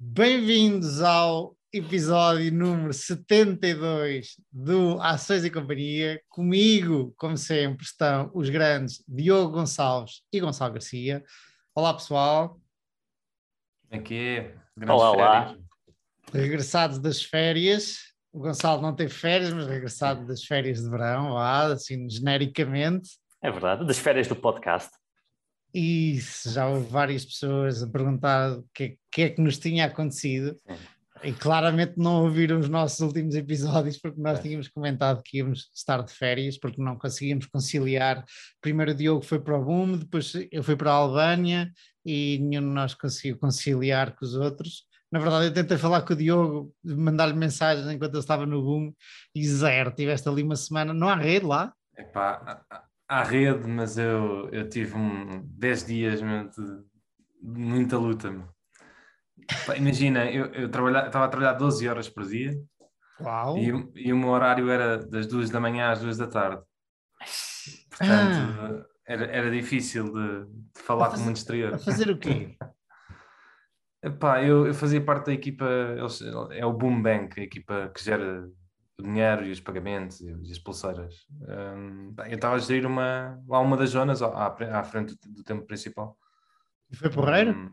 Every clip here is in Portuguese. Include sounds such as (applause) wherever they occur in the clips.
Bem-vindos ao episódio número 72 do Ações e Companhia. Comigo, como sempre, estão os grandes Diogo Gonçalves e Gonçalo Garcia. Olá, pessoal. Aqui é. Olá, olá. Regressados das férias. O Gonçalo não teve férias, mas regressado das férias de verão, lá, assim, genericamente. É verdade, das férias do podcast. E já houve várias pessoas a perguntar o que, que, é que nos tinha acontecido. E claramente não ouviram os nossos últimos episódios, porque nós tínhamos comentado que íamos estar de férias, porque não conseguíamos conciliar. Primeiro o Diogo foi para o Boom, depois eu fui para a Albânia e nenhum de nós conseguiu conciliar com os outros. Na verdade, eu tentei falar com o Diogo, mandar-lhe mensagens enquanto ele estava no Boom e zero. Tiveste ali uma semana, não há rede lá? Epá, há rede, mas eu, eu tive um 10 dias de, de muita luta. Imagina, eu, eu estava a trabalhar 12 horas por dia. E, e o meu horário era das 2 da manhã às 2 da tarde. Portanto, ah. era, era difícil de, de falar fazer, com o mundo exterior. A fazer o quê? (laughs) Epá, eu, eu fazia parte da equipa, é o Boom Bank, a equipa que gera o dinheiro e os pagamentos e as pulseiras. Um, eu estava a gerir uma, lá uma das zonas à, à frente do, do templo principal. E foi porreiro? Um,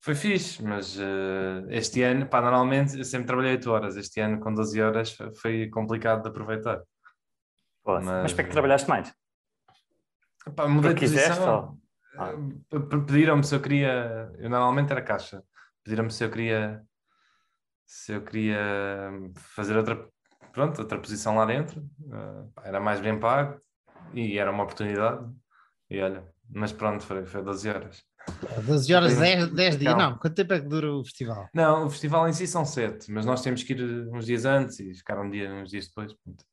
foi fixe, mas uh, este ano, pá, normalmente eu sempre trabalhei 8 horas. Este ano, com 12 horas, foi complicado de aproveitar. Pô, mas, mas para que trabalhaste mais? Pá, mudei de posição. Ah. Pediram-me se eu queria. Eu normalmente era caixa. Pediram-me se eu queria se eu queria fazer outra, pronto, outra posição lá dentro, uh, era mais bem pago e era uma oportunidade. E olha, mas pronto, foi, foi 12 horas. 12 horas, 10, 10 dias? Não, quanto tempo é que dura o festival? Não, o festival em si são 7, mas nós temos que ir uns dias antes e ficar um dia, uns dias depois. Pronto.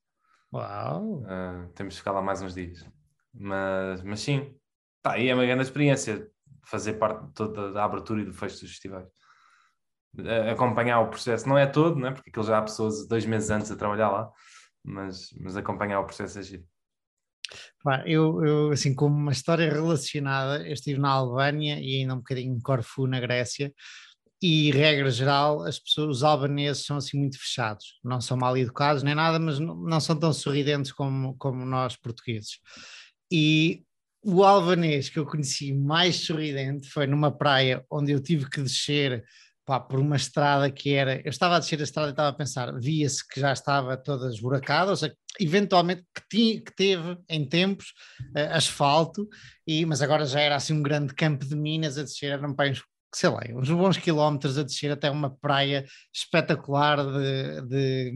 Uau! Uh, temos que ficar lá mais uns dias. Mas, mas sim, tá, e é uma grande experiência fazer parte de toda a abertura e do fecho dos festivais acompanhar o processo, não é todo, né? porque aquilo já há pessoas dois meses antes a trabalhar lá, mas, mas acompanhar o processo é giro. Eu, eu, assim, como uma história relacionada, eu estive na Albânia e ainda um bocadinho em Corfu, na Grécia, e regra geral, as pessoas, os albaneses são assim muito fechados, não são mal educados nem nada, mas não, não são tão sorridentes como, como nós portugueses. E o albanês que eu conheci mais sorridente foi numa praia onde eu tive que descer pá, por uma estrada que era. Eu estava a descer a estrada e estava a pensar, via-se que já estava toda esburacada, ou seja, eventualmente que, tinha, que teve em tempos uh, asfalto, e, mas agora já era assim um grande campo de minas a descer, eram para uns, sei lá, uns bons quilómetros a descer até uma praia espetacular de, de,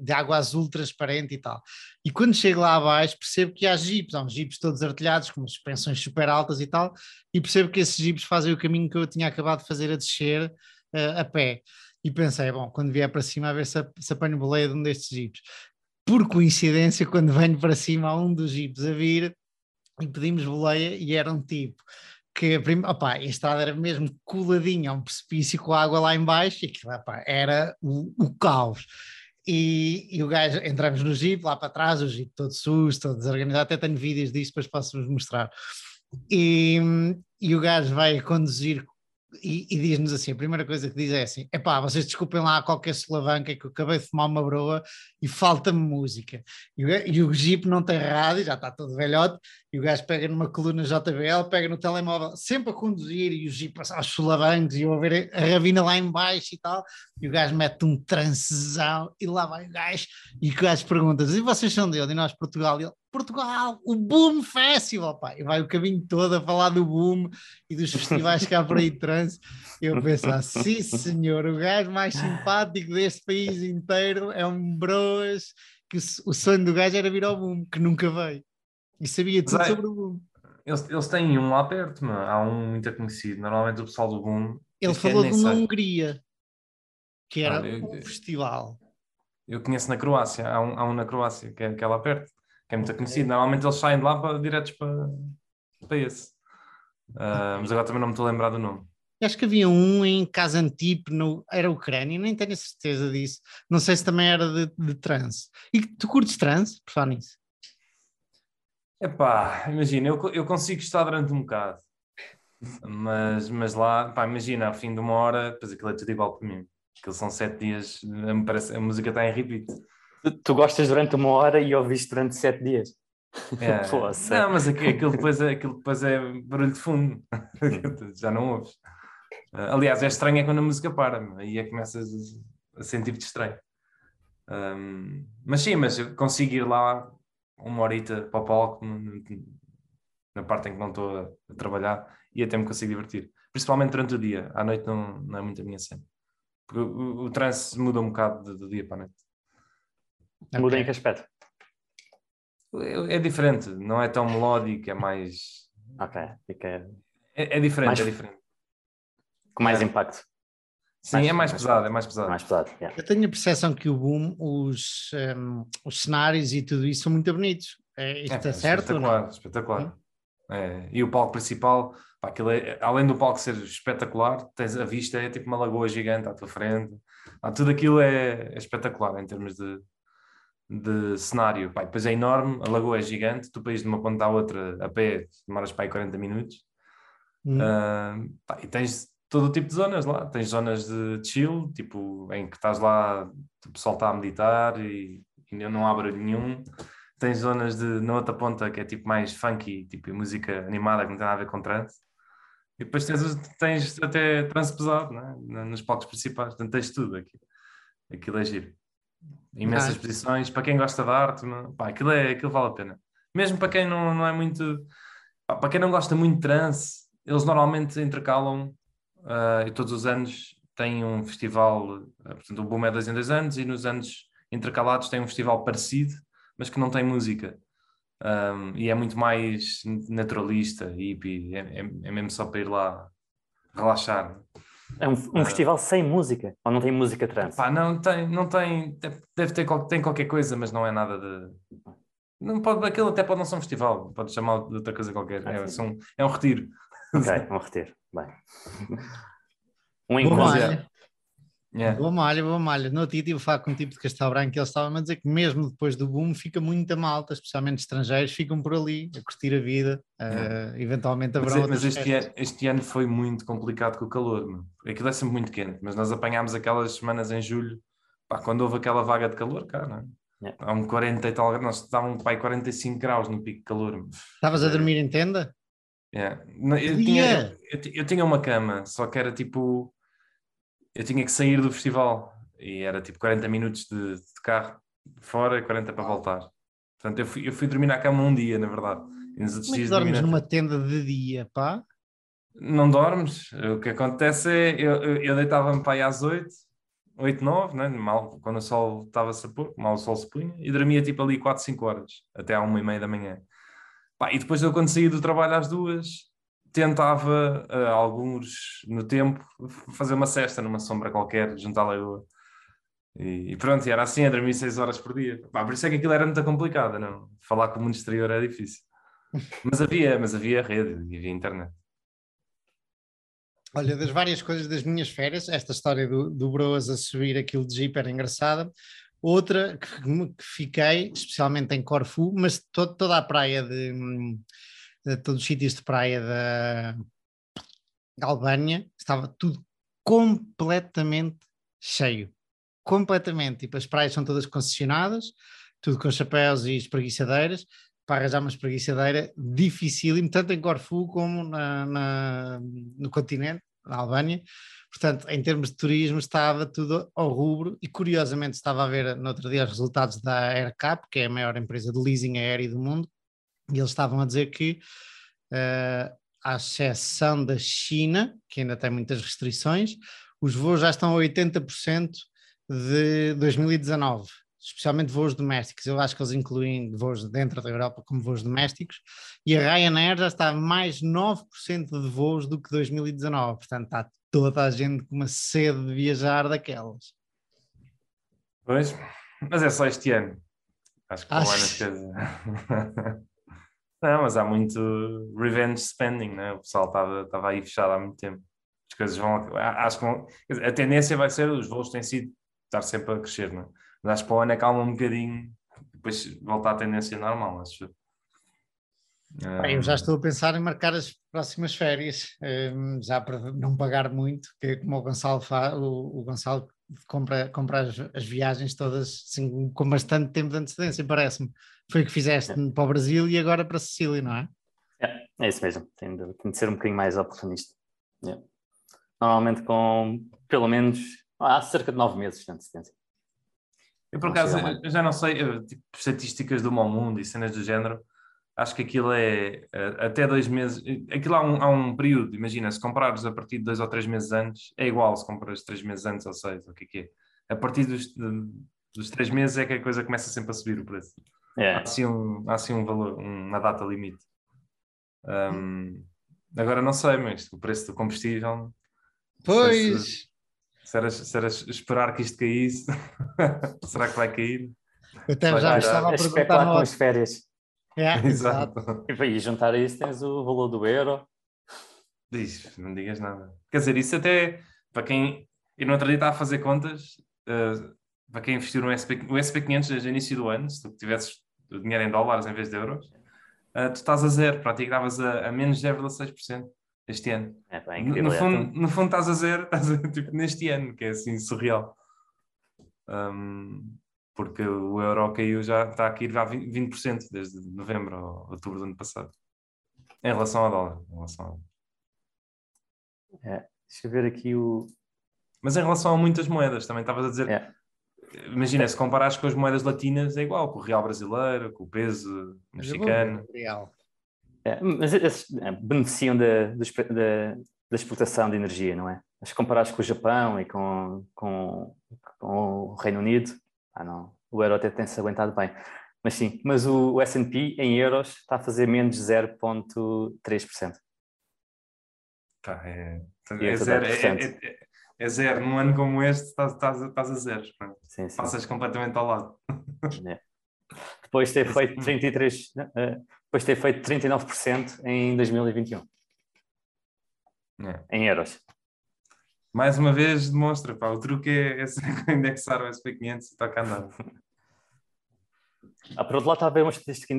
de água azul transparente e tal. E quando chego lá abaixo percebo que há jipes, há uns jipes todos artilhados com suspensões super altas e tal, e percebo que esses jipes fazem o caminho que eu tinha acabado de fazer a descer uh, a pé. E pensei, bom, quando vier para cima a ver se, se apanho boleia de um destes jipes. Por coincidência, quando venho para cima há um dos jipes a vir e pedimos boleia e era um tipo que opa, a estrada era mesmo coladinha a um precipício com água lá embaixo e aquilo opa, era o, o caos. E, e, o gajo, entramos no jeep lá para trás, o jeep todo sujo, todo desorganizado, até tenho vídeos disso, depois posso-vos mostrar. E, e o gajo vai conduzir e, e diz-nos assim: a primeira coisa que diz é assim: é pá, vocês desculpem lá qualquer solavanca que eu acabei de fumar uma broa e falta-me música. E o, e o Jeep não tem rádio, já está todo velhote, e o gajo pega numa coluna JBL, pega no telemóvel, sempre a conduzir, e o Jeep aos solavancos, e eu a ver a ravina lá embaixo e tal, e o gajo mete um transezão, e lá vai o gajo, e o gajo pergunta: e vocês são dele? E nós, Portugal, e ele, Portugal, o Boom Festival, pá, e vai o caminho todo a falar do Boom e dos festivais que há por aí de trânsito. Eu penso, ah, sim senhor, o gajo mais simpático deste país inteiro é um bros, que o sonho do gajo era vir ao Boom, que nunca veio, e sabia tudo sobre o Boom. Eles, eles têm um lá perto, mano. há um muito conhecido, normalmente o pessoal do Boom... Ele falou de uma Hungria, que era ah, eu, um festival. Eu conheço na Croácia, há um, há um na Croácia, que é, que é lá perto que é muito conhecido. Normalmente eles saem de lá para, diretos para, para esse. Uh, mas agora também não me estou a lembrar do nome. Acho que havia um em Kazantip, no, era Ucrânia, nem tenho certeza disso. Não sei se também era de, de trance. E tu curtes trance, por falar nisso? Epá, imagina, eu, eu consigo estar durante um bocado. Mas, mas lá, pá, imagina, ao fim de uma hora, depois aquilo é tudo igual para mim. Aquilo são sete dias, me parece, a música está em repeat. Tu, tu gostas durante uma hora e ouviste durante sete dias. É. (laughs) não, mas aquilo depois, é, aquilo depois é barulho de fundo, (laughs) já não ouves. Aliás, é estranho é quando a música para, aí é que começas a sentir-te estranho. Um, mas sim, mas eu consigo ir lá uma horita para o palco na parte em que não estou a, a, trabalhar e até me consigo divertir. Principalmente durante o dia, à noite não, não é muito a minha cena. Porque o, o, trance muda um bocado do dia para a noite. Muda okay. em que aspecto? É, é, diferente, não é tão melódico, é mais. Ok, fica. É, é diferente, mais... é diferente. Com mais é. impacto. Sim, mais, é mais, mais pesado, é mais pesado. Mais pesado yeah. Eu tenho a percepção que o boom, os, um, os cenários e tudo isso são muito bonitos. É, isto é, é certo? Espetacular, espetacular. É. E o palco principal, pá, é, além do palco ser espetacular, tens a vista é tipo uma lagoa gigante à tua frente. Ah, tudo aquilo é, é, espetacular em termos de, de cenário. Pá, depois é enorme, a lagoa é gigante, tu ir de uma ponta à outra a pé demoras para aí 40 minutos. Hum. Uh, pá, e tens todo o tipo de zonas lá. Tens zonas de chill, tipo, em que estás lá, o pessoal está a meditar e, e não há barulho nenhum. Tens zonas de, na outra ponta que é tipo mais funky, tipo música animada que não tem nada a ver com trance. E depois tens, tens até trance pesado né? nos palcos principais, portanto tens tudo aqui. Aquilo é giro. Imensas ah. posições, para quem gosta de arte, não? Pá, aquilo, é, aquilo vale a pena. Mesmo para quem não, não é muito. Pá, para quem não gosta muito de trance, eles normalmente intercalam uh, e todos os anos tem um festival, uh, portanto, o Boom é dois em dois anos, e nos anos intercalados tem um festival parecido, mas que não tem música. Um, e é muito mais naturalista, hippie, é, é, é, mesmo só para ir lá relaxar. É um, um uh, festival sem música? Ou não tem música trans? Pá, não tem, não tem, deve ter tem qualquer coisa, mas não é nada de. Não pode, aquilo até pode não ser um festival, pode chamar de outra coisa qualquer. Ah, é, são, é um retiro. Ok, (laughs) um retiro. Bem. Um encontro. Yeah. Boa malha, boa malha. No outro dia tive a falar com um tipo de Castelo Branco e ele estava a dizer que mesmo depois do boom fica muita malta, especialmente estrangeiros, ficam por ali a curtir a vida, yeah. uh, eventualmente haverão Mas, mas este, ano, este, ano, foi muito complicado com o calor, mano. aquilo é sempre muito quente, mas nós apanhámos aquelas semanas em julho, pá, quando houve aquela vaga de calor, cara, yeah. há um 40 e tal graus, nós estávamos para 45 graus no pico de calor. Estavas a dormir em tenda? Yeah. Eu, tinha, eu, eu, tinha uma cama, só que era tipo. Eu tinha que sair do festival e era tipo 40 minutos de, de carro fora e 40 para voltar. Portanto, eu fui, eu fui dormir na cama um dia, na verdade. E nos outros é que dormes numa tenda de dia, pá? Não dormes. O que acontece é, eu, eu, eu deitava-me para aí às 8, 8, 9, né? mal, quando o sol estava a pôr, mal o sol se punha, e dormia tipo ali 4, 5 horas, até à 1 e meia da manhã. Pá, e depois eu, quando saí do trabalho às duas, tentava, uh, alguns no tempo, fazer uma cesta numa sombra qualquer, junto à lagoa. E, e pronto, e era assim, a dormir seis horas por dia. Pá, por isso é que aquilo era muito complicado, não? Falar com o mundo exterior é difícil. (laughs) Mas havia, mas havia rede, havia internet. Olha, das várias coisas das minhas férias, esta história do, do Broas a subir aquilo de Jeep era engraçada. Outra que, que fiquei, especialmente em Corfu, mas todo, toda a praia de, de, todos os sítios de praia da Albânia, estava tudo completamente cheio. Completamente. Tipo, as praias são todas concessionadas, tudo com chapéus e espreguiçadeiras. Para arranjar uma espreguiçadeira dificílimo, tanto em Corfu como na, na, no continente, na Albânia. Portanto, em termos de turismo, estava tudo ao rubro e, curiosamente, estava a ver no outro dia os resultados da AirCap, que é a maior empresa de leasing aéreo do mundo, e eles estavam a dizer que, uh, à exceção da China, que ainda tem muitas restrições, os voos já estão a 80% de 2019 especialmente voos domésticos. Eu acho que eles incluem voos dentro da Europa como voos domésticos, e a Ryanair já está a mais 9% de voos do que 2019, portanto está toda a gente com uma sede de viajar daquelas. Pois, mas é só este ano. Acho que para o ano (laughs) Não, mas há muito revenge spending, né? O pessoal estava, estava aí fechado há muito tempo. As coisas vão. Acho que vão, a tendência vai ser, os voos têm sido estar sempre a crescer, não é? Mas acho que para o ano acalma um bocadinho, depois volta à tendência normal, acho. Bem, eu já estou a pensar em marcar as próximas férias, já para não pagar muito, que é como o Gonçalo faz, o, o Gonçalo compra, compra as, as, viagens todas assim, com bastante tempo de antecedência, parece-me. Foi o que fizeste é. para o Brasil e agora para a Sicília, não é? É, é isso mesmo, tem de, tem de ser um bocadinho mais oportunista. É. Normalmente com pelo menos há cerca de nove meses de antecedência. Eu por acaso eu já não sei, tipo, estatísticas do mau mundo e cenas do género, acho que aquilo é até dois meses, aquilo há um, há um período, imagina, se comprares a partir de dois ou três meses antes, é igual se compras três meses antes ou seis, o que é que é. A partir dos, dos três meses é que a coisa começa sempre a subir o preço. É. Há assim um, há assim um valor, uma data limite. Um, agora não sei, mas o preço do combustível. Pois! Se, se, era, se era esperar que isto caísse, (laughs) será que vai cair? Eu até já estava a perguntar com as férias. É, (laughs) exato. exato. E juntar a isso tens o valor do euro. Diz, não digas nada. Quer dizer, isso até para quem. Eu não outro dia estava a fazer contas, uh, para quem investiu no SP, o SP500 desde o início do ano, se tu tivesses o dinheiro em dólares em vez de euros, uh, tu estás a zero, praticamente estavas a, a menos 0,6% este ano. É, bem, incrível, no, fundo, no fundo estás a zero, (laughs) estás a, tipo, neste ano, que é assim surreal. Um, porque o euro caiu já, está aqui a 20% desde novembro ou outubro do ano passado. Em relação ao dólar. Em relação ao... É, deixa eu ver aqui o. Mas em relação a muitas moedas, também estavas a dizer. É. Imagina, se comparares com as moedas latinas, é igual, com o real brasileiro, com o peso mexicano. Real. É, mas esses é, beneficiam da, da, da exportação de energia, não é? Mas comparares com o Japão e com, com, com o Reino Unido, ah, não, o euro até tem-se aguentado bem. Mas sim, mas o, o S&P em euros está a fazer menos 0,3%. Tá, é, é, zero, é, é, é, zero. Num ano como este estás, estás, estás a zero. Sim, sim. Passas completamente ao lado. (laughs) É. Depois de ter feito 33, eh, depois de ter feito 39% em 2021. É. Em euros mais uma vez demonstra, pá, o truque é, é (laughs) indexar o SP500 e toca andar. Ah, por outro lado, estava a ver uma estatística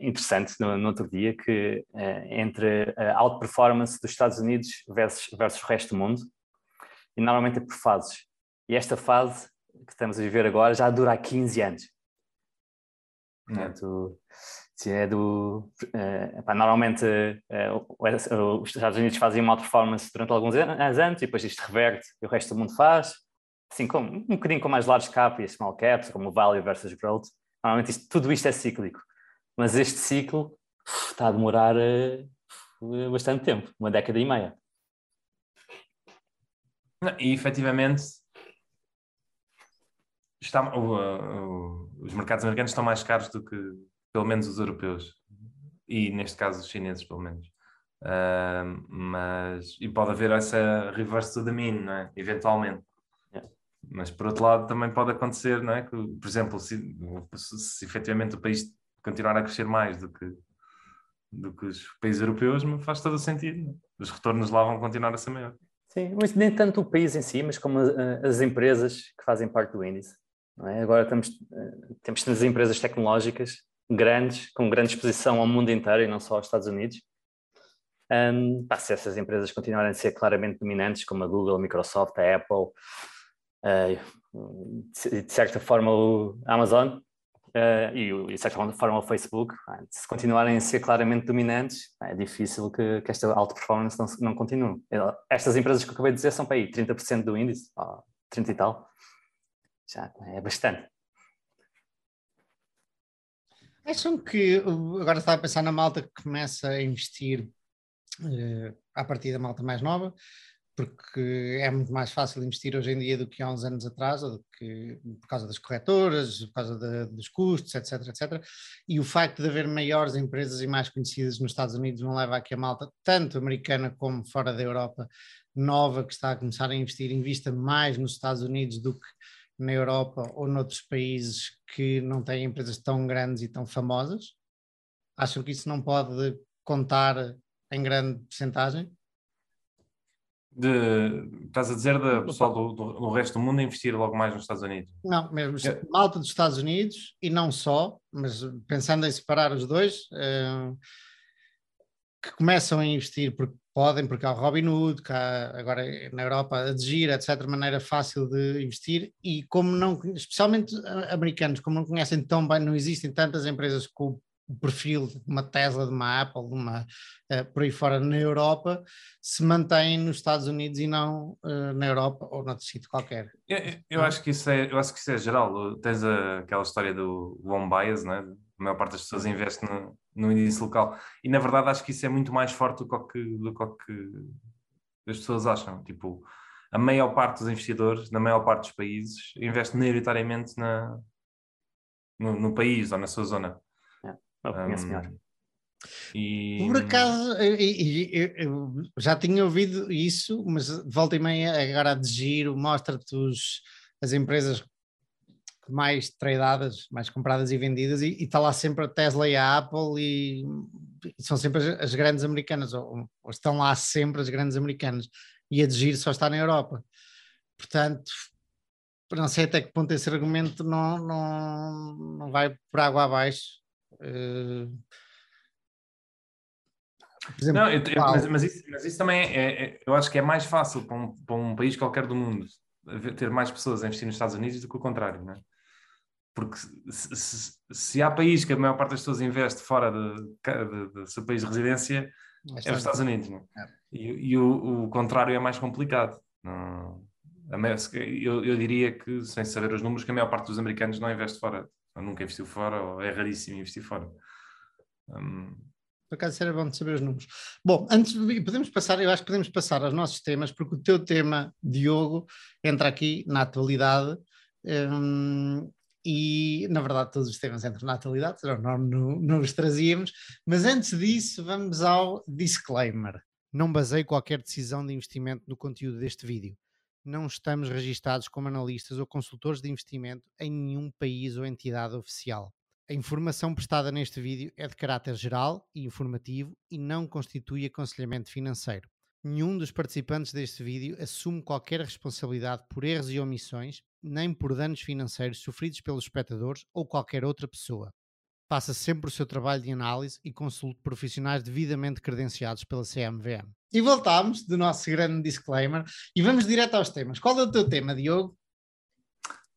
interessante no, no outro dia, que é, entre a outperformance dos Estados Unidos versus, versus o resto do mundo, e normalmente é por fases. E esta fase que estamos a viver agora já dura há 15 anos. Hum. Portanto, se é do. Uh, epá, normalmente uh, os Estados Unidos fazem uma performance durante alguns anos e depois isto reverte e o resto do mundo faz, assim como um bocadinho com mais large cap e small caps, como value versus growth. Normalmente isto, tudo isto é cíclico, mas este ciclo uf, está a demorar uh, bastante tempo uma década e meia. E efetivamente está, o, o, os mercados americanos estão mais caros do que pelo menos os europeus, e neste caso os chineses, pelo menos. Uh, mas, e pode haver essa reverse to the mean, não é? eventualmente. Yeah. Mas por outro lado também pode acontecer, não é? Que, por exemplo, se, se, se efetivamente o país continuar a crescer mais do que, do que os países europeus, faz todo o sentido. É? Os retornos lá vão continuar a ser maior. Sim, mas nem tanto o país em si, mas como as empresas que fazem parte do índice. É? Agora estamos, eh, temos as empresas tecnológicas grandes, com grande exposição ao mundo inteiro e não só aos Estados Unidos. Um, pá, se essas empresas continuarem a ser claramente dominantes, como a Google, a Microsoft, a Apple, uh, de certa forma o Amazon uh, e, de certa forma o Facebook, se continuarem a ser claramente dominantes, é difícil que, que esta alta performance não, não continue. Estas empresas que eu acabei de dizer são para aí 30% do índice, 30 e tal, já é bastante. Acham que, agora estava a pensar na malta que começa a investir uh, partir da malta mais nova, porque é muito mais fácil investir hoje em dia do que há uns anos atrás, ou do que, por causa das corretoras, por causa de, dos custos, etc, etc. E o facto de haver maiores empresas e mais conhecidas nos Estados Unidos não leva a que a malta, tanto americana como fora da Europa, nova, que está a começar a investir, invista mais nos Estados Unidos do que na Europa ou noutros países que não têm empresas tão grandes e tão famosas? Acham que isso não pode contar em grande porcentagem? De, estás a dizer do pessoal do, do, do, resto do mundo investir logo mais nos Estados Unidos? Não, mesmo é. malta dos Estados Unidos e não só, mas pensando em separar os dois, uh, que começam a investir porque podem, porque há o Robinhood, que há agora na Europa a Digir, etc., maneira fácil de investir, e como não, especialmente americanos, como não conhecem tão bem, não existem tantas empresas com o perfil de uma Tesla, de uma Apple, de uma, uh, por aí fora na Europa, se mantêm nos Estados Unidos e não uh, na Europa ou noutro sítio qualquer. Eu, eu, acho que isso é, eu acho que isso é geral. Tens a, aquela história do home bias, né? a maior parte das pessoas investe no, no índice local. E na verdade acho que isso é muito mais forte do que, do que as pessoas acham. Tipo, a maior parte dos investidores, na maior parte dos países, investe maioritariamente na, no, no país ou na sua zona. Eu conheço melhor. E... Por acaso, eu, eu, eu, já tinha ouvido isso, mas volta e meia agora a de giro, mostra-te as empresas mais tradeadas, mais compradas e vendidas, e está lá sempre a Tesla e a Apple, e, e são sempre as, as grandes americanas, ou, ou, estão lá sempre as grandes americanas, e a de giro só está na Europa. Portanto, não sei até que ponto esse argumento não, não, não vai por água abaixo Uh, exemplo, não, eu, eu, mas, mas, isso, mas, isso, também é, é, eu acho que é mais fácil para um, para um, país qualquer do mundo ter mais pessoas a investir nos Estados Unidos do que o contrário, não é? Porque se, se, se há país que a maior parte das pessoas investe fora do seu país de residência, é os Estados Unidos, não é? é. E, e o, o, contrário é mais complicado. Não, eu, eu diria que, sem saber os números, que a maior parte dos americanos não investe fora ou nunca investiu fora, ou é raríssimo investir fora. Um... Por acaso era bom de saber os números. Bom, antes podemos passar, eu acho que podemos passar aos nossos temas, porque o teu tema, Diogo, entra aqui na atualidade. Um, e na verdade todos os temas entram na atualidade, senão não, não, não os trazíamos, mas antes disso vamos ao disclaimer. Não baseio qualquer decisão de investimento no conteúdo deste vídeo não estamos registados como analistas ou consultores de investimento em nenhum país ou entidade oficial. A informação prestada neste vídeo é de caráter geral e informativo e não constitui aconselhamento financeiro. Nenhum dos participantes deste vídeo assume qualquer responsabilidade por erros e omissões, nem por danos financeiros sofridos pelos espectadores ou qualquer outra pessoa. Faça sempre o seu trabalho de análise e consulte profissionais devidamente credenciados pela CMVM. E voltámos do nosso grande disclaimer e vamos direto aos temas. Qual é o teu tema, Diogo?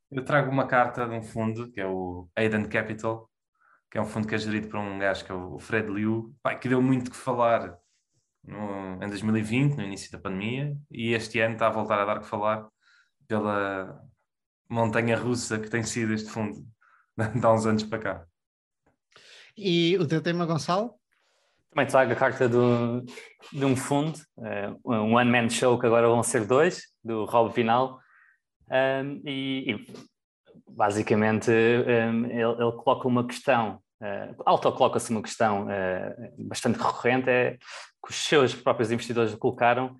Eu trago uma carta de um fundo, que é o Aiden Capital, que é um fundo que é gerido por um gajo que é o Fred Liu, que deu muito que falar no, em 2020, no início da pandemia, e este ano está a voltar a dar que falar pela montanha russa que tem sido este fundo (laughs) de há uns anos para cá. E o teu tema, Gonçalo? Também trago a carta do, de um fundo, uh, um one-man show que agora vão ser dois, do Rob Vinal. Um, e, e, basicamente um, ele, ele, coloca uma questão, uh, autocoloca-se uma questão uh, bastante recorrente, é, que os seus próprios investidores colocaram,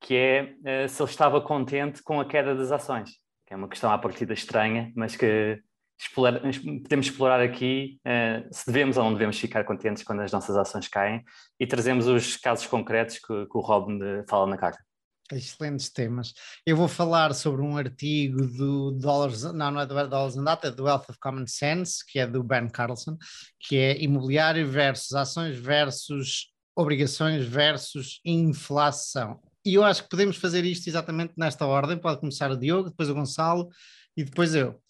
que é uh, se ele estava contente com a queda das ações, que é uma questão à partida estranha, mas que explorar, podemos explorar aqui uh, se devemos ou não devemos ficar contentes quando as nossas ações caem e trazemos os casos concretos que, que o Rob fala na carta. Excelentes temas. Eu vou falar sobre um artigo do Dollars, não, não é do Dollars and Data, é do Wealth of Common Sense, que é do Ben Carlson, que é imobiliário versus ações versus obrigações versus inflação. E eu acho que podemos fazer isto exatamente nesta ordem. Pode começar o Diogo, depois o Gonçalo e depois eu.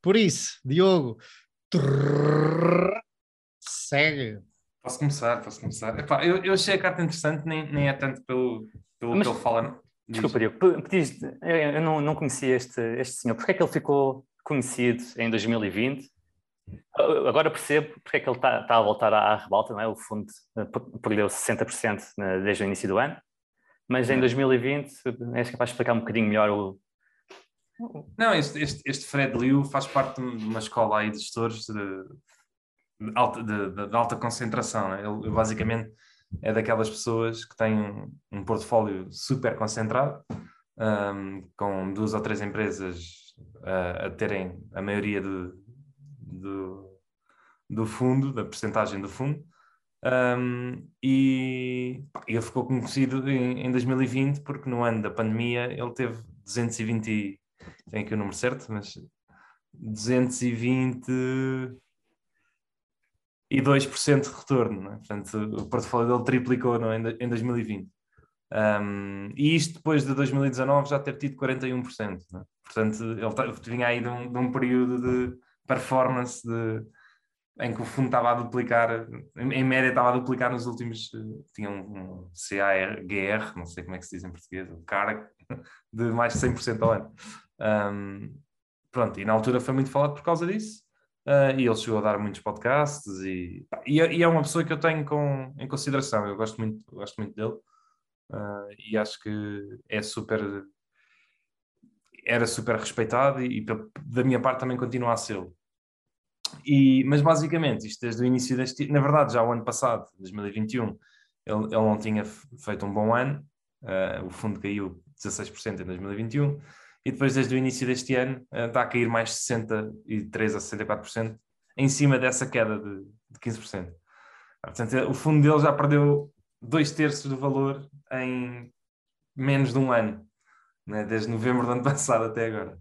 Por isso, Diogo, trrr, segue. Posso começar, posso começar. Epá, eu, eu achei a carta interessante, nem, nem é tanto pelo, pelo Mas, que ele fala. Desculpa, Diogo, pediste, eu não, não conhecia este, este senhor. Porquê é que ele ficou conhecido em 2020? Agora percebo porque é que ele está, está a voltar à, revolta, não é? O fundo eh, perdeu 60% desde o início do ano, mas em 2020 és capaz de explicar um bocadinho melhor o, não, este, este, este, Fred Liu faz parte de uma escola aí de gestores de, de alta, de, de, alta concentração. Né? Ele basicamente é daquelas pessoas que têm um, um portfólio super concentrado, um, com duas ou três empresas a, a terem a maioria do, do, do fundo, da percentagem do fundo. Um, e ele ficou conhecido em, em 2020 porque no ano da pandemia ele teve 220 tem aqui o número certo, mas 220 e 2% de retorno. Né? Portanto, o portfólio dele triplicou não, em 2020. Um, e isto depois de 2019 já ter tido 41%. Né? Portanto, ele vinha aí de um, de um, período de performance de, em que o fundo estava a duplicar, em, média estava a duplicar nos últimos, tinha um, um CAGR, não sei como é que se diz em português, cara (laughs) de mais de 100% ao ano. Um, pronto, e na altura foi muito falado por causa disso. Uh, e ele chegou a dar muitos podcasts e, e, é, e, é uma pessoa que eu tenho com, em consideração, eu gosto muito, gosto muito dele uh, e acho que é super era super respeitado e, e, da minha parte também continua a ser e mas basicamente isto desde o início deste na verdade já o ano passado 2021 ele, ele não tinha feito um bom ano uh, o fundo caiu 16% em 2021 e depois desde o início deste ano uh, está a cair mais de 63% a 64% em cima dessa queda de, de 15%. Portanto, o fundo dele já perdeu dois terços do valor em menos de um ano, né? desde novembro do ano (laughs) passado até agora.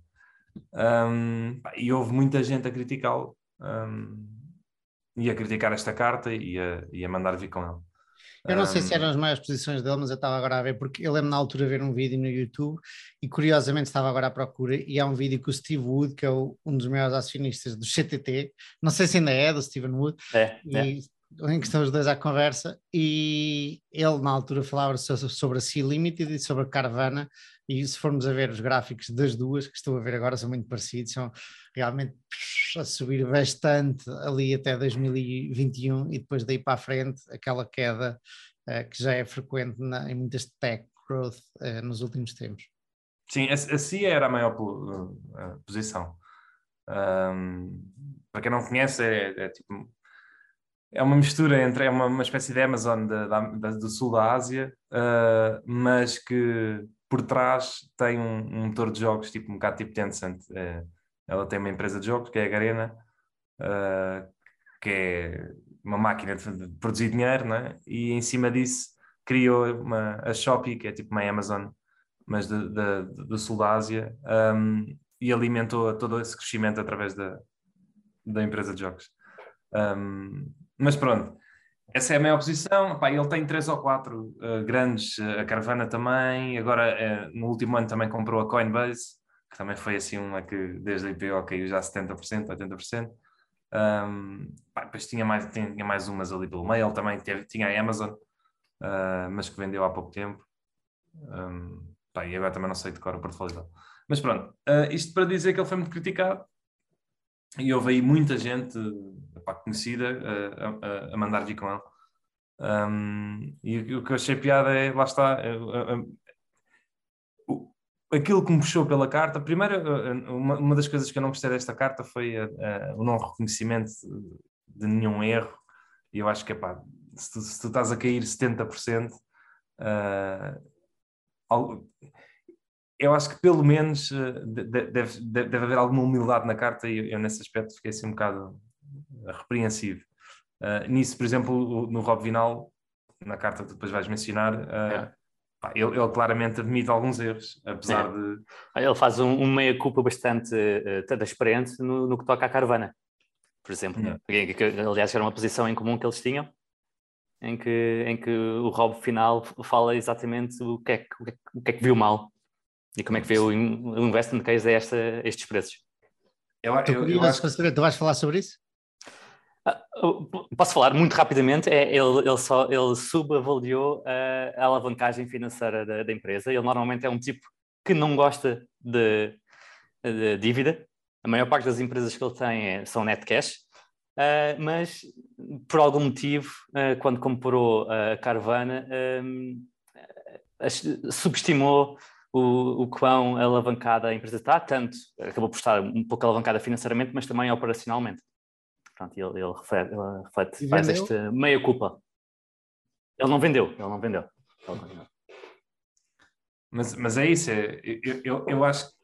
Um, e houve muita gente a criticá-lo um, e a criticar esta carta e a, e a mandar vir com ele. Eu não sei se eram as maiores posições dele, mas eu estava agora a ver, porque eu lembro na altura ver um vídeo no YouTube e curiosamente estava agora à procura e há um vídeo que o Steve Wood, que é o, um dos maiores acionistas do CTT, não sei se ainda é do Steven Wood, é, e, é em que estão os dois à conversa, e ele na altura falava sobre a Sea Limited e sobre a Carvana, e se formos a ver os gráficos das duas, que estou a ver agora, são muito parecidos, são realmente a subir bastante ali até 2021 e depois daí para a frente aquela queda uh, que já é frequente na, em muitas tech growth uh, nos últimos tempos. Sim, a, a CIA era a maior uh, posição. Um, para quem não conhece, é, é tipo é uma mistura entre é uma, uma espécie de Amazon da, da, do sul da Ásia, uh, mas que por trás tem um, um, motor de jogos tipo um bocado tipo Tencent. Uh, ela tem uma empresa de jogos que é a Garena, uh, que é uma máquina de, produzir dinheiro, né? e em cima disso criou uma, a Shopee, que é tipo uma Amazon, mas do sul da Ásia, um, e alimentou todo esse crescimento através da, da empresa de jogos. Um, mas pronto, essa é a minha posição. Pá, ele tem três ou quatro uh, grandes, uh, a Caravana também. Agora, uh, no último ano, também comprou a Coinbase, que também foi assim uma que desde a IPO caiu já 70%, 80%. Um, pá, depois tinha mais, tinha mais umas ali pelo meio. Ele também teve, tinha a Amazon, mas que vendeu há pouco tempo. Um, pá, e agora também não sei de cor o portfólio dele. Mas pronto, isto para dizer que ele foi muito criticado e houve aí muita gente epá, conhecida a, a, a, mandar vir com ele. Um, e o que eu achei piada é, lá está, é, é, é, aquilo que me puxou pela carta. Primeiro, uma, uma, das coisas que eu não gostei desta carta foi o não reconhecimento de nenhum erro. E eu acho que, epá, se tu, se tu estás a cair 70%, uh, eu acho que pelo menos eh, deve, deve, deve haver alguma humildade na carta e eu, nesse aspecto fiquei assim um bocado repreensivo. Uh, nisso, por exemplo, no Rob Vinal, na carta que depois vais mencionar, uh, é. pá, ele, ele, claramente admite alguns erros, apesar é. de. Ele faz um, um meia-culpa bastante uh, transparente no, no, que toca à caravana, por exemplo. É. Que, que, aliás, era uma posição em comum que eles tinham, em que, em que o Rob Final fala exatamente o que é que, o que, é que viu mal e como é que vê o, investment case a, esta, estes preços? Eu, eu, eu acho... Tu vais falar sobre isso? Ah, posso falar muito rapidamente. É, ele, ele, só, ele subavaliou a, a alavancagem financeira da, da, empresa. Ele normalmente é um tipo que não gosta de, de dívida. A maior parte das empresas que ele tem é, são net cash. Uh, mas por algum motivo, uh, quando comprou a Carvana, um, subestimou o, o quão alavancada a empresa está, tanto acabou por estar um pouco alavancada financeiramente, mas também operacionalmente. Pronto, ele, ele reflete, ele reflete faz esta meia culpa. Ele não vendeu, ele não vendeu. Mas, mas é isso, é, eu, eu, eu acho que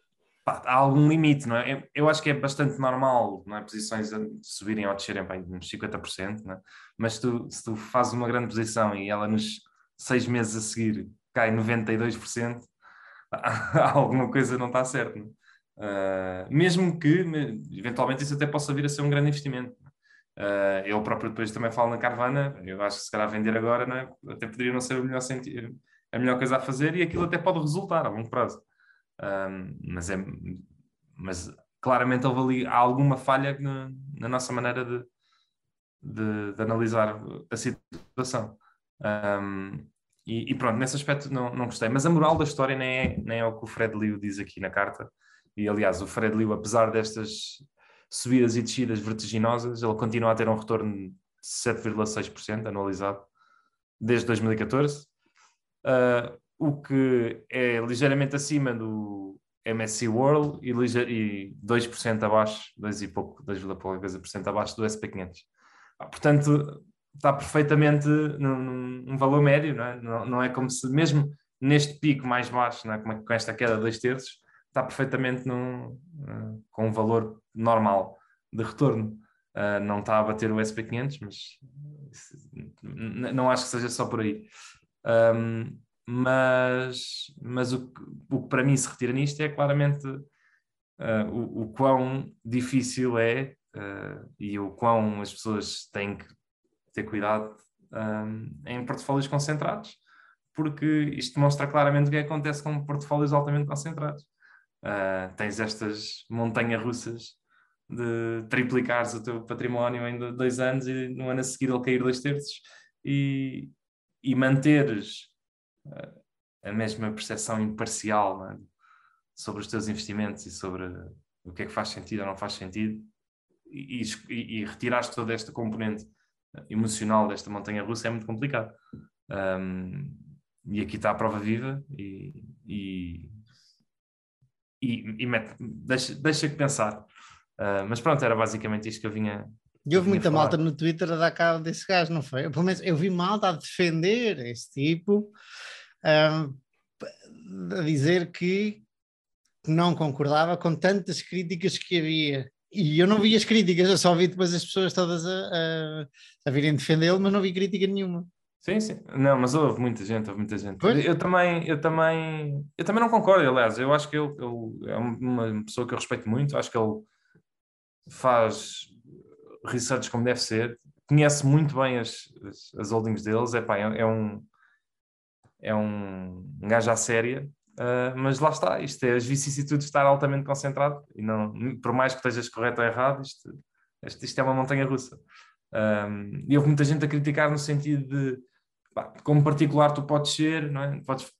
pá, há algum limite, não é? Eu, eu, acho que é bastante normal, não é? Posições subirem ou descerem para uns 50%, não é? Mas se tu, se tu fazes uma grande posição e ela nos seis meses a seguir cai 92%, (laughs) alguma coisa não está certa. Uh, mesmo que, eventualmente, isso até possa vir a ser um grande investimento. Uh, ele próprio depois também fala na Carvana, eu acho que se calhar vender agora não é? até poderia não ser o melhor a melhor coisa a fazer e aquilo até pode resultar a longo prazo. Um, mas, é, mas claramente houve ali alguma falha na, na nossa maneira de, de, de, analisar a situação. Um, e, e, pronto, nesse aspecto não, não gostei. Mas a moral da história nem é, nem é o que o Fred Liu diz aqui na carta. E aliás, o Fred Liu, apesar destas subidas e descidas vertiginosas, ele continua a ter um retorno de 7,6% anualizado desde 2014, uh, o que é ligeiramente acima do MSC World e, e 2% abaixo, 2 e pouco, 2, coisa por cento abaixo do SP500. Ah, portanto, está perfeitamente num, num, valor médio, não é? Não, não, é como se, mesmo neste pico mais baixo, não é? com, com esta queda de 2 terços, está perfeitamente num, uh, com um valor normal de retorno. Uh, não está a bater o SP500, mas não acho que seja só por aí. Um, mas mas o, o que para mim se retira nisto é claramente uh, o, o quão difícil é e o quão as pessoas têm que ter cuidado um, em portfólios concentrados, porque isto demonstra claramente o que acontece com portfólios altamente concentrados. Uh, tens estas montanhas russas de triplicares o teu património em dois anos e no ano a seguir ele cair dois terços e, e manteres uh, a mesma percepção imparcial é? sobre os teus investimentos e sobre o que é que faz sentido ou não faz sentido e, e, e retirares toda esta componente emocional desta montanha russa é muito complicado. Um, e aqui está a prova viva e, e, e, e mete, deixa, deixa que pensar. Uh, mas pronto, era basicamente isto que eu vinha. E houve muita falar. malta no Twitter a dar cabo desse gajo, não foi? Eu, pelo menos eu vi malta a defender esse tipo, a dizer que não concordava com tantas críticas que havia. E eu não vi as críticas, eu só vi depois as pessoas todas a, a, a virem defendê-lo, mas não vi crítica nenhuma. Sim, sim. Não, mas houve muita gente, houve muita gente. Eu, eu, também, eu também, eu também não concordo, aliás, eu acho que ele, ele, é uma pessoa que eu respeito muito, acho que ele faz research como deve ser, conhece muito bem as, as, as holdings deles, é, pá, é, é um é um, um gajo à séria Uh, mas lá está, isto é as vicissitudes de estar altamente concentrado e não, por mais que estejas correto ou errado, isto, isto, isto é uma montanha russa. E houve muita gente a criticar no sentido de pá, como particular tu podes ser, não é? Podes,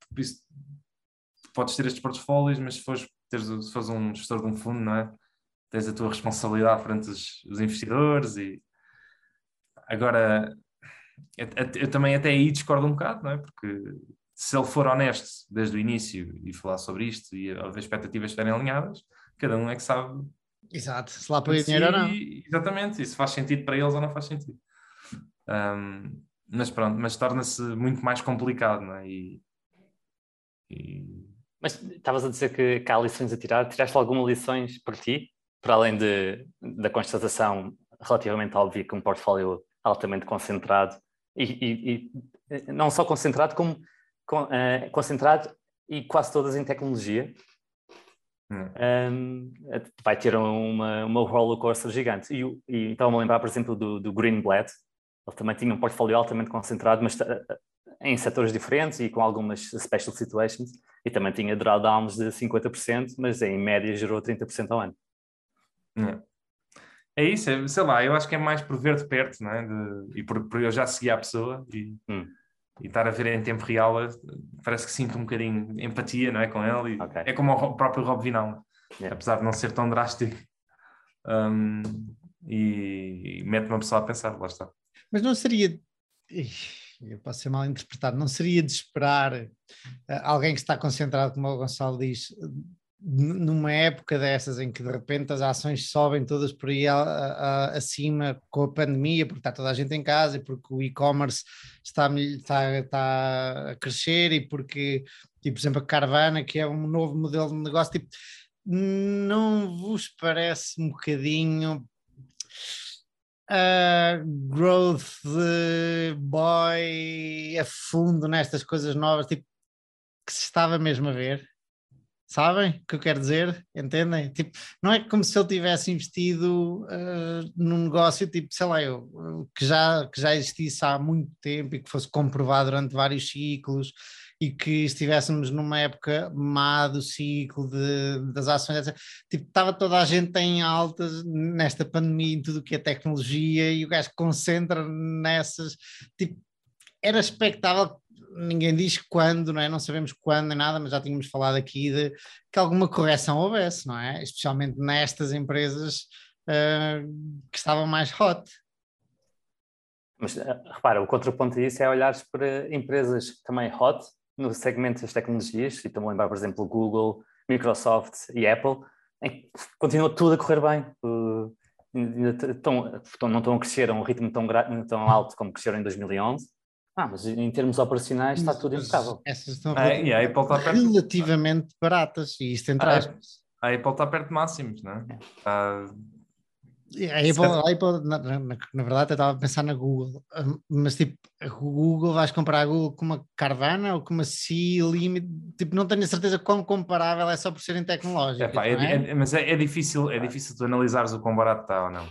podes ter estes portfólios, mas se fores, teres, se fores um gestor de um fundo, não é? Tens a tua responsabilidade frente os investidores e agora eu, eu, também até aí discordo um bocado, não é? Porque se ele for honesto desde o início e falar sobre isto e as expectativas estiverem alinhadas, cada um é que sabe. Exato, se lá põe dinheiro ou não. Exatamente, e se faz sentido para eles ou não faz sentido. Um, mas pronto, mas torna-se muito mais complicado, não é? E, e... Mas estavas a dizer que, que há lições a tirar. Tiraste alguma lições para ti, para além de, da constatação relativamente óbvia que um portfólio altamente concentrado e, e, e não só concentrado, como uh, concentrado e quase todas em tecnologia. Hum. Um, vai ter uma, uma roller coaster gigante. E, e então, me lembrar, por exemplo, do, do Greenblatt. Ele também tinha um portfólio altamente concentrado, mas uh, em setores diferentes e com algumas special situations. E também tinha drawdowns de 50%, mas em média gerou 30% ao ano. Hum. É isso, é, sei lá, eu acho que é mais por ver de perto, não é? De, e por, por eu já segui a pessoa e, hum e estar a ver em tempo real, parece que sinto um bocadinho empatia não é, com ele. E okay. É como o próprio Rob Vinal, yeah. apesar de não ser tão drástico. Um, e, e mete uma pessoa a pensar, lá está. Mas não seria, eu posso ser mal interpretado, não seria de esperar uh, alguém que está concentrado, como o Gonçalo diz, numa época dessas em que de repente as ações sobem todas por aí a, a, acima com a pandemia, porque está toda a gente em casa e porque o e-commerce está, está, está a crescer e porque, tipo, por exemplo, a Carvana, que é um novo modelo de negócio, tipo, não vos parece um bocadinho uh, growth boy a fundo nestas coisas novas, tipo, que se estava mesmo a ver? Sabem o que eu quero dizer? Entendem? Tipo, não é como se ele tivesse investido uh, num negócio, tipo, sei lá, eu, que, já, que já existisse há muito tempo e que fosse comprovado durante vários ciclos e que estivéssemos numa época má do ciclo de, das ações, etc. Tipo, estava toda a gente em altas nesta pandemia em tudo o que é tecnologia e o gajo concentra nessas, tipo, era expectável ninguém diz quando, não é? Não sabemos quando nem nada, mas já tínhamos falado aqui de que alguma correção houvesse, não é? Especialmente nestas empresas uh, que estavam mais hot. Mas uh, repara, o contraponto a isso é olhar para empresas também hot no segmento das tecnologias, e a lembrar, por exemplo, Google, Microsoft e Apple, continua tudo a correr bem. Uh, estão, não estão a crescer a um ritmo tão, tão alto como cresceram em 2011, ah, mas em termos operacionais está tudo impecável. Essas estão é, e a Apple está perto, relativamente baratas, e isto entre aspas. A Apple está perto de máximos, não é? Está... A Apple, a Apple na, na, na, verdade, eu estava a pensar na Google, hum, mas tipo, o Google vais comparar a Google com uma Carvana ou com uma C Limit, tipo, não tenho a certeza quão comparável é só por serem tecnológicas. É, é, é? mas é, é, difícil, é difícil tu analisares o quão barato está ou não.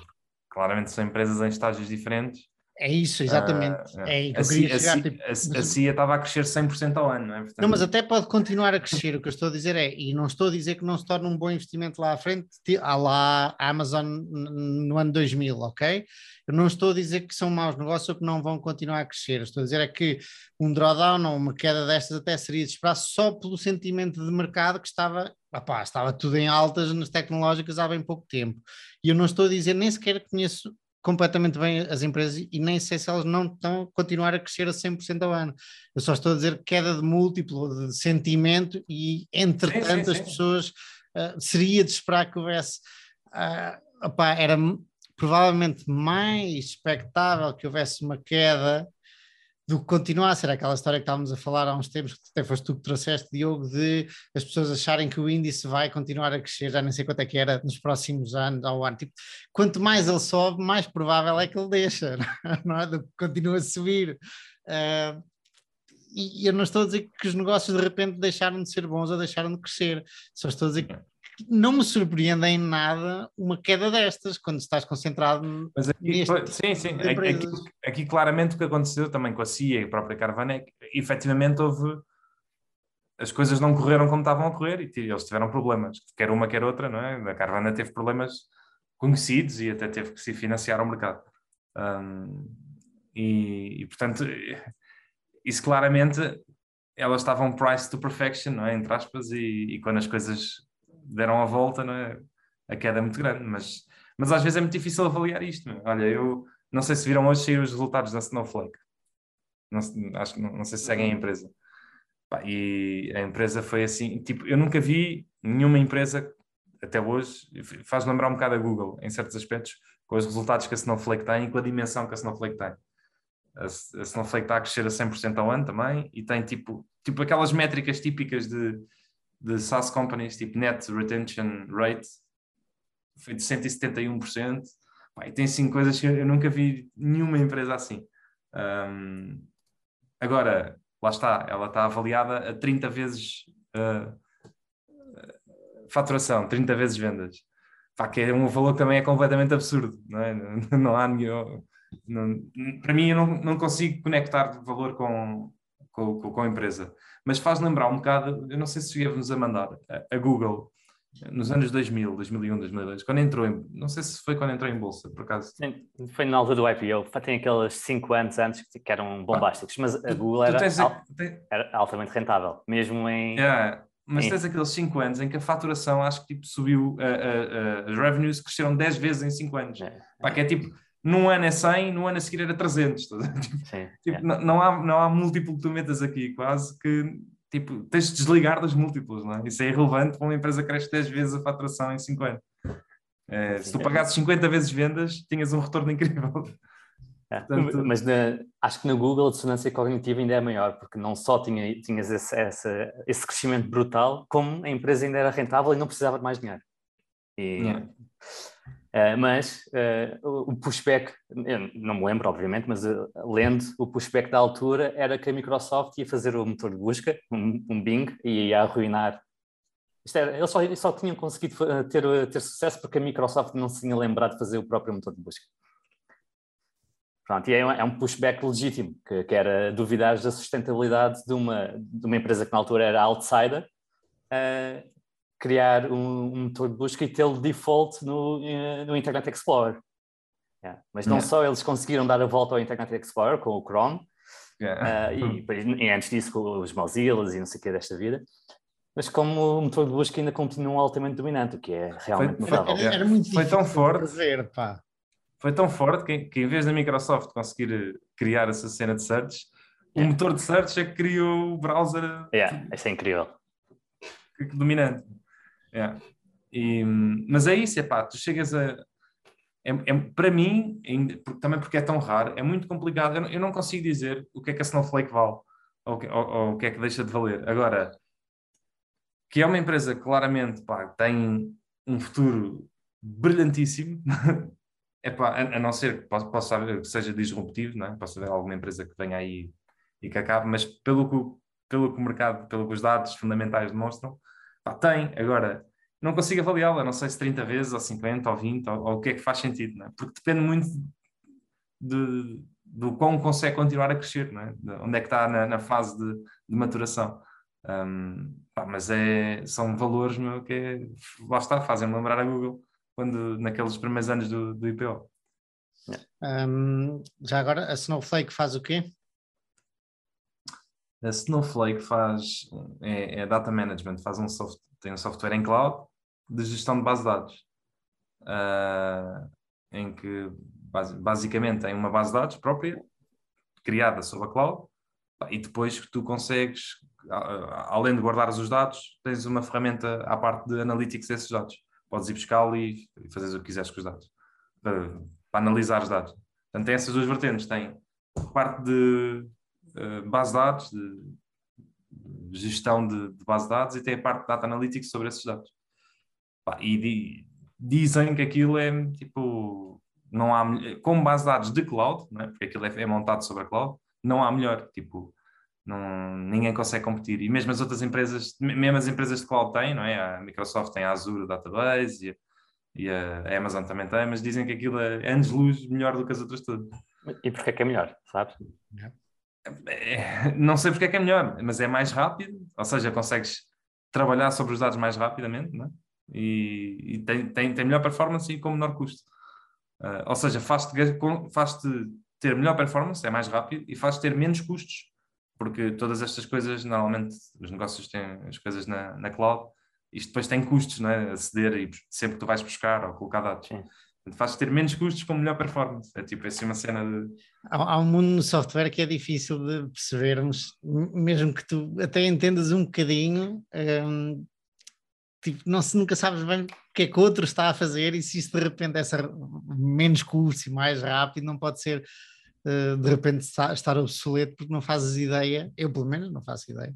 Claramente são empresas em estágios diferentes é isso, exatamente. Uh, é a, CIA, chegar, tipo, a, a, CIA estava a crescer 100% ao ano, não é? Portanto... Não, mas até pode continuar a crescer. o que eu estou a dizer é, e não estou a dizer que não se torne um bom investimento lá à frente, à lá Amazon no ano 2000, ok? Eu não estou a dizer que são maus negócios ou que não vão continuar a crescer. Estou a dizer é que um drawdown ou uma queda destas até seria de esperar só pelo sentimento de mercado que estava, opá, estava tudo em altas nas tecnológicas há bem pouco tempo. E eu não estou a dizer, nem sequer conheço completamente bem as empresas e nem sei se elas não estão a continuar a crescer a 100% ao ano. Eu só estou a dizer queda de múltiplo, de sentimento e entretanto sim, sim, as pessoas uh, seria de esperar que houvesse uh, opá, era provavelmente mais expectável que houvesse uma queda do que continuar a ser aquela história que estávamos a falar há uns tempos, que até foste tu que trouxeste, Diogo, de as pessoas acharem que o índice vai continuar a crescer, já nem sei quanto é que era, nos próximos anos, ao ano. Tipo, quanto mais ele sobe, mais provável é que ele deixa, (laughs) não é? Do que continua a subir. Uh, e eu não estou a dizer que os negócios de repente deixaram de ser bons ou deixaram de crescer, só estou a dizer que não me surpreende em nada uma queda destas, quando estás concentrado Mas aqui, Sim, sim. Aqui, aqui, claramente o que aconteceu também com a CIA e a própria Carvana é que efetivamente houve. As coisas não correram como estavam a correr e eles tiveram problemas, quer uma, quer outra, não é? A Carvana teve problemas conhecidos e até teve que se financiar ao mercado. Um, e, e, portanto, isso claramente elas estavam price to perfection, não é? Entre aspas, e, e quando as coisas deram a volta, não é? a queda é muito grande, mas, mas às vezes é muito difícil avaliar isto. Não é? Olha, eu não sei se viram hoje sair os resultados da Snowflake. Não, acho, não, não sei se seguem a empresa. Pá, e a empresa foi assim, tipo, eu nunca vi nenhuma empresa até hoje, faz lembrar um bocado a Google em certos aspectos, com os resultados que a Snowflake tem e com a dimensão que a Snowflake tem. A, a Snowflake está a crescer a 100% ao ano também e tem tipo, tipo aquelas métricas típicas de de SaaS companies, tipo Net Retention Rate, foi de 171%. Pá, e tem cinco coisas que eu nunca vi nenhuma empresa assim. Um, agora, lá está, ela está avaliada a 30 vezes uh, faturação, 30 vezes vendas. Pá, que é um valor que também é completamente absurdo. Não, é? (laughs) não há nenhum. Não, para mim, eu não, não consigo conectar valor com, com, com, com a empresa mas faz lembrar um bocado, eu não sei se cheguei-vos a mandar, a, Google, nos anos 2000, 2001, 2002, quando entrou em, não sei se foi quando entrou em bolsa, por acaso. Sim, foi na altura do IPO, tem aqueles 5 anos antes que eram bombásticos, mas a Google era, tens, al, tem... era altamente rentável, mesmo em... É, mas em... tens aqueles 5 anos em que a faturação acho que tipo, subiu, as revenues cresceram 10 vezes em 5 anos. É. Pá, que é tipo num ano é 100, no ano a seguir era 300. (laughs) Tá? Sim, tipo, é. não, não, há, não há múltiplo que tu metas aqui, quase que tipo, tens de desligar das múltiplos, não é? Isso é irrelevante para uma empresa que cresce 10 vezes a faturação em 5 anos. É, se tu pagasses 50 vezes vendas, tinhas um retorno incrível. (laughs) É, Portanto, mas na, acho que na Google a dissonância cognitiva ainda é maior, porque não só tinha, tinhas esse, esse, esse crescimento brutal, como a empresa ainda era rentável e não precisava de mais dinheiro. E. Uh, mas uh, o pushback, não me lembro, obviamente, mas uh, lendo, o pushback da altura era que a Microsoft ia fazer o motor de busca, um, um Bing, e ia arruinar Era, eles só, só tinham conseguido ter, ter sucesso porque a Microsoft não se tinha lembrado de fazer o próprio motor de busca. Pronto, e é, é um pushback legítimo, que, que, era duvidar da sustentabilidade de uma, de uma empresa que na altura era outsider, criar um, um, motor de busca e tê-lo default no, uh, no Internet Explorer. Yeah. Mas não yeah. só eles conseguiram dar a volta ao Internet Explorer com o Chrome, yeah. uh, e, e, antes disso com os Mozilla e não sei o que desta vida, mas como o motor de busca ainda continua altamente dominante, o que é realmente foi, notável. Era, era, muito foi tão forte. Ver, pá. Foi tão forte que, que, em vez da Microsoft conseguir criar essa cena de search, o motor de search é que criou o browser. Yeah, isso é incrível. Dominante. Yeah. E, mas é isso, é pá, tu chegas a. É, é, para mim, também porque é tão raro, é muito complicado. Eu, eu não consigo dizer o que é que a Snowflake vale ou, ou, ou, o que é que deixa de valer. Agora, que é uma empresa que claramente pá, tem um futuro brilhantíssimo, (laughs) é pá, a, a, não ser que possa, possa que seja disruptivo, não é? possa haver alguma empresa que venha aí e que acabe, mas pelo que, pelo que o mercado, pelo que os dados fundamentais demonstram, pá, tem. Agora, não consigo avaliá-la, não sei se 30 vezes, ou 50, ou 20, ou, ou o que é que faz sentido, é? porque depende muito de, do quão consegue continuar a crescer, é? De onde é que está na, na fase de, de maturação. Um, pá, mas é, são valores meu, que é, lá está, fazem-me lembrar a Google quando, naqueles primeiros anos do, do IPO. Um, já agora, a Snowflake faz o quê? A Snowflake faz é, é data management, faz um soft, tem um software em cloud de gestão de base de dados, uh, em que basicamente tem uma base de dados própria, criada sobre a cloud, e depois tu consegues, além de guardares os dados, tens uma ferramenta à parte de analytics desses dados. Podes ir buscá-lo e, e fazer o que quiseres com os dados, para, para analisar os dados. Portanto, tem essas duas vertentes. Tem parte de uh, base de dados, de, de gestão de, de, base de dados, e tem a parte de data analytics sobre esses dados. Pá, e di, dizem que aquilo é tipo, não há, como base de dados de cloud, é? porque aquilo é, é montado sobre a cloud, não há melhor. Tipo, não, ninguém consegue competir. E mesmo as outras empresas, mesmo as empresas de cloud têm, não é? A Microsoft tem a Azure Database e, e a Amazon também tem, mas dizem que aquilo é anos-luz melhor do que as outras todas. E porquê é que é melhor, sabes? É, (laughs) não sei porque é que é melhor, mas é mais rápido, ou seja, consegues trabalhar sobre os dados mais rapidamente, não é? E, e tem, tem, tem melhor performance e com menor custo. Uh, ou seja, faz-te faz ter melhor performance, é mais rápido, e faz-te ter menos custos porque todas estas coisas, normalmente, os negócios têm as coisas na, na cloud, isto depois tem custos, não é? Aceder e sempre que tu vais buscar ou colocar dados. Faz ter menos custos com melhor performance. É tipo, é assim uma cena de. Há, há, um mundo no software que é difícil de percebermos, mesmo que tu até entendas um bocadinho, um, tipo, não se nunca sabes bem o que é que outro está a fazer e se isso de repente é menos custo e mais rápido, não pode ser eh, de repente estar obsoleto porque não fazes ideia, eu pelo menos não faço ideia,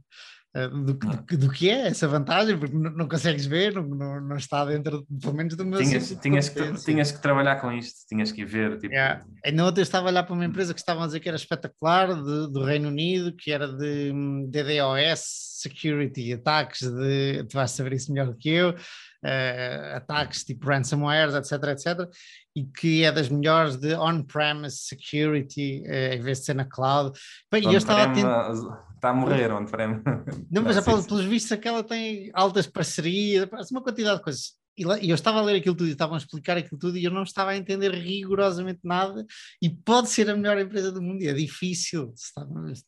do, do, do, que é essa vantagem, porque não, não consegues ver, não, não, não, está dentro, pelo menos, do meu tinhas, tinhas que, tinhas que trabalhar com isto, tinhas que ver. Tipo... Yeah. Ainda ontem eu estava a olhar para uma empresa que estavam a dizer que era espetacular, de, do Reino Unido, que era de DDoS, security, ataques de. Tu vais saber isso melhor do que eu. Uh, ataques tipo ransomware, etc, etc, e que é das melhores de on-premise security, uh, em vez de ser na cloud. Bem, eu estava a tentar... Está a morrer on-prem. Não, mas já, pelos vistos aquela tem altas parcerias, uma quantidade de coisas e, lá, e, eu estava a ler aquilo tudo e estavam a explicar aquilo tudo e eu não estava a entender rigorosamente nada e pode ser a melhor empresa do mundo e é difícil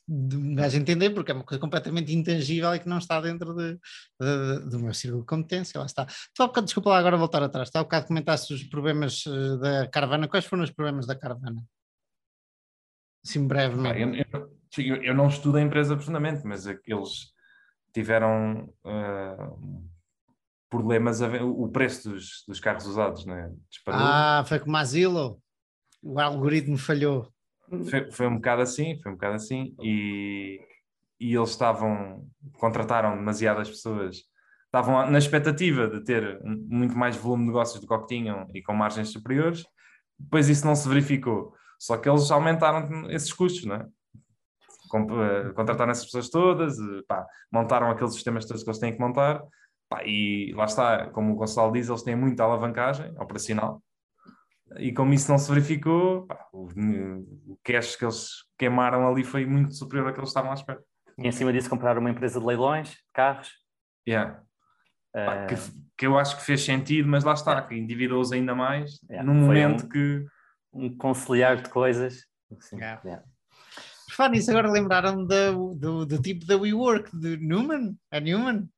de um gajo entender porque é uma coisa completamente intangível e que não está dentro de, de, do meu círculo de competência, lá está. Tu bocado, desculpa lá agora voltar atrás, está há bocado comentaste os problemas eh, da Caravana, quais foram os problemas da Caravana? Assim brevemente. Ah, eu, eu, eu, não estudo a empresa profundamente, mas eles tiveram... Uh, problemas, a, o preço dos, dos carros usados, né? Disparou. Ah, foi como a Zillow, o algoritmo falhou. Foi, foi, um bocado assim, foi um bocado assim, e, e eles estavam, contrataram demasiadas pessoas, estavam na expectativa de ter muito mais volume de negócios do que, que tinham e com margens superiores, depois isso não se verificou, só que eles aumentaram esses custos, não é? Eh, contrataram essas pessoas todas, eh, pá, montaram aqueles sistemas todos que eles têm que montar, Pá, e lá está, como o Gonçalo diz, eles têm muita alavancagem operacional e como isso não se verificou, pá, o, o cash que eles queimaram ali foi muito superior ao que eles estavam à espera. E em cima disso compraram uma empresa de leilões, de carros. Yeah. Uh... Pá, que, que, eu acho que fez sentido, mas lá está, que endividou-os ainda mais yeah. num momento um, que... Um conciliar de coisas. Assim, yeah. Yeah. Por falar nisso, agora lembraram do, do, do tipo da WeWork, de Newman, a Newman?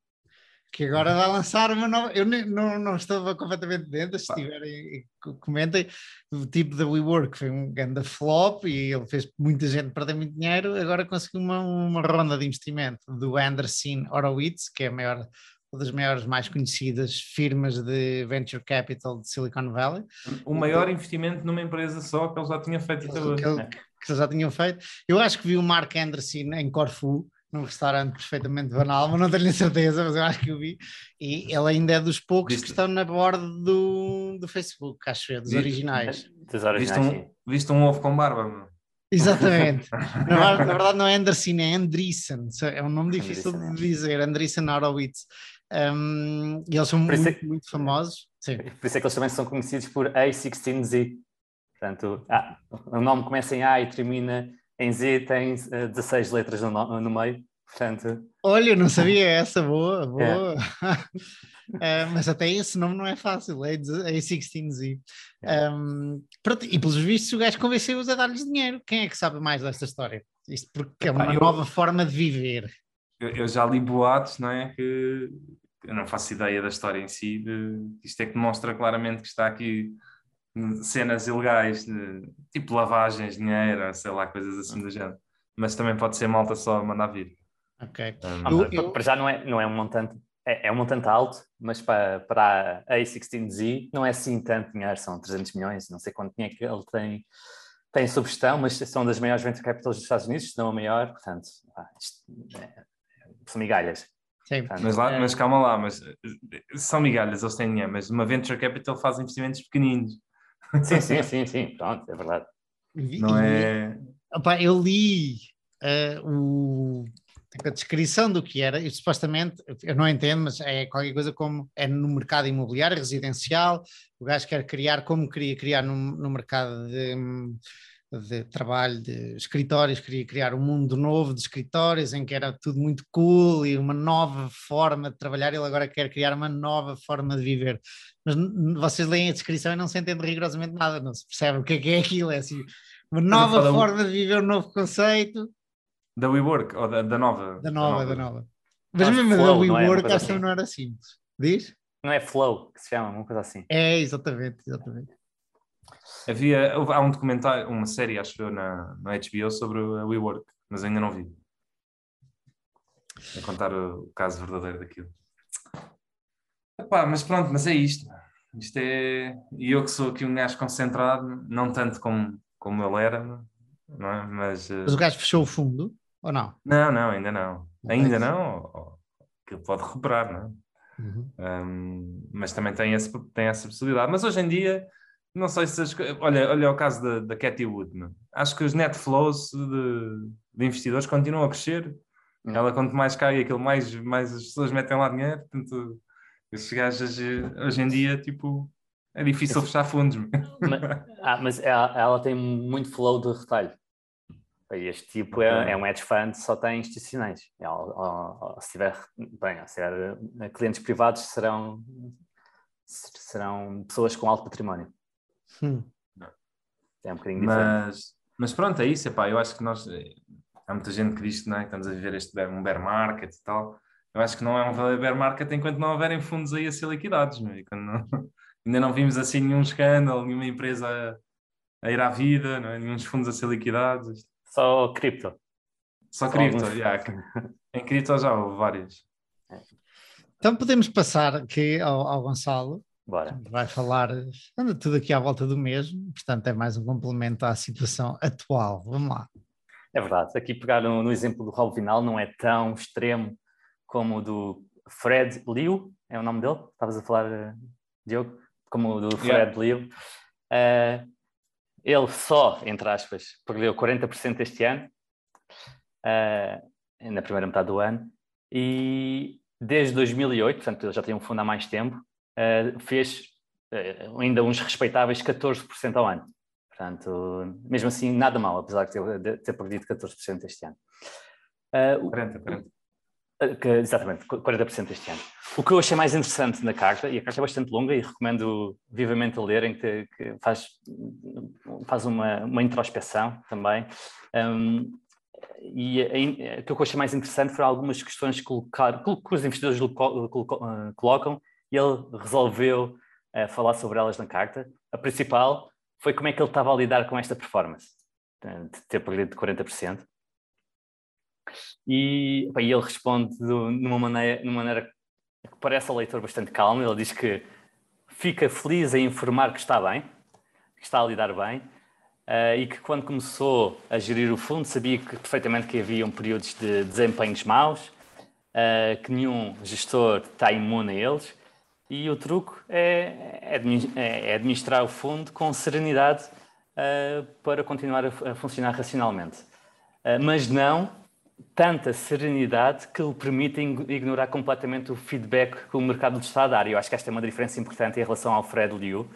que agora vai lançar uma nova. Eu não, não estava completamente dentro, se tiverem, comentem. O tipo da WeWork foi um grande flop e ele fez muita gente perder muito dinheiro. Agora conseguiu uma, uma ronda de investimento do Anderson Horowitz, que é a maior, uma das maiores, mais conhecidas firmas de venture capital de Silicon Valley. O maior investimento numa empresa só que ele já tinha feito. Ele, que já tinham feito. Eu acho que vi o Mark Anderson em Corfu num restaurante perfeitamente banal, mas não tenho certeza, mas eu acho que eu vi. E ele ainda é dos poucos viste? que estão na borda do, do Facebook, acho eu, dos viste? originais. Dos originais viste, um, viste um ovo com barba, meu. Exatamente. (laughs) na, verdade, não é Anderson, é Andreessen. É um nome difícil de é. dizer. Andreessen Horowitz. Um, e eles são muito, é, muito famosos. Sim. Por isso é que eles também são conhecidos por A16Z. Portanto, ah, o nome começa em A e termina em Z tem uh, eh, 16 letras no, no, meio, portanto... Olha, não sabia essa, boa, (laughs) boa. É. (laughs) uh, mas até esse nome não é fácil, é, é 16Z. É. Um, pronto, e pelos vistos o gajo convenceu-os a dar-lhes dinheiro. Quem é que sabe mais desta história? Isto porque é uma eu, nova forma de viver. Eu, eu, já li boatos, não é? Que eu não faço ideia da história em si. De, isto é que mostra claramente que está aqui cenas ilegais, de, tipo lavagens de dinheiro, sei lá, coisas assim do género. Mas também pode ser malta só mandar vir. Ok. Um, eu, eu... Para já não é, não é um montante, é, é, um montante alto, mas para, para a A16Z não é assim tanto dinheiro, são 300 milhões, não sei quanto dinheiro que ele tem, tem subgestão, mas são das maiores venture capitals dos Estados Unidos, se não a maior, portanto, ah, isto, é, são migalhas. Sim. Mas, lá, mas calma lá, mas são migalhas, eles têm dinheiro, mas uma venture capital faz investimentos pequeninos. Sim, sim, (laughs) sim, sim, pronto, é verdade. Não é. Opa, eu li uh, o, a descrição do que era, e supostamente, eu não entendo, mas é qualquer coisa como é no mercado imobiliário, residencial, o gajo quer criar como queria criar no, no mercado de, de trabalho de escritórios, queria criar um mundo novo de escritórios em que era tudo muito cool e uma nova forma de trabalhar, ele agora quer criar uma nova forma de viver mas vocês leem a descrição e não se entende rigorosamente nada, não se percebe o que é que é aquilo, é assim, uma nova forma de viver um novo conceito. Da WeWork, ou da, da nova? Da nova, da nova. Mas mesmo a da é WeWork acho que assim. não era simples. Diz? Não é Flow que se chama, uma coisa assim. É, exatamente, exatamente. Havia, há um documentário, uma série, acho eu, na, na HBO sobre a WeWork, mas ainda não vi. A contar o caso verdadeiro daquilo. Epá, mas pronto, mas é isto. Isto é. E eu que sou aqui um gajo concentrado, não tanto como, como ele era, não é? Mas, mas o gajo fechou o fundo, ou não? Não, não, ainda não. não ainda não. Que ele pode recuperar, não é? Uhum. Um, mas também tem, esse, tem essa possibilidade. Mas hoje em dia, não sei se. As, olha, olha o caso da, da Cathy Wood. Acho que os net flows de, de investidores continuam a crescer. Uhum. Ela, quanto mais cai aquilo, mais, mais as pessoas metem lá dinheiro. Portanto, esses gajos hoje em dia, tipo, é difícil fechar fundos. Mas, (laughs) ah, mas ela, ela, tem muito flow de retalho. Este tipo é, okay. é, é, um hedge fund, só tem institucionais. Ela, se tiver, bem, se tiver eh, clientes privados, serão, serão pessoas com alto património. Hum. É um bocadinho diferente. Mas, mas pronto, é isso. Epá, eu acho que nós. Eh, há muita gente que diz que é? estamos a viver este um bear market e tal. Eu acho que não é um bear market enquanto não houverem fundos aí a ser liquidados. Não, é? (laughs) não ainda não vimos assim nenhum escândalo, nenhuma empresa a, a ir à vida, não é? nenhum fundos a ser liquidados. Só cripto. Só, Só cripto, yeah. em cripto já houve várias. Então podemos passar aqui ao, ao Gonçalo. Bora. Vai falar, anda tudo aqui à volta do mesmo, portanto é mais um complemento à situação atual. Vamos lá. É verdade, aqui pegar no, no exemplo do Raul Vinal não é tão extremo como o do Fred Liu, é o nome dele? Estavas a falar, Diogo? Como o do Fred yeah. Liu. Uh, ele só, entre aspas, perdeu 40% este ano, uh, na primeira metade do ano, e desde 2008, portanto ele já tem um fundo há mais tempo, fez uh, ainda uns respeitáveis 14% ao ano. Portanto, mesmo assim, nada mal, apesar de ter, de ter perdido 14% este ano. Uh, 40, 40. Que, exatamente, 40% este ano. O que eu achei mais interessante na carta, e a carta é bastante longa e recomendo vivamente a lerem, que, que faz, faz uma, uma introspeção também, um, e o que eu achei mais interessante foram algumas questões que, colocar, que os investidores ah, colocam e ele resolveu uh, falar sobre elas na carta. A principal foi como é que ele estava a lidar com esta performance, de ter perdido de 40%. E, e ele responde de numa maneira, numa maneira que parece ao leitor bastante calmo. Ele diz que fica feliz em informar que está bem, que está a lidar bem, uh, e que quando começou a gerir o fundo sabia que, perfeitamente que haviam períodos de desempenhos maus, uh, que nenhum gestor está imune a eles, e o truque é, é, é, é administrar o fundo com serenidade uh, para continuar a, a funcionar racionalmente. mas não tanta serenidade que lhe permite ignorar completamente o feedback que o mercado lhe está a dar. Eu acho que esta é uma diferença importante em relação ao Fred Liu.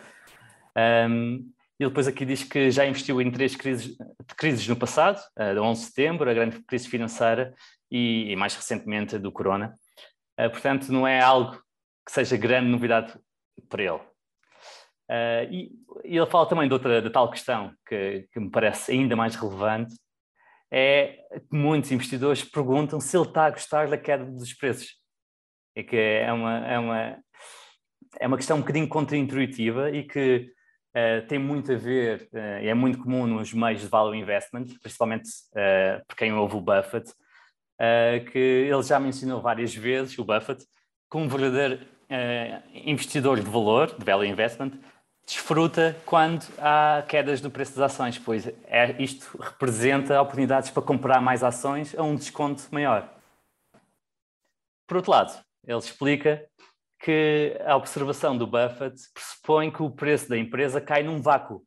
Um, ele depois aqui diz que já investiu em três crises, crises no passado, a de 11 de setembro, a grande crise financeira e, e mais recentemente a do corona. Uh, portanto, não é algo que seja grande novidade para ele. Uh, e, e, ele fala também de outra de tal questão que, que me parece ainda mais relevante, é que muitos investidores perguntam se ele está a gostar da queda dos preços. É que é uma, é uma, é uma questão um bocadinho contraintuitiva e que uh, tem muito a ver, uh, é muito comum nos meios de value investment, principalmente uh, por quem ouve o Buffett, que ele já mencionou várias vezes, o Buffett, como um verdadeiro investidor de valor, de value investment, desfruta quando há quedas no preço das ações, pois é, isto representa oportunidades para comprar mais ações a um desconto maior. Por outro lado, ele explica que a observação do Buffett pressupõe que o preço da empresa cai num vácuo.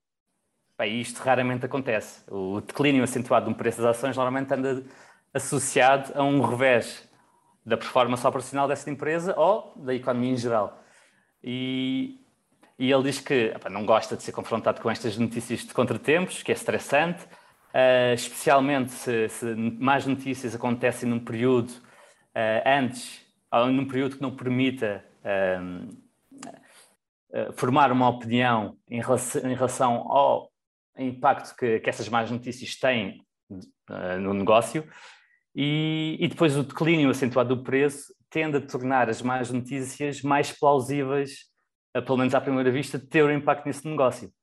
Bem, isto raramente acontece. O declínio acentuado do preço das ações normalmente anda associado a um revés da performance operacional dessa empresa ou da economia em geral. E, e ele diz que opa, não gosta de ser confrontado com estas notícias de contratempos, que é estressante, uh, especialmente se, se, mais notícias acontecem num período uh, antes, ou num período que não permita formar uma opinião em relação, em relação ao impacto que, que, essas más notícias têm uh, no negócio e, e, depois o declínio acentuado do preço tende a tornar as más notícias mais plausíveis, pelo menos à primeira vista, de ter um impacto nesse negócio.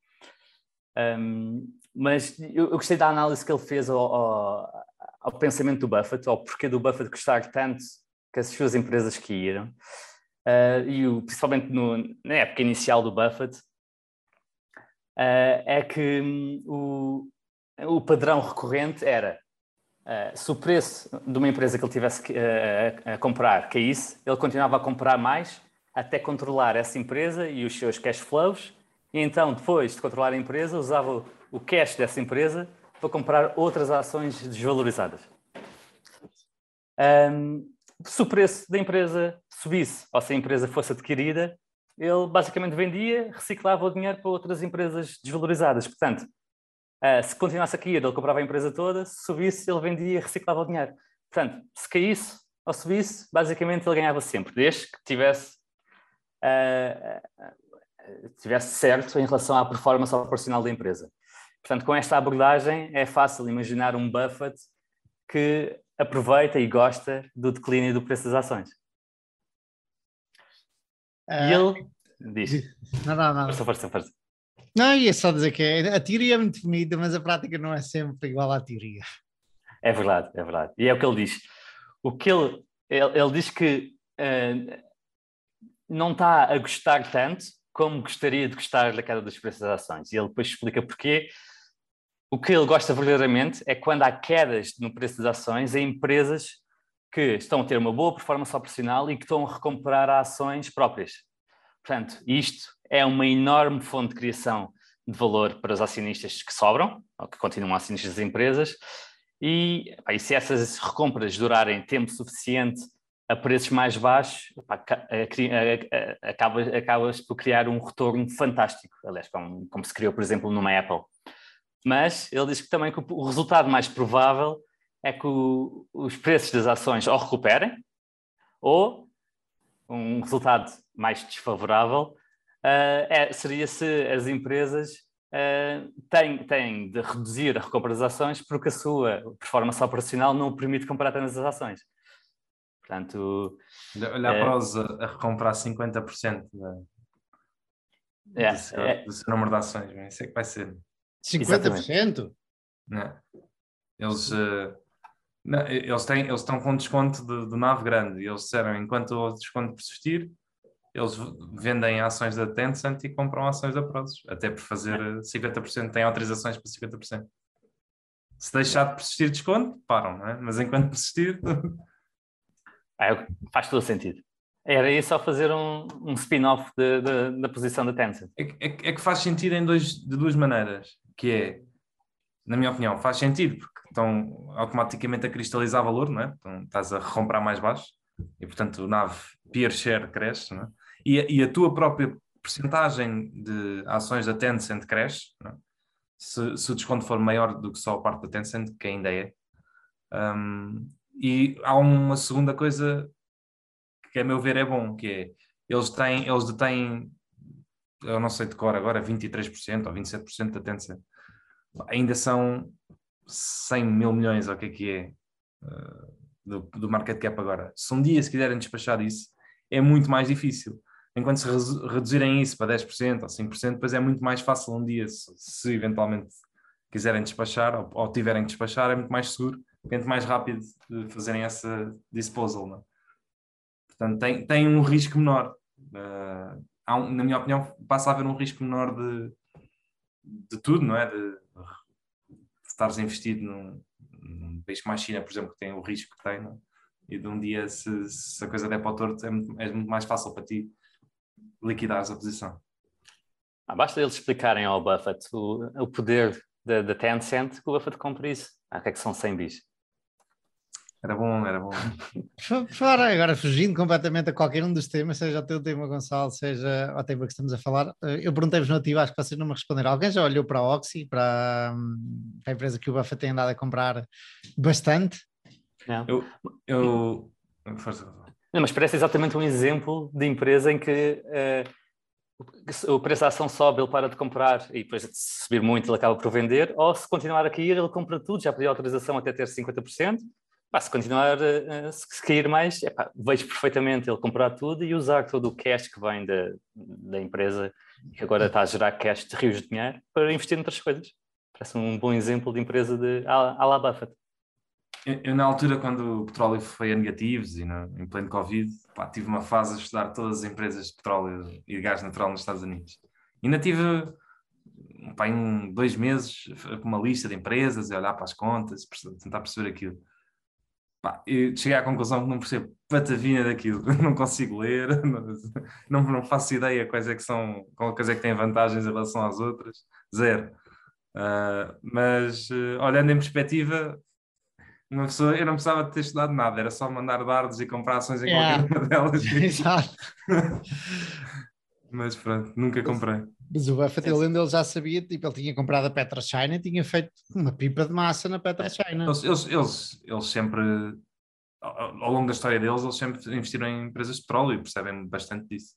Um, mas eu, eu, gostei da análise que ele fez ao, ao, ao, pensamento do Buffett, ao porquê do Buffett gostar tanto que as suas empresas caíram uh, e o, principalmente no, na época inicial do Buffett, uh, é que um, o, o padrão recorrente era uh, se o preço de uma empresa que ele tivesse que, a comprar caísse, ele continuava a comprar mais até controlar essa empresa e os seus cash flows, e então, depois de controlar a empresa, usava o cash dessa empresa para comprar outras ações desvalorizadas. Um, se o preço da empresa subisse ou se a empresa fosse adquirida, ele basicamente vendia, reciclava o dinheiro para outras empresas desvalorizadas. Portanto, uh, se continuasse a cair, ele comprava a empresa toda, se subisse, ele vendia e reciclava o dinheiro. Portanto, se caísse ou subisse, basicamente ele ganhava sempre, desde que tivesse, uh, tivesse certo em relação à performance operacional da empresa. Portanto, com esta abordagem é fácil imaginar um Buffett que aproveita e gosta do declínio do preço das ações. E ele diz. Não, não, não. Força, força, força. Não, ia só dizer que a teoria é muito bonita, mas a prática não é sempre igual à teoria. É verdade, é verdade. E é o que ele diz. O que ele, ele, ele diz que uh, não está a gostar tanto como gostaria de gostar da queda dos preços das ações. E ele depois explica porquê. O que ele gosta verdadeiramente é quando há quedas no preço das ações em empresas que estão a ter uma boa performance operacional e que estão a recuperar ações próprias. Portanto, isto é uma enorme fonte de criação de valor para os acionistas que sobram, ou que continuam acionistas das empresas, e, e se essas recompras durarem tempo suficiente a preços mais baixos, acabas, por criar um retorno fantástico, aliás, como, como se criou, por exemplo, numa Apple. Mas ele diz que também que o resultado mais provável é que o, os preços das ações ou recuperem, ou um resultado mais desfavorável é, seria se as empresas uh, têm, têm de reduzir a recompra das ações porque a sua performance operacional não permite comprar tantas ações. Portanto. Olhar é, para os a, a recomprar 50% da, é, do, seu, é, do seu número de ações, isso é que vai ser. 50%? Não. Eles, uh, não, eles, têm, eles estão com desconto de, de nave grande e eles disseram enquanto o desconto persistir, eles vendem ações da Tencent e compram ações da Prozis, até por fazer 50%, têm autorizações para 50%. Se deixar de persistir desconto, param, não é? Mas enquanto persistir. (laughs) É, faz todo sentido. Era isso só fazer um, um spin-off da posição da Tencent. É, é, é, que faz sentido em dois, de duas maneiras, que é, na minha opinião, faz sentido, porque estão automaticamente a cristalizar valor, não é? Então estás a recomprar mais baixo e, portanto, o NAV peer share cresce, não é? E, e a tua própria percentagem de ações da Tencent cresce, é? se, se, o desconto for maior do que só a parte da Tencent, que ainda é. Um, e há uma segunda coisa que, a meu ver, é bom, que é, eles têm, eles detêm, eu não sei de cor agora, 23% ou 27% da Tencent. Ainda são 100 mil milhões, ou o que é que é, uh, do, do market cap agora. Se um dia se quiserem despachar isso, é muito mais difícil enquanto se reduzirem isso para 10% ou 5%, depois é muito mais fácil um dia, se, eventualmente quiserem despachar ou, ou, tiverem que despachar, é muito mais seguro, é muito mais rápido fazerem essa disposal. Não? É? Portanto, tem, tem um risco menor. Uh, um, na minha opinião, passa a haver um risco menor de, de tudo, não é? De, de estares investido num, num país como a China, por exemplo, que tem o risco que tem, não? É? e de um dia, se, se, a coisa der para o torto, é muito, é muito mais fácil para ti liquidares a posição. Ah, basta eles explicarem ao Buffett o, o poder da, Tencent que o Buffett compra isso. Ah, que é que são 100 bis? Era bom, era bom. (laughs) Fora, agora fugindo completamente a qualquer um dos temas, seja o teu tema, Gonçalo, seja o tema que estamos a falar, eh, eu perguntei-vos no ativo, acho que vocês não me responderam. Alguém já olhou para a Oxy, para, hum, para a empresa que o Buffett tem andado a comprar bastante? Não. Eu, eu... Não, mas parece exatamente um exemplo de empresa em que uh, o preço da ação sobe, ele para de comprar e depois de subir muito ele acaba por vender, ou se continuar a cair, ele compra tudo, já pediu autorização até ter 50%. Pá, se continuar, uh, se cair mais, epá, vejo perfeitamente ele comprar tudo e usar todo o cash que vem da, da empresa, que agora está a gerar cash de rios de dinheiro, para investir em outras coisas. Parece um bom exemplo de empresa de à, à la Buffett. Eu, na altura, quando o petróleo foi a negativos e no, em pleno Covid, pá, tive uma fase a estudar todas as empresas de petróleo e de gás natural nos Estados Unidos. Ainda tive pá, em dois meses com uma lista de empresas e olhar para as contas, tentar perceber aquilo. Pá, cheguei à conclusão que não percebo patavina daquilo, (laughs) não consigo ler, (laughs) não, não faço ideia quais é que são, quais é que têm vantagens em relação às outras, zero. Uh, mas uh, olhando em perspectiva, uma pessoa, eu não precisava de ter estudado nada, era só mandar dardos e comprar ações em yeah. qualquer uma delas. (laughs) Exato. (laughs) Mas pronto, nunca comprei. Mas o Buffett, ele, ele já sabia, tipo, ele tinha comprado a Petra China e tinha feito uma pipa de massa na Petra China. Eles, eles, eles, eles sempre, ao, ao longo da história deles, eles sempre investiram em empresas de petróleo e percebem bastante disso.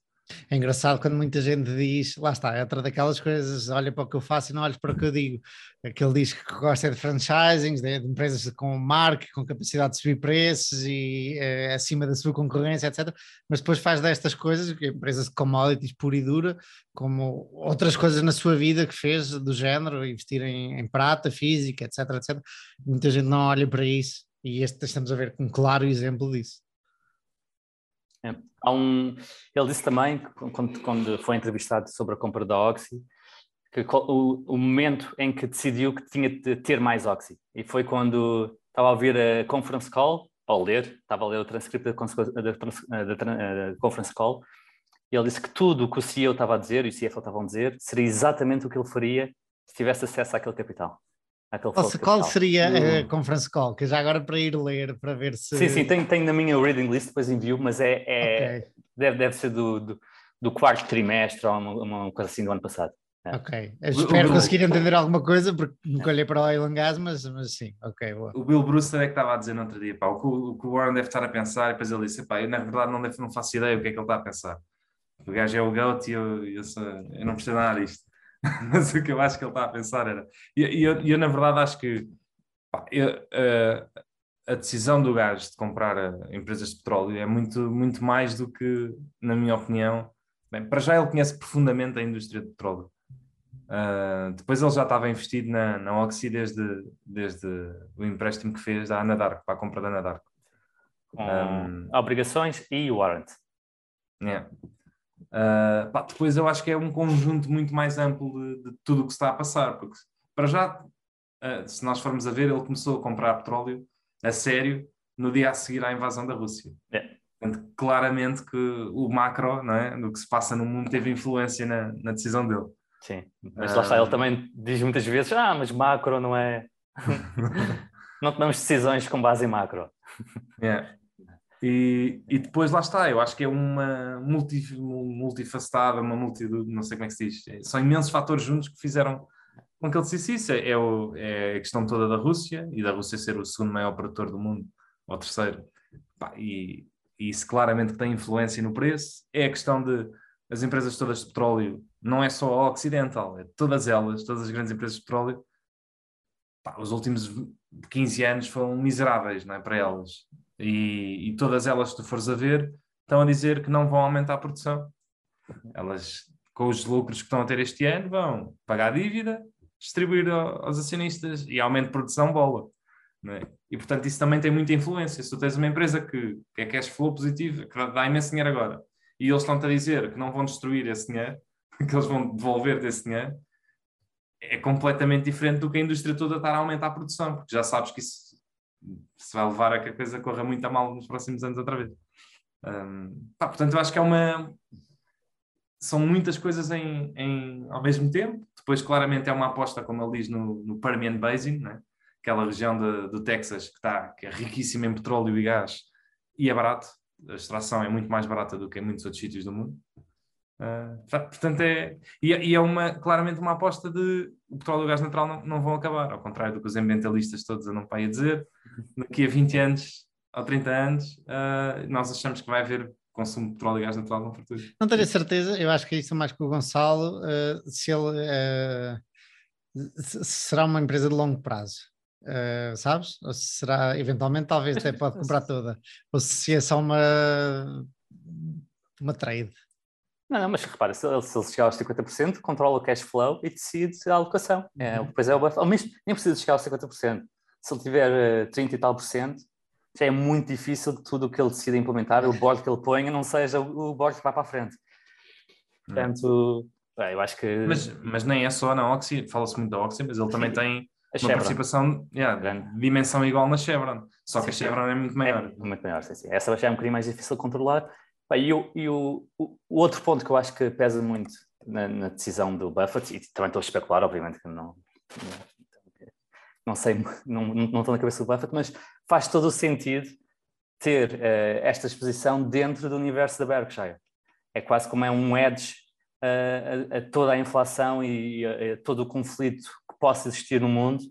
É engraçado quando muita gente diz, lá está, é outra daquelas coisas, olha para o que eu faço e não olha para o que eu digo. Aquele diz que gosta de franchisings, de, de empresas com marca, com capacidade de subir preços e é, acima da sua concorrência, etc. Mas depois faz destas coisas, empresas de commodities pura e dura, como outras coisas na sua vida que fez do género, investir em, em prata, física, etc, etc. Muita gente não olha para isso e este estamos a ver um claro exemplo disso. É. Há um, ele disse também, quando, quando foi entrevistado sobre a compra da Oxy, que o, o, momento em que decidiu que tinha de ter mais Oxy. E foi quando estava a ouvir a conference call, ou ler, estava a ler o transcrito da, da, da, da conference call, e ele disse que tudo o que o CEO estava a dizer e o CFO estavam a dizer seria exatamente o que ele faria se tivesse acesso àquele capital. Qual, qual seria a conference call? Que já agora para ir ler, para ver se. Sim, sim, tenho, tenho na minha reading list, depois envio, mas é, é okay. deve, deve ser do, do, do, quarto trimestre ou uma, uma coisa assim do ano passado. É. Ok, Eu espero o, conseguir entender alguma coisa, porque nunca olhei para o and gas, mas, mas sim, ok, boa. O Bill Brewster é que estava a dizer no outro dia, pá, o, que, o que o Warren deve estar a pensar, e depois ele disse, pá, eu na verdade não, deve, não faço ideia o que é que ele está a pensar. O gajo é o GOAT e eu, eu, sou, eu não percebo nada disto. (laughs) mas o que eu acho que ele está a pensar era... E eu, eu, eu, na verdade acho que pá, eu, uh, a decisão do gajo de comprar eh, empresas de petróleo é muito, muito mais do que, na minha opinião, bem, para já ele conhece profundamente a indústria de petróleo Uh, depois ele já estava investido na, na Oxy desde, desde o empréstimo que fez da Anadarko, para a compra da Anadarko. Um, obrigações e warrant. Yeah. Uh, pá, depois eu acho que é um conjunto muito mais amplo de, de tudo o que está a passar, porque para já, uh, se nós formos a ver, ele começou a comprar petróleo a sério no dia a seguir à invasão da Rússia. Yeah. Portanto, claramente que o macro, não é, do que se passa no mundo, teve influência na, na decisão dele. Sim, mas lá está, ele também diz muitas vezes: ah, mas macro não é. (laughs) não tomamos decisões com base em macro. Yeah. E, e depois lá está, eu acho que é uma multi, multifacetada, uma multi, não sei como é que se diz, são imensos fatores juntos que fizeram com que ele dissesse isso. É, o, é a questão toda da Rússia e da Rússia ser o segundo maior produtor do mundo, ou terceiro, e, e isso claramente tem influência no preço. É a questão de as empresas todas de petróleo, não é só a Occidental, é todas elas, todas as grandes empresas de petróleo, pá, os últimos 15 anos foram miseráveis não é, para elas. E, e, todas elas, se tu fores a ver, estão a dizer que não vão aumentar a produção. Elas, com os lucros que estão a ter este ano, vão pagar a dívida, distribuir aos acionistas e aumento de produção, bola. É? E portanto, isso também tem muita influência. Se tu tens uma empresa que, que é cash flow positivo, que dá imenso dinheiro agora, e eles estão-te a dizer que não vão destruir esse dinheiro, (laughs) que eles vão devolver desse dinheiro, é completamente diferente do que a indústria toda estar a aumentar a produção, porque já sabes que isso se vai levar a que a coisa corra muito a mal nos próximos anos outra vez. Um, pá, portanto, eu acho que é uma. São muitas coisas em, em, ao mesmo tempo. Depois, claramente, é uma aposta, como ele diz, no, no Permian Basin, né? aquela região do Texas que, está, que é riquíssima em petróleo e gás e é barato a extração é muito mais barata do que em muitos outros sítios do mundo. Uh, portanto, é, e, é, e, é uma, claramente uma aposta de o petróleo e o gás natural não, não vão acabar, ao contrário do que os ambientalistas todos andam para aí a dizer. Daqui a 20 anos ou 30 anos, uh, nós achamos que vai haver consumo de petróleo e gás natural no futuro. Não tenho certeza, eu acho que é isso mais que o Gonçalo, uh, se ele será uma empresa de longo prazo. Uh, sabes? Ou se será, eventualmente, talvez até pode comprar (laughs) toda. Ou se é só uma, uma trade. Não, não, mas repara, se ele, se ele chegar aos 50%, controla o cash flow e decide a alocação. É, uhum. Depois é o Ao mesmo, nem precisa chegar aos 50%. Se ele tiver uh, eh, 30 e tal por cento, já é muito difícil que tudo o que ele decida implementar, o board que ele ponha, não seja o board que vai para a frente. Hum. Portanto, eu acho que. Mas, mas nem é só na Oxy, fala-se muito da Oxy, mas ele também tem uma participação, yeah, dimensão igual na Chevron, só sim, que a Chevron é muito maior. É muito maior, sim, sim. Essa já é um bocadinho mais difícil de controlar. E, o, e o, o, outro ponto que eu acho que pesa muito na, na, decisão do Buffett, e também estou a especular, obviamente que não, não sei, não, não estou na cabeça do Buffett, mas faz todo o sentido ter uh, esta exposição dentro do universo da Berkshire. É quase como é um edge uh, a, a, toda a inflação e a, a todo o conflito possa existir no mundo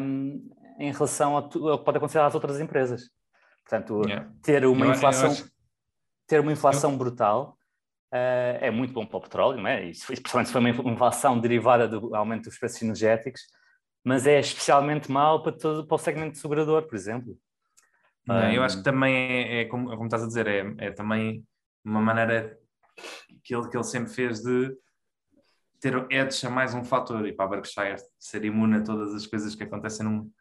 um, em relação ao que pode acontecer às outras empresas. Portanto, yeah. ter uma eu, inflação, eu ter uma inflação brutal uh, é muito bom para o petróleo, não é? Isso, principalmente se for uma inflação derivada do aumento dos preços energéticos, mas é especialmente mal para, todo, para o segmento segurador, por exemplo. Não, um, eu acho que também é, é como, como, estás a dizer, é, é também uma maneira que ele, que ele sempre fez de ter edge a mais um fator e para a Berkshire ser imune a todas as coisas que acontecem no mundo.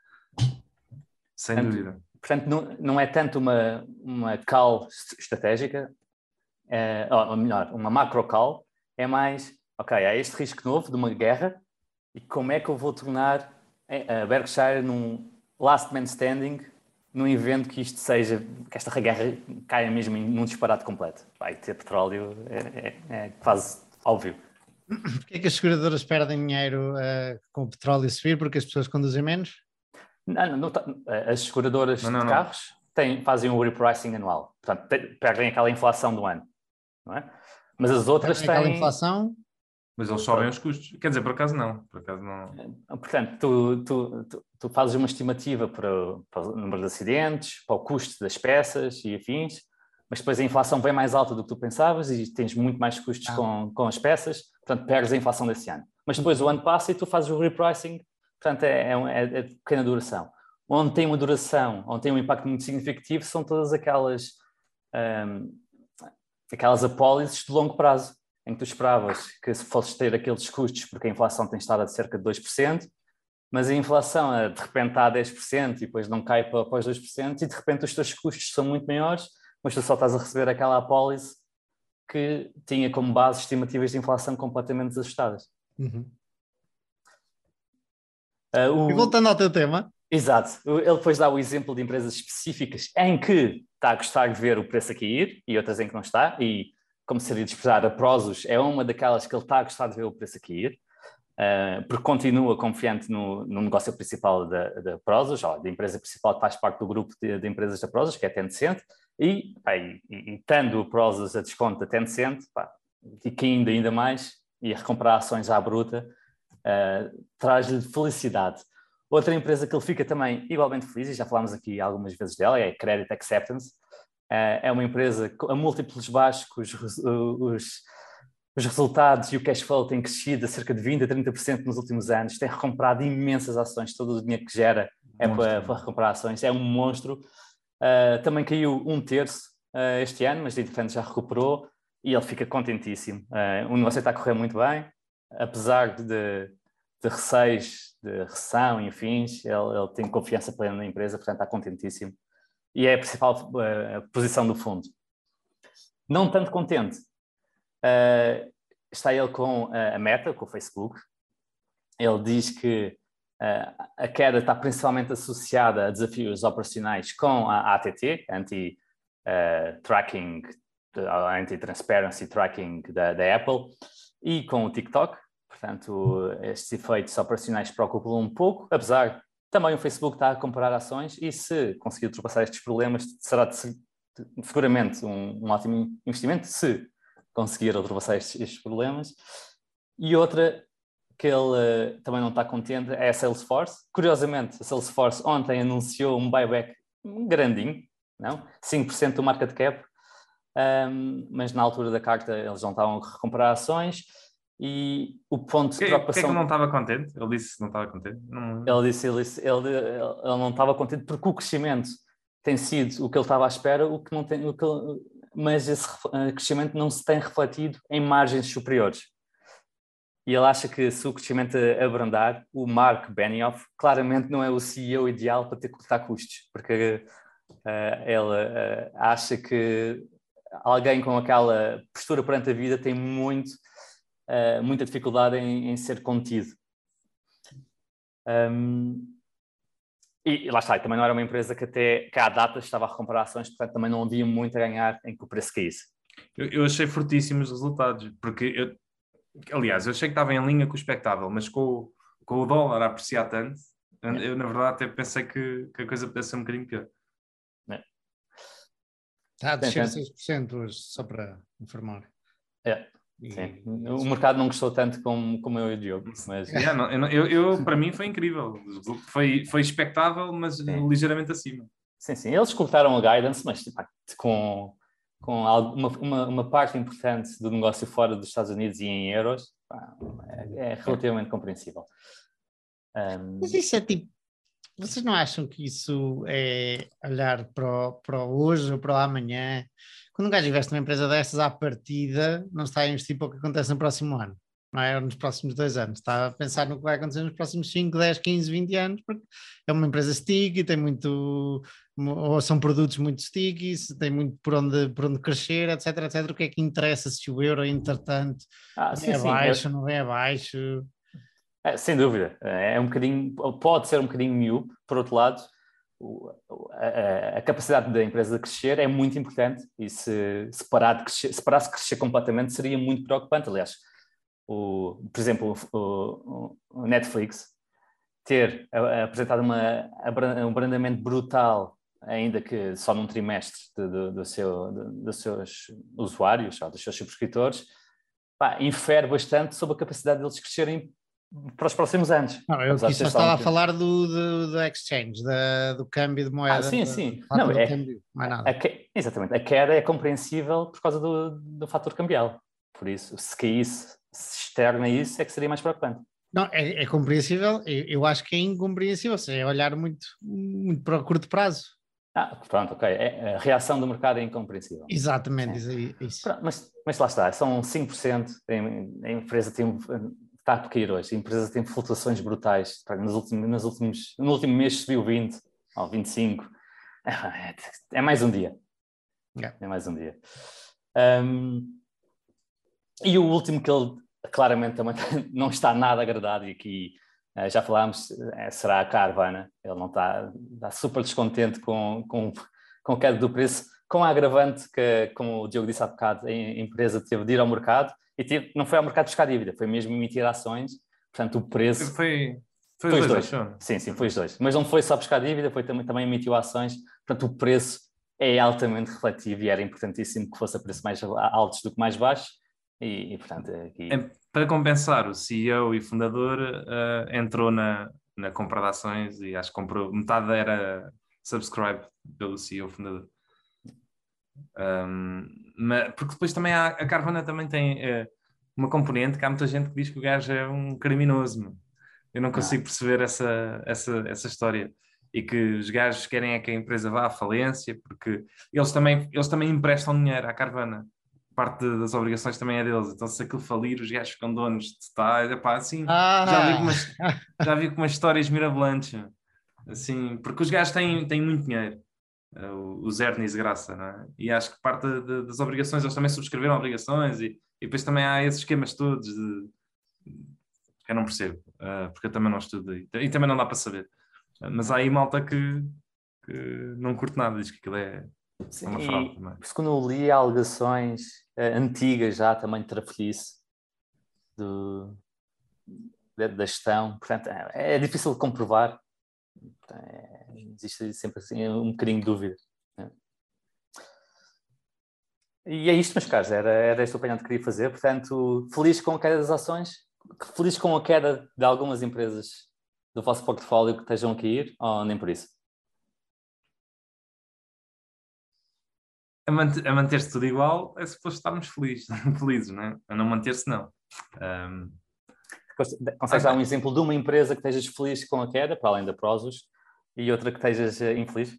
Sem dúvida. Portanto, não, não é tanto uma, uma call estratégica, é, ou melhor, uma macro call, é mais, ok, há este risco novo de uma guerra e como é que eu vou tornar a Berkshire num last man standing num evento que isto seja, que esta guerra caia mesmo num disparate completo. Vai ter petróleo, é, é, é quase óbvio. Porquê é que as seguradoras perdem dinheiro uh, com o petróleo subir? Porque as pessoas conduzem menos? Não, não, não tá, as seguradoras não, de carros têm, fazem um repricing anual. Portanto, perdem aquela inflação do ano. Não é? Mas as outras têm... Aquela inflação... Mas eles sobem os custos. Quer dizer, por acaso não. Por acaso não. Portanto, tu, tu, tu, tu fazes uma estimativa para, para o número de acidentes, para o custo das peças e afins, mas depois a inflação vem mais alta do que tu pensavas e tens muito mais custos ah. com, com as peças, portanto perdes a inflação desse ano. Mas depois o ano passa e tu fazes o repricing, portanto é, é, é pequena duração. Onde tem uma duração, onde tem um impacto muito significativo, são todas aquelas, um, aquelas apólices de longo prazo, em que tu esperavas que se fosses ter aqueles custos, porque a inflação tem estado a cerca de 2%, mas a inflação de repente está a 10% e depois não cai para, para os 2%, e de repente os teus custos são muito maiores mas tu só estás a receber aquela apólice que tinha como base estimativas de inflação completamente desajustadas. Uhum. Uh, o... E voltando ao teu tema. Exato. Ele depois dá o exemplo de empresas específicas em que está a gostar de ver o preço a cair e outras em que não está. E, como seria de esperar, a Prozos é uma daquelas que ele está a gostar de ver o preço a cair, uh, porque continua confiante no, no negócio principal da, da Prozos, ou da empresa principal que faz parte do grupo de, de empresas da Prozos, que é a Tencent, e, pá, e, e, tendo o Prozas a desconto da Tencent, pá, e caindo ainda mais, e a recomprar ações à bruta, uh, traz-lhe felicidade. Outra empresa que ele fica também igualmente feliz, e já falámos aqui algumas vezes dela, é a Credit Acceptance. Uh, é uma empresa a múltiplos baixos, os, os, os resultados e o cash flow têm crescido a cerca de 20% a 30% nos últimos anos, tem recomprado imensas ações, todo o dinheiro que gera é para, para recomprar ações, é um monstro. Uh, também caiu um terço uh, este ano, mas entretanto já recuperou e ele fica contentíssimo. O negócio está a correr muito bem, apesar de, de receios de recessão e ele, ele, tem confiança plena na empresa, portanto está contentíssimo. E é a principal posição do fundo. Não tanto contente, está ele com a Meta, com o Facebook. Ele diz que Uh, a queda está principalmente associada a desafios operacionais com a ATT, Anti-Tracking, uh, Anti-Transparency Tracking da, da, Apple, e com o TikTok. Portanto, estes efeitos operacionais preocupam um pouco, apesar também o Facebook está a comprar ações e se conseguir ultrapassar estes problemas será seguramente um, um, ótimo investimento se conseguir ultrapassar estes, estes problemas. E outra que ele uh, também não está contente é a Salesforce. Curiosamente, a Salesforce ontem anunciou um buyback grandinho, não? 5% do market cap, um, mas na altura da carta eles não estavam a recomprar ações e o ponto de preocupação... Porquê é que ele não estava contente? Ele disse que não estava contente? Não... Ele disse, ele, disse ele, ele, não estava contente porque o crescimento tem sido o que ele estava à espera, o que não tem, o que, mas esse eh, crescimento não se tem refletido em margens superiores e ele acha que se o crescimento abrandar, o Mark Benioff claramente não é o CEO ideal para ter que cortar custos, porque uh, ele uh, acha que alguém com aquela postura perante a vida tem muito, uh, muita dificuldade em, em ser contido. Um, e, e, lá está, também não era uma empresa que até que à data estava a recomprar ações, portanto também não havia muito a ganhar em que o preço caísse. Eu, eu achei fortíssimos os resultados, porque eu, aliás, eu achei que estava em linha com o espectável, mas com, com o dólar a apreciar tanto, eu na verdade até pensei que, que a coisa pudesse ser um bocadinho pior. É. Está a descer 6% hoje, só para informar. É. Sim. O mercado não gostou tanto como, como eu e o Diogo. Mas... Yeah, não, eu, eu, para mim foi incrível. Foi, foi expectável, mas sim. ligeiramente acima. Sim, sim. Eles cortaram a guidance, mas com, com uma, uma, uma, parte importante do negócio fora dos Estados Unidos e em euros, é, é relativamente compreensível. Um... Mas isso é tipo, vocês não acham que isso é olhar para o, para o hoje ou para o amanhã? Quando um gajo investe numa empresa dessas à partida, não está a investir para o que acontece no próximo ano não é? Nos próximos dois anos. Está a pensar no que vai acontecer nos próximos 5, 10, 15, 20 anos, porque é uma empresa sticky, tem muito, ou são produtos muito sticky, tem muito por onde, por onde crescer, etc, etc. O que é que interessa se o euro, entretanto, ah, sim, vem abaixo, eu... não vem abaixo? É, sem dúvida, é um bocadinho, pode ser um bocadinho miúdo, por outro lado, a, a, capacidade da empresa de crescer é muito importante e se, se, parar de crescer, se parasse de crescer completamente seria muito preocupante. Aliás, o, por exemplo, o, o Netflix ter apresentado uma, um abrandamento brutal, ainda que só num trimestre do seu, dos seus usuários, ou dos seus subscritores, pá, infere bastante sobre a capacidade deles crescerem para os próximos anos. Não, eu só estava a falar do, do, do exchange, da, do câmbio de moeda. Ah, sim, sim. Não, é, câmbio, mais nada. A, exatamente. A queda é compreensível por causa do, do fator cambial. Por isso, se caísse, se externa isso, é que seria mais preocupante. Não, é, é compreensível. Eu, eu, acho que é incompreensível, ou seja, é olhar muito, muito para o curto prazo. Ah, pronto, ok. É, a reação do mercado é incompreensível. Exatamente, isso. isso. Pronto, mas, mas lá está, são 5%. A empresa tem está a cair hoje. A empresa tem flutuações brutais. Nos últimos, nos últimos, no último mês subiu 20 ou 25. É, (laughs) é mais um dia. É, é mais um dia. Um, e o último que ele claramente também (laughs) não está nada agradado, e aqui uh, já falámos, uh, será a Carvana. Ele não está, está super descontente com, com, com a queda do preço, com a agravante que, como o Diogo disse há bocado, a empresa teve de ir ao mercado e teve, não foi ao mercado buscar dívida, foi mesmo emitir ações, portanto o preço... Foi, foi, foi os dois. dois. Sim, sim, foi os dois. Mas não foi só buscar dívida, foi também, também emitiu ações, portanto o preço é altamente refletivo e era importantíssimo que fosse a preços mais altos do que mais baixos. E, e portanto, aqui... para compensar, o CEO e fundador uh, entrou na, na compra de ações e acho que comprou metade era subscribe pelo CEO fundador. Um, mas, porque depois também há, a Carvana também tem uh, uma componente que há muita gente que diz que o gajo é um criminoso. Eu não consigo ah. perceber essa, essa, essa história. E que os gajos querem é que a empresa vá à falência, porque eles também, eles também emprestam dinheiro à Carvana. Parte das obrigações também é deles. Então, se aquilo falir, os gajos ficam donos de tais. Epá, assim, ah. já, vi umas, (laughs) já vi com umas histórias mirabolantes. Assim, porque os gajos têm, têm muito dinheiro uh, os hernias de graça, não é? E acho que parte de, das obrigações, eles também subscreveram obrigações e, e depois também há esses esquemas todos de... Eu não percebo, uh, porque eu também não estudo e, e também não dá para saber. Uh, mas há aí malta que, que não curte nada, diz que aquilo é, Sim, é uma fraude também. Quando eu li alegações antigas já também de trafolhice do, da, da gestão, portanto é, é difícil de comprovar. É, existe sempre assim um bocadinho de dúvida. Né? E é isto, meus caros, era, era este o apanhado que queria fazer. Portanto, feliz com a queda das ações, feliz com a queda de algumas empresas do vosso portfólio que estejam a cair, ou nem por isso? A, manter, a manter-se tudo igual é suposto estarmos (laughs) felizes, felizes, não é? A não manter-se, não. Um... Consegues dar um exemplo de uma empresa que estejas feliz com a queda, para além da Prozos, e outra que estejas eh, infeliz?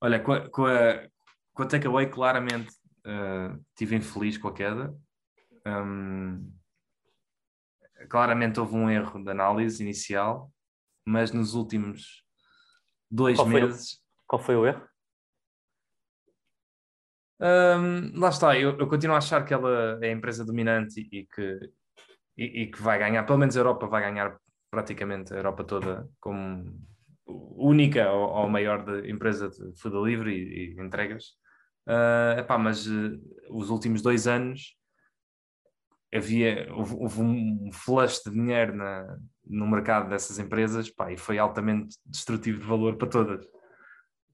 Olha, com a, com a, com a Takeaway, claramente uh, estive infeliz com a queda. Um, claramente houve um erro de análise inicial, mas nos últimos dois qual meses. Foi, qual foi o erro? Um, lá está, eu, eu, continuo a achar que ela é a empresa dominante e, que, e, e, que vai ganhar, pelo menos a Europa vai ganhar praticamente a Europa toda como única ou, ou maior de empresa de food delivery e, e entregas. Uh, epá, mas uh, os últimos dois anos havia houve, houve, um flush de dinheiro na, no mercado dessas empresas pá, e foi altamente destrutivo de valor para todas.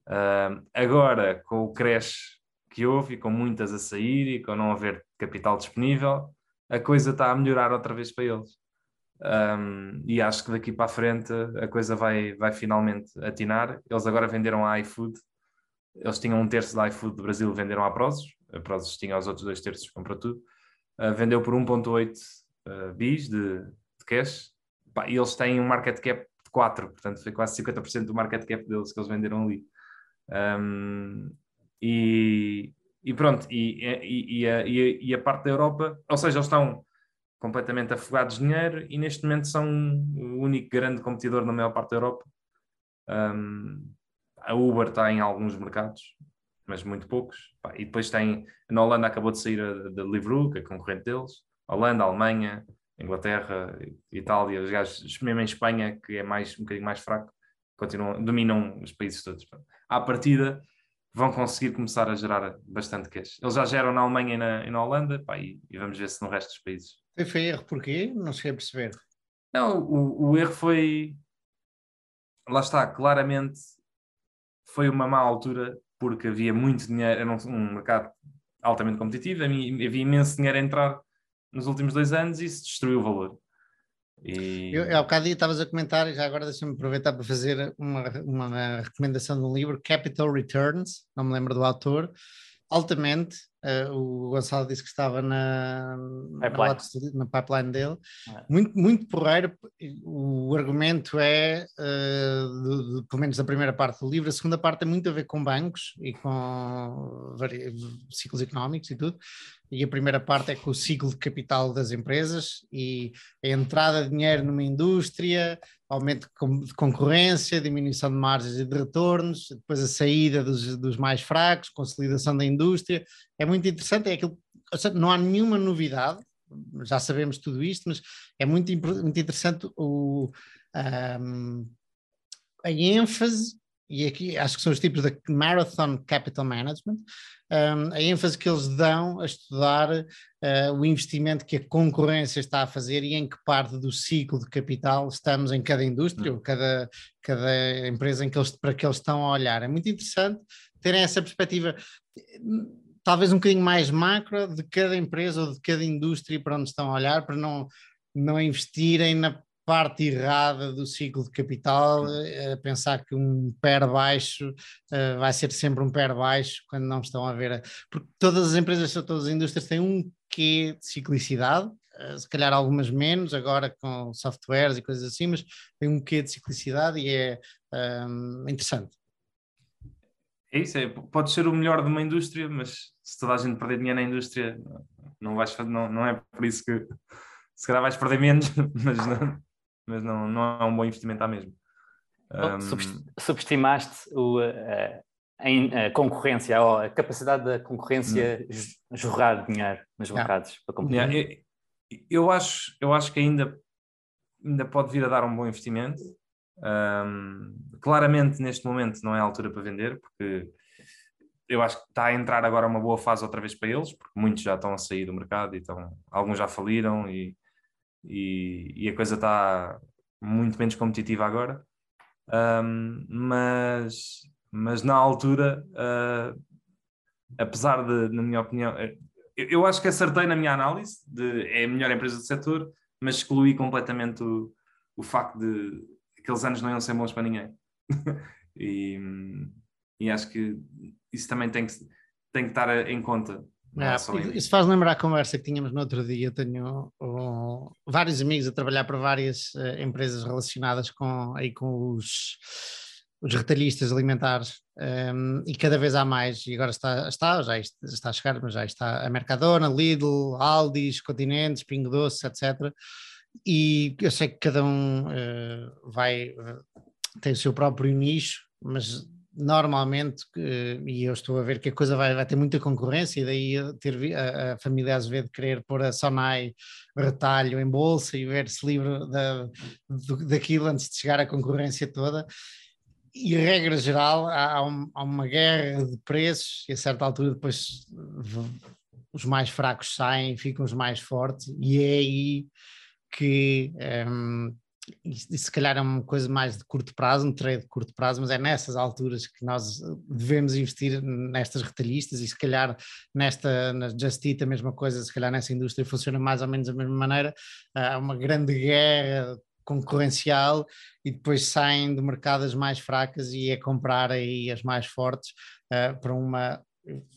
Uh, agora, com o crash que houve e com muitas a sair e com não haver capital disponível, a coisa está a melhorar outra vez para eles. Um, e acho que daqui para a frente a coisa vai, vai finalmente atinar. Eles agora venderam a iFood, eles tinham um terço da iFood do Brasil, venderam a Prozos, a Prozos tinha os outros dois terços, comprou tudo. Uh, vendeu por 1,8 uh, ah, bis de, de cash Pá, e eles têm um market cap de 4, portanto foi quase 50% do market cap deles que eles venderam ali. Um, e, e, pronto, e, e, a, e, a, parte da Europa, ou seja, eles estão completamente afogados de dinheiro e neste momento são o único grande competidor na maior parte da Europa. Um, a Uber está em alguns mercados, mas muito poucos. E depois tem, na Holanda acabou de sair a da Deliveroo, que é concorrente deles. Holanda, Alemanha, Inglaterra, Itália, os gajos, mesmo em Espanha, que é mais, um bocadinho mais fraco, continuam, dominam os países todos. À partida, vão conseguir começar a gerar bastante cash. Eles já geram na Alemanha e na, e na Holanda, pá, e, e, vamos ver se no resto dos países. Foi, foi erro porquê? Não sei perceber. Não, o, o erro foi. Lá está, claramente foi uma má altura porque havia muito dinheiro, era um, um mercado altamente competitivo, havia imenso dinheiro a entrar nos últimos dois anos e se destruiu o valor. E... Eu, há bocado estavas a comentar, e já agora deixa-me aproveitar para fazer uma, uma recomendação de um livro, Capital Returns, não me lembro do autor, altamente Uh, o Gonçalo disse que estava na pipeline, na, na pipeline dele. É. Muito, muito porreiro. O argumento é, uh, pelo menos da primeira parte do livro, a segunda parte tem muito a ver com bancos e com ciclos económicos e tudo. E a primeira parte é com o ciclo de capital das empresas e a entrada de dinheiro numa indústria, aumento de concorrência, diminuição de margens e de retornos, depois a saída dos, dos mais fracos, consolidação da indústria. É muito interessante, é aquilo, seja, não há nenhuma novidade, já sabemos tudo isto, mas é muito, muito interessante o, um, a ênfase e aqui acho que são os tipos de Marathon Capital Management, um, a ênfase que eles dão a estudar uh, o investimento que a concorrência está a fazer e em que parte do ciclo de capital estamos em cada indústria ou cada, cada empresa em que eles, para que eles estão a olhar. É muito interessante terem essa perspectiva, talvez um bocadinho mais macro de cada empresa ou de cada indústria para onde estão a olhar, para não, não investirem na parte errada do ciclo de capital, a pensar que um pé baixo uh, vai ser sempre um pé baixo quando não estão a ver. Porque todas as empresas, todas as indústrias têm um quê de ciclicidade, uh, se calhar algumas menos, agora com softwares e coisas assim, mas tem um quê de ciclicidade e é um, interessante. É isso, é, pode ser o melhor de uma indústria, mas se toda a gente perder dinheiro na indústria, não, vais, não, não é por isso que se calhar vais perder menos, (laughs) mas não, mas não, não é um bom investimento à mesma. Um... Subestimaste o, a, a, concorrência, ou a capacidade da concorrência hum. jorrar dinheiro nos mercados para competir. Yeah, eu, eu, acho, eu acho que ainda, ainda pode vir a dar um bom investimento. Um, claramente, neste momento, não é a altura para vender, porque eu acho que está a entrar agora uma boa fase outra vez para eles, porque muitos já estão a sair do mercado, e estão, alguns já faliram e e, e a coisa está muito menos competitiva agora. Um, mas, mas na altura, uh, apesar de, na minha opinião, eh, eu, eu, acho que acertei na minha análise de é a melhor empresa do setor, mas excluí completamente o, o facto de aqueles anos não iam ser bons para ninguém. (laughs) e, e acho que isso também tem que, tem que estar em conta é, isso faz lembrar a conversa que tínhamos no outro dia. Eu tenho vários amigos a trabalhar para várias uh, empresas relacionadas com, aí, com os, os retalhistas alimentares um, e cada vez há mais. E agora está, está, já está a chegar, mas já está a Mercadona, Lidl, Aldi, Continentes, Pingo Doce, etc. E eu sei que cada um uh, vai, uh, tem o seu próprio nicho, mas normalmente, e eu estou a ver que a coisa vai, vai ter muita concorrência, e daí ter a, a família Azevedo querer pôr a Sonai retalho em bolsa e ver se livre da, daquilo antes de chegar à concorrência toda. E, regra geral, há, há uma guerra de preços, e a certa altura depois os mais fracos saem, ficam os mais fortes, e é aí que um, e se calhar é uma coisa mais de curto prazo, um trade de curto prazo, mas é nessas alturas que nós devemos investir nestas retalhistas e se calhar nesta, na Just Eat a mesma coisa, se calhar nessa indústria funciona mais ou menos da mesma maneira, há uma grande guerra concorrencial e depois saem do mercado as mais fracas e é comprar aí as mais fortes uh, para uma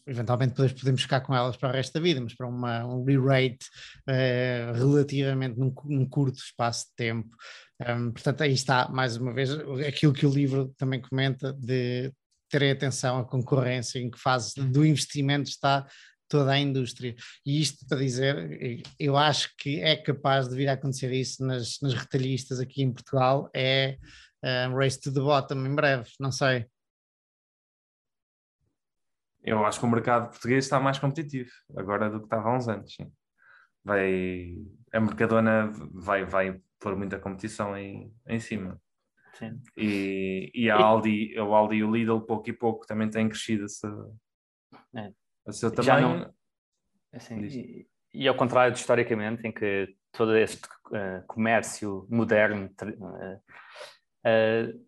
eventualmente depois podemos ficar com elas para o resto da vida, mas para uma, um re-rate uh, relativamente num, num, curto espaço de tempo. Um, portanto, aí está, mais uma vez, aquilo que o livro também comenta de terem atenção à concorrência, em que fase do investimento está toda a indústria. E isto para dizer, eu acho que é capaz de vir a acontecer isso nas, nas retalhistas aqui em Portugal, é um, race to the bottom em breve, não sei eu acho que o mercado português está mais competitivo agora do que estava há uns anos. Sim. Vai, a Mercadona vai, vai pôr muita competição em, em cima. Sim. E, e a Aldi, o Aldi e o Lidl, pouco e pouco, também têm crescido a seu, é. a seu tamanho. Não, assim, e, e, ao contrário de historicamente, em que todo este uh, comércio moderno uh, uh,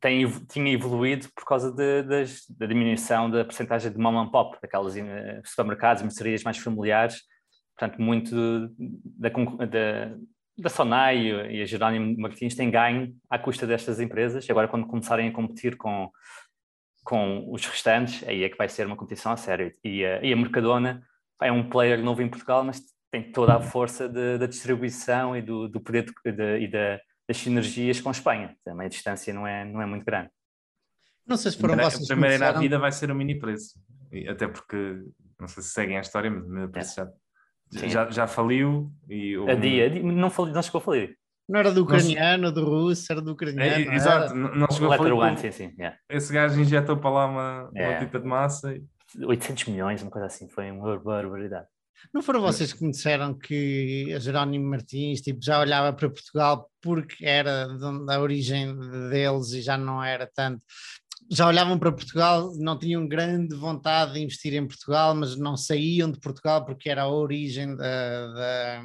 tem, tinha evoluído por causa de, das, da diminuição da porcentagem de mom and pop, daquelas supermercados, mercearias mais familiares, portanto, muito da, da, da Sonai e a Jerónimo Martins têm ganho à custa destas empresas, e agora quando começarem a competir com, com os restantes, aí é que vai ser uma competição a sério. E a, e a Mercadona é um player novo em Portugal, mas tem toda a força da distribuição e do, do poder de, de, e da, das sinergias com a Espanha. Também a distância não é, não é muito grande. Não sei se foram vocês. A primeira começaram... na vida vai ser o mini preço. Até porque, não sei se seguem a história, mas o meu preço é. já já, já faliu e o... a dia, não, fali, não chegou a falir. Não era do ucraniano, do russo, era do ucraniano. É, exato, não, não chegou a falir. sim, sim, yeah. Esse gajo injetou para lá uma, yeah. uma pipa de massa. E... 800 milhões, uma coisa assim, foi uma barbaridade. Não foram vocês que me disseram que a Jerónimo Martins tipo, já olhava para Portugal porque era da origem deles e já não era tanto já olhavam para Portugal, não tinham grande vontade de investir em Portugal, mas não saíam de Portugal porque era a origem da, da,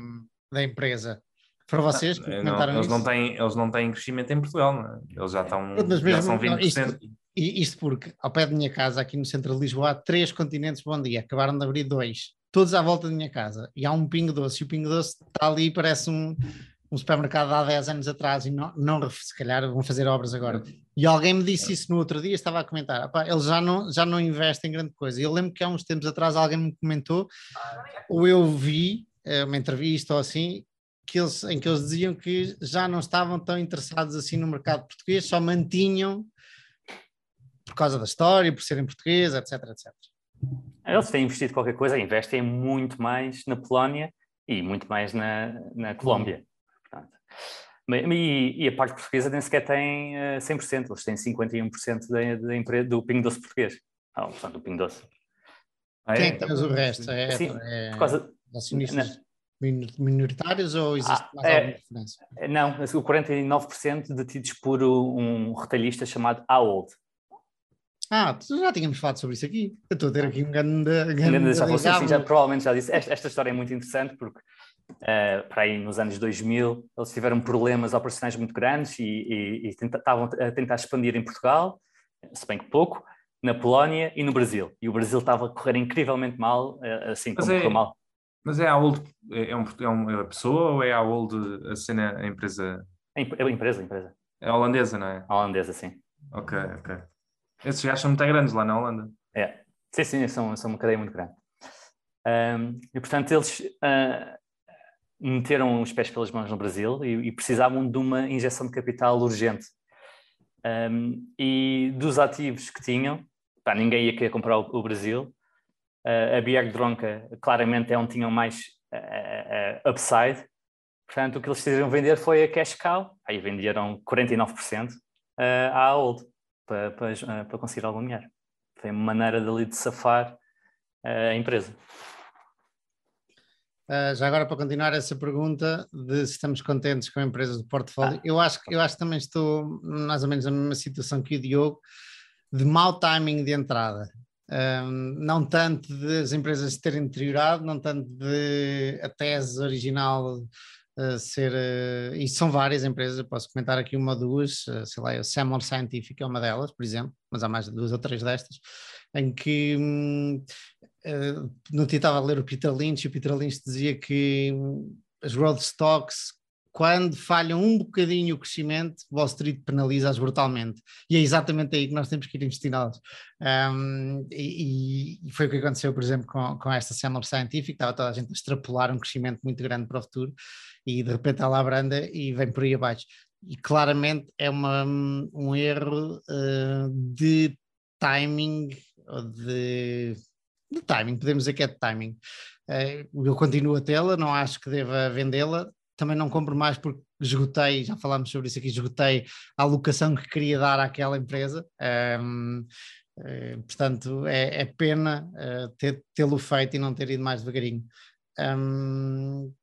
da empresa. Para vocês que comentaram não, eles isso? Não têm, eles não têm crescimento em Portugal, não é? eles já estão mas mesmo, já são 20%. Isto, isto porque, ao pé da minha casa, aqui no centro de Lisboa, há três continentes Bom Dia, acabaram de abrir dois, todos à volta da minha casa, e há um Pingo Doce, e o Pingo Doce está ali, parece um, um supermercado há 10 anos atrás e não, não se calhar vão fazer obras agora. E alguém me disse isso no outro dia, estava a comentar, eles já não, já não investem em grande coisa. Eu lembro que há uns tempos atrás alguém me comentou, ou eu vi eh, uma entrevista ou assim, que eles, em que eles diziam que já não estavam tão interessados assim no mercado português, só mantinham por causa da história, por serem portugueses, etc, etc. Eles têm investido qualquer coisa, investem muito mais na Polónia e muito mais na, na Colômbia. E, e, a parte portuguesa nem sequer tem uh, 100%, eles têm 51% da, da empresa, do Pingo Doce português. Ah, portanto, do Pingo Doce. Ah, Quem é que tem o resto? É, Sim, é, por causa, acionistas minoritários ou existe ah, mais é, alguma diferença? Não, o 49% detidos por um retalhista chamado Aold. Ah, já tínhamos falado sobre isso aqui. Eu estou a ter aqui um grande. grande já, você, sim, já provavelmente já disse. Esta, esta, história é muito interessante porque uh, para aí nos anos 2000, eles tiveram problemas operacionais muito grandes e, e, e estavam a tentar expandir em Portugal, se bem que pouco, na Polónia e no Brasil. E o Brasil estava a correr incrivelmente mal, uh, assim como é, correu mal. Mas é a Old, é, um, é uma pessoa ou é a Old a cena, a empresa? É a empresa, a empresa. É holandesa, não é? A holandesa, sim. Ok, ok. Esses gajos são muito grandes lá na Holanda. É, sim, sim, são, são uma cadeia muito grande. Um, e portanto eles uh, meteram os pés pelas mãos no Brasil e, e precisavam de uma injeção de capital urgente. Um, e dos ativos que tinham, pá, ninguém ia querer comprar o, o Brasil. Uh, a Biag Dronca claramente é onde tinham mais uh, upside. Portanto, o que eles decidiram vender foi a cash cow. Aí venderam 49% à Old para, para, para conseguir algum dinheiro. Foi uma maneira dali de safar a empresa. Uh, já agora para continuar essa pergunta de se estamos contentes com empresas do portfólio, ah. eu acho eu acho que também estou mais ou menos na mesma situação que o Diogo, de mau timing de entrada. Um, não tanto das empresas terem deteriorado, não tanto de a tese original ser. Uh, e são várias empresas, posso comentar aqui uma ou duas, uh, sei lá, a Samuel Scientific é uma delas, por exemplo, mas há mais de duas ou três destas, em que um, uh, no dia estava a ler o Peter Lynch e o Peter Lynch dizia que hum, as growth stocks quando falham um bocadinho o crescimento, Wall Street penaliza-as brutalmente. E é exatamente aí que nós temos que ir investir nelas. Um, e, e, foi o que aconteceu, por exemplo, com, com esta Samuel Scientific, estava toda a gente a extrapolar um crescimento muito grande para o futuro e de repente ela abranda e vem por aí abaixo. E claramente é uma, um erro uh, de timing de de timing, podemos dizer que é de timing. Eh, eu continuo a tê-la, não acho que deva vendê-la, também não compro mais porque esgotei, já falámos sobre isso aqui, esgotei a alocação que queria dar àquela empresa. Um, uh, eh, portanto, é, é pena uh, tê-lo feito e não ter ido mais devagarinho. Um,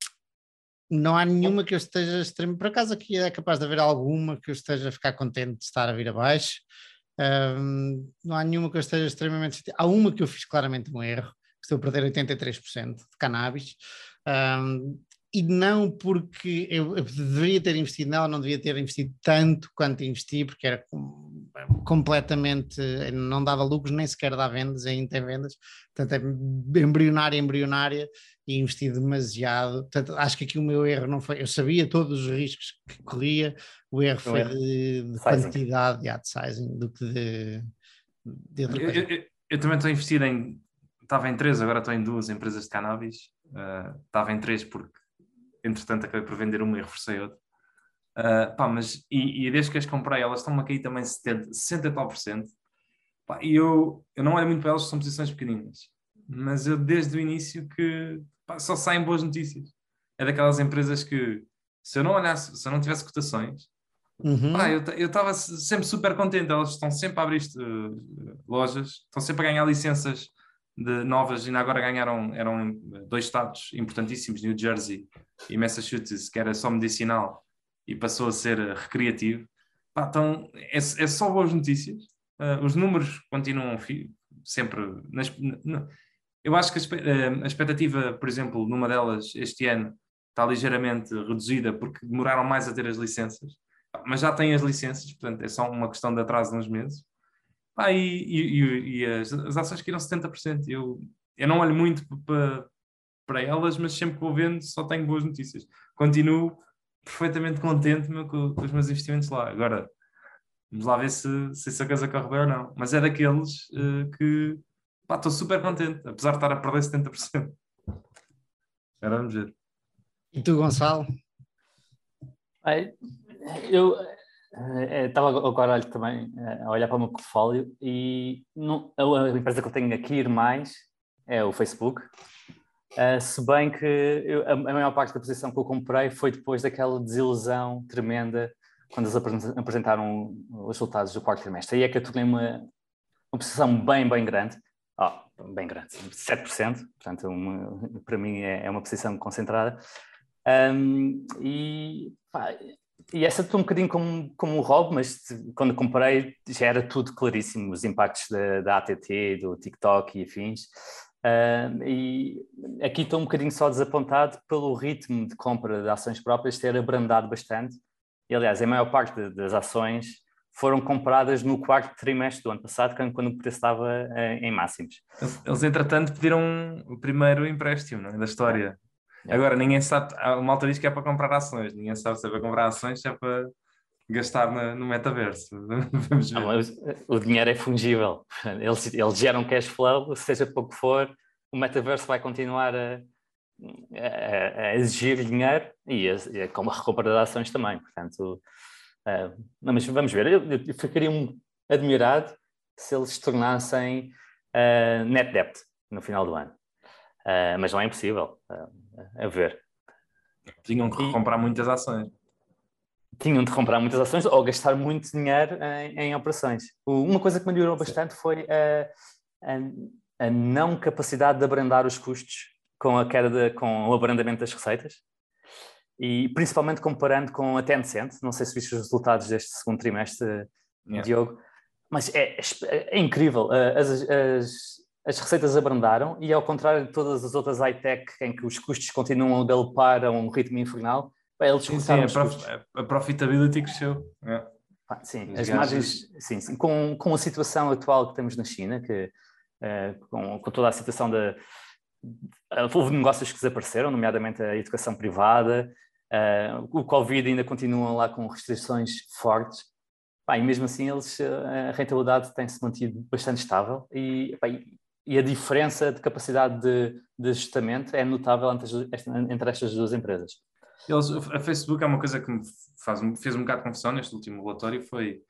não há nenhuma que eu esteja extremamente. Por acaso aqui é capaz de haver alguma que eu esteja a ficar contente de estar a vir abaixo. Um, não há nenhuma que eu esteja extremamente. Há uma que eu fiz claramente um erro, estou a perder 83% de cannabis. Um, e não porque eu, eu, deveria ter investido nela, não devia ter investido tanto quanto investi, porque era completamente, não dava lucros, nem sequer dá vendas, ainda tem vendas, portanto é embrionária, embrionária, e investi demasiado, portanto acho que aqui o meu erro não foi, eu sabia todos os riscos que corria, o erro foi de, de quantidade de ad sizing do que de, de outra coisa. Eu, eu, eu também estou investido em, estava em três, agora estou em duas empresas de cannabis, uh, estava em três porque entretanto acabei por vender uma e reforcei outra. Uh, pá, mas, e, e, desde que as comprei, elas estão-me a cair também 70, 60 tal por cento. Pá, e eu, eu não olho muito para elas, são posições pequeninas. Mas eu, desde o início, que pá, só saem boas notícias. É daquelas empresas que, se eu não olhasse, se eu não tivesse cotações, uhum. pá, eu estava sempre super contente. Elas estão sempre a abrir uh, lojas, estão sempre a ganhar licenças de novas, ainda agora ganharam, eram dois estados importantíssimos, New Jersey e Massachusetts, que era só medicinal e passou a ser recreativo. Pá, então, é, é só boas notícias. Uh, os números continuam sempre. Nas, na, eu acho que a, uh, a expectativa, por exemplo, numa delas este ano está ligeiramente reduzida porque demoraram mais a ter as licenças, mas já têm as licenças, portanto é só uma questão de atraso de uns meses. Ah, e, e, e as, as, ações caíram 70%. Eu, eu não olho muito para, para elas, mas sempre que vou vendo só tenho boas notícias. Continuo perfeitamente contente meu, com, com, os meus investimentos lá. Agora, vamos lá ver se, se essa coisa corre bem ou não. Mas é daqueles uh, que estou super contente, apesar de estar a perder 70%. Agora vamos ver. E tu, Gonçalo? Eu, estava agora também eh, a olhar para o meu portfólio e a empresa que eu tenho a cair mais é o Facebook. Uh, se bem que eu, a, maior parte da posição que eu comprei foi depois daquela desilusão tremenda quando eles apresentaram os resultados do quarto trimestre. Aí é que eu tornei uma, uma posição bem, bem grande. Oh, bem grande, 7%, portanto, uma, para mim é, é, uma posição concentrada. Um, e pá, e essa estou um bocadinho como, como o Rob, mas quando comprei já era tudo claríssimo, os impactos da, da ATT, do TikTok e afins. Uh, e aqui estou um bocadinho só desapontado pelo ritmo de compra de ações próprias ter abrandado bastante. E, aliás, a maior parte de, das ações foram compradas no quarto trimestre do ano passado, quando o preço estava em, em máximos. Eles, entretanto, pediram o primeiro empréstimo é? da história. Agora, ninguém sabe, uma altura diz que é para comprar ações, ninguém sabe se é para comprar ações, se é para gastar no, no metaverso. (laughs) Vamos ver. Não, o dinheiro é fungível, eles, eles geram cash flow, seja pouco for, o metaverso vai continuar a, a, a exigir dinheiro e, a, e como a recompra de ações também, portanto, uh, não, mas vamos ver, eu, eu ficaria um, admirado se eles se tornassem uh, net debt no final do ano. Uh, mas não é impossível. Uh, a ver. Tinham que comprar muitas ações. Tinham de comprar muitas ações ou gastar muito dinheiro em, em operações. Uma coisa que melhorou bastante foi a, a, a, não capacidade de abrandar os custos com a queda de, com o abrandamento das receitas e principalmente comparando com a Tencent, não sei se viste os resultados deste segundo trimestre, yeah. Diogo, mas é, é, é incrível. As, as, as receitas abrandaram e ao contrário de todas as outras high-tech em que os custos continuam a galopar a um ritmo infernal, eles sim, sim, a, prof, a, profitability cresceu. É. Ah, sim, as margens, sim, sim, com, com a situação atual que temos na China, que uh, com, com, toda a situação da uh, houve negócios que desapareceram, nomeadamente a educação privada, uh, o Covid ainda continua lá com restrições fortes, pá, e mesmo assim eles, a rentabilidade tem-se mantido bastante estável e, pá, e a diferença de capacidade de, de ajustamento é notável entre, entre estas duas empresas. Eles, a Facebook é uma coisa que me faz, fez um bocado de confusão neste último relatório, foi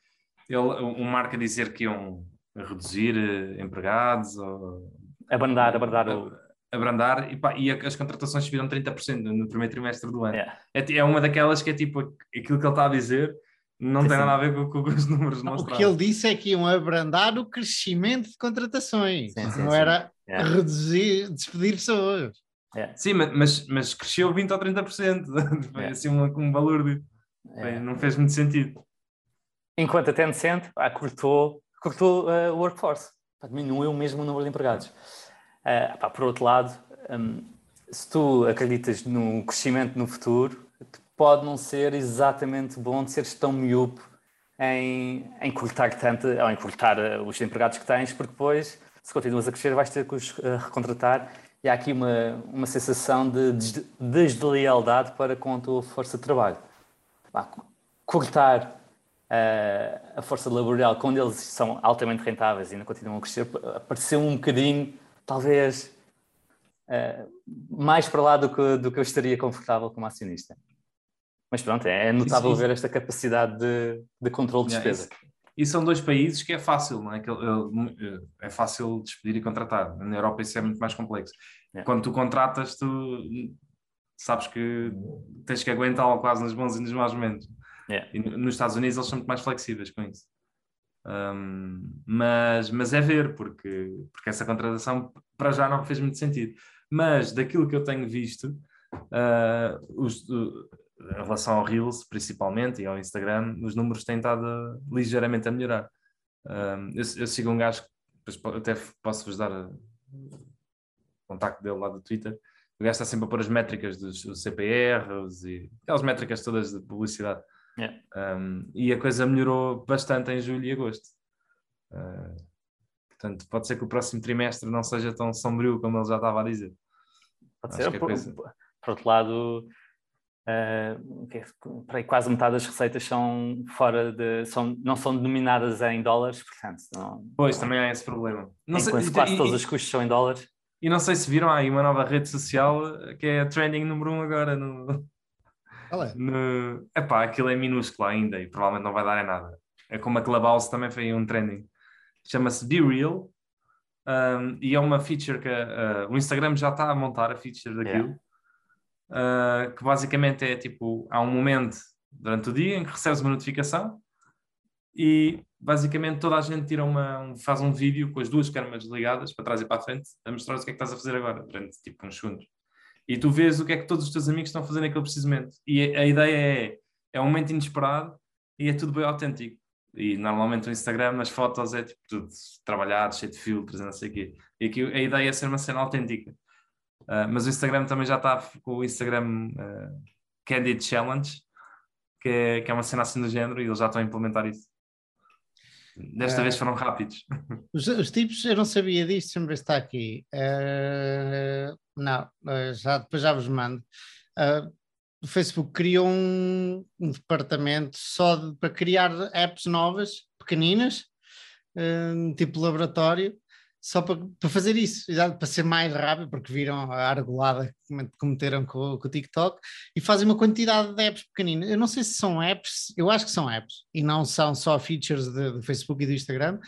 ele, um marca dizer que iam reduzir eh, empregados ou... Abrandar, abrandar o... Abrandar, e, pá, e as contratações subiram 30% no primeiro trimestre do ano. Yeah. É, é uma daquelas que é tipo aquilo que ele está a dizer não sim, tem nada a ver com, com os números mostrados. O que ele disse é que iam abrandar o crescimento de contratações, sim, sim, não era reduzir, despedir pessoas. É. Sim, mas, mas cresceu 20 ou 30%. (laughs) Foi é. assim um, um valor de. É. Não fez muito sentido. Enquanto a Tencent ah, cortou, cortou uh, o workforce, diminuiu mesmo o número de empregados. Uh, pá, por outro lado, um, se tu acreditas no crescimento no futuro, pode não ser exatamente bom de seres tão miúpe em, em cortar tanto, ou em cortar uh, os empregados que tens, porque depois, se continuas a crescer, vais ter que os uh, recontratar e há aqui uma, uma sensação de deslealdade para com a tua força de trabalho. cortar uh, a força laboral, quando eles são altamente rentáveis e ainda continuam a crescer, apareceu um bocadinho, talvez, uh, mais para lá do que, do que eu estaria confortável como acionista. Mas pronto, é notável ver esta capacidade de, de controle de despesa. E são dois países que é fácil, não é? Que é fácil despedir e contratar. Na Europa isso é muito mais complexo. Yeah. Quando tu contratas, tu sabes que tens que aguentá-lo quase nos bons e nos maus momentos. Yeah. E nos Estados Unidos eles são muito mais flexíveis com isso. Um, mas, mas é ver, porque, porque essa contratação para já não fez muito sentido. Mas daquilo que eu tenho visto, uh, os, uh, em relação ao Reels principalmente e ao Instagram, os números têm estado ligeiramente a melhorar. Um, eu, eu, sigo um gajo, até posso-vos dar o contacto dele lá do Twitter. O gajo está sempre a pôr as métricas dos, dos CPRs e aquelas métricas todas de publicidade. Yeah. Um, e a coisa melhorou bastante em julho e agosto. Uh, portanto, pode ser que o próximo trimestre não seja tão sombrio como ele já estava a dizer. Pode Acho ser. Por, coisa... por, outro lado, uh, para aí quase metade das receitas são fora de. São, não são denominadas em dólares, portanto. Não, pois, também há esse problema. Não sei, quase e, todos os custos são em dólares. E não sei se viram aí uma nova rede social que é a trending número um agora no, qual é? No... Epá, aquilo é minúsculo ainda e provavelmente não vai dar em nada. É como a Clubhouse também foi um trending. Chama-se Be Real um, e é uma feature que uh, o Instagram já está a montar a feature daquilo. Yeah. Uh, que basicamente é tipo, há um momento durante o dia em que recebes uma notificação e basicamente toda a gente tira uma, um, faz um vídeo com as duas câmeras ligadas para trás e para a frente a mostrar o que é que estás a fazer agora durante tipo uns segundos e tu vês o que é que todos os teus amigos estão a fazer naquele preciso momento. E a, ideia é, é um momento inesperado e é tudo bem autêntico. E normalmente o Instagram, nas fotos, é tipo tudo trabalhado, cheio de filtros, não sei o quê. E aqui a ideia é ser uma cena autêntica. Uh, mas o Instagram também já está com o Instagram uh, Candid Challenge, que é, que é uma cena assim do género, e eles já estão a implementar isso. Desta uh, vez foram rápidos. (laughs) Os, os, tipos, eu não sabia disto, deixa-me ver se está aqui. Não, já, depois já vos mando. o Facebook criou um, um departamento só de, para criar apps novas, pequeninas, tipo laboratório, só para, para fazer isso, para ser mais rápido, porque viram a argolada que cometeram com, com, o TikTok e fazem uma quantidade de apps pequeninas. Eu não sei se são apps, eu acho que são apps e não são só features do Facebook e do Instagram.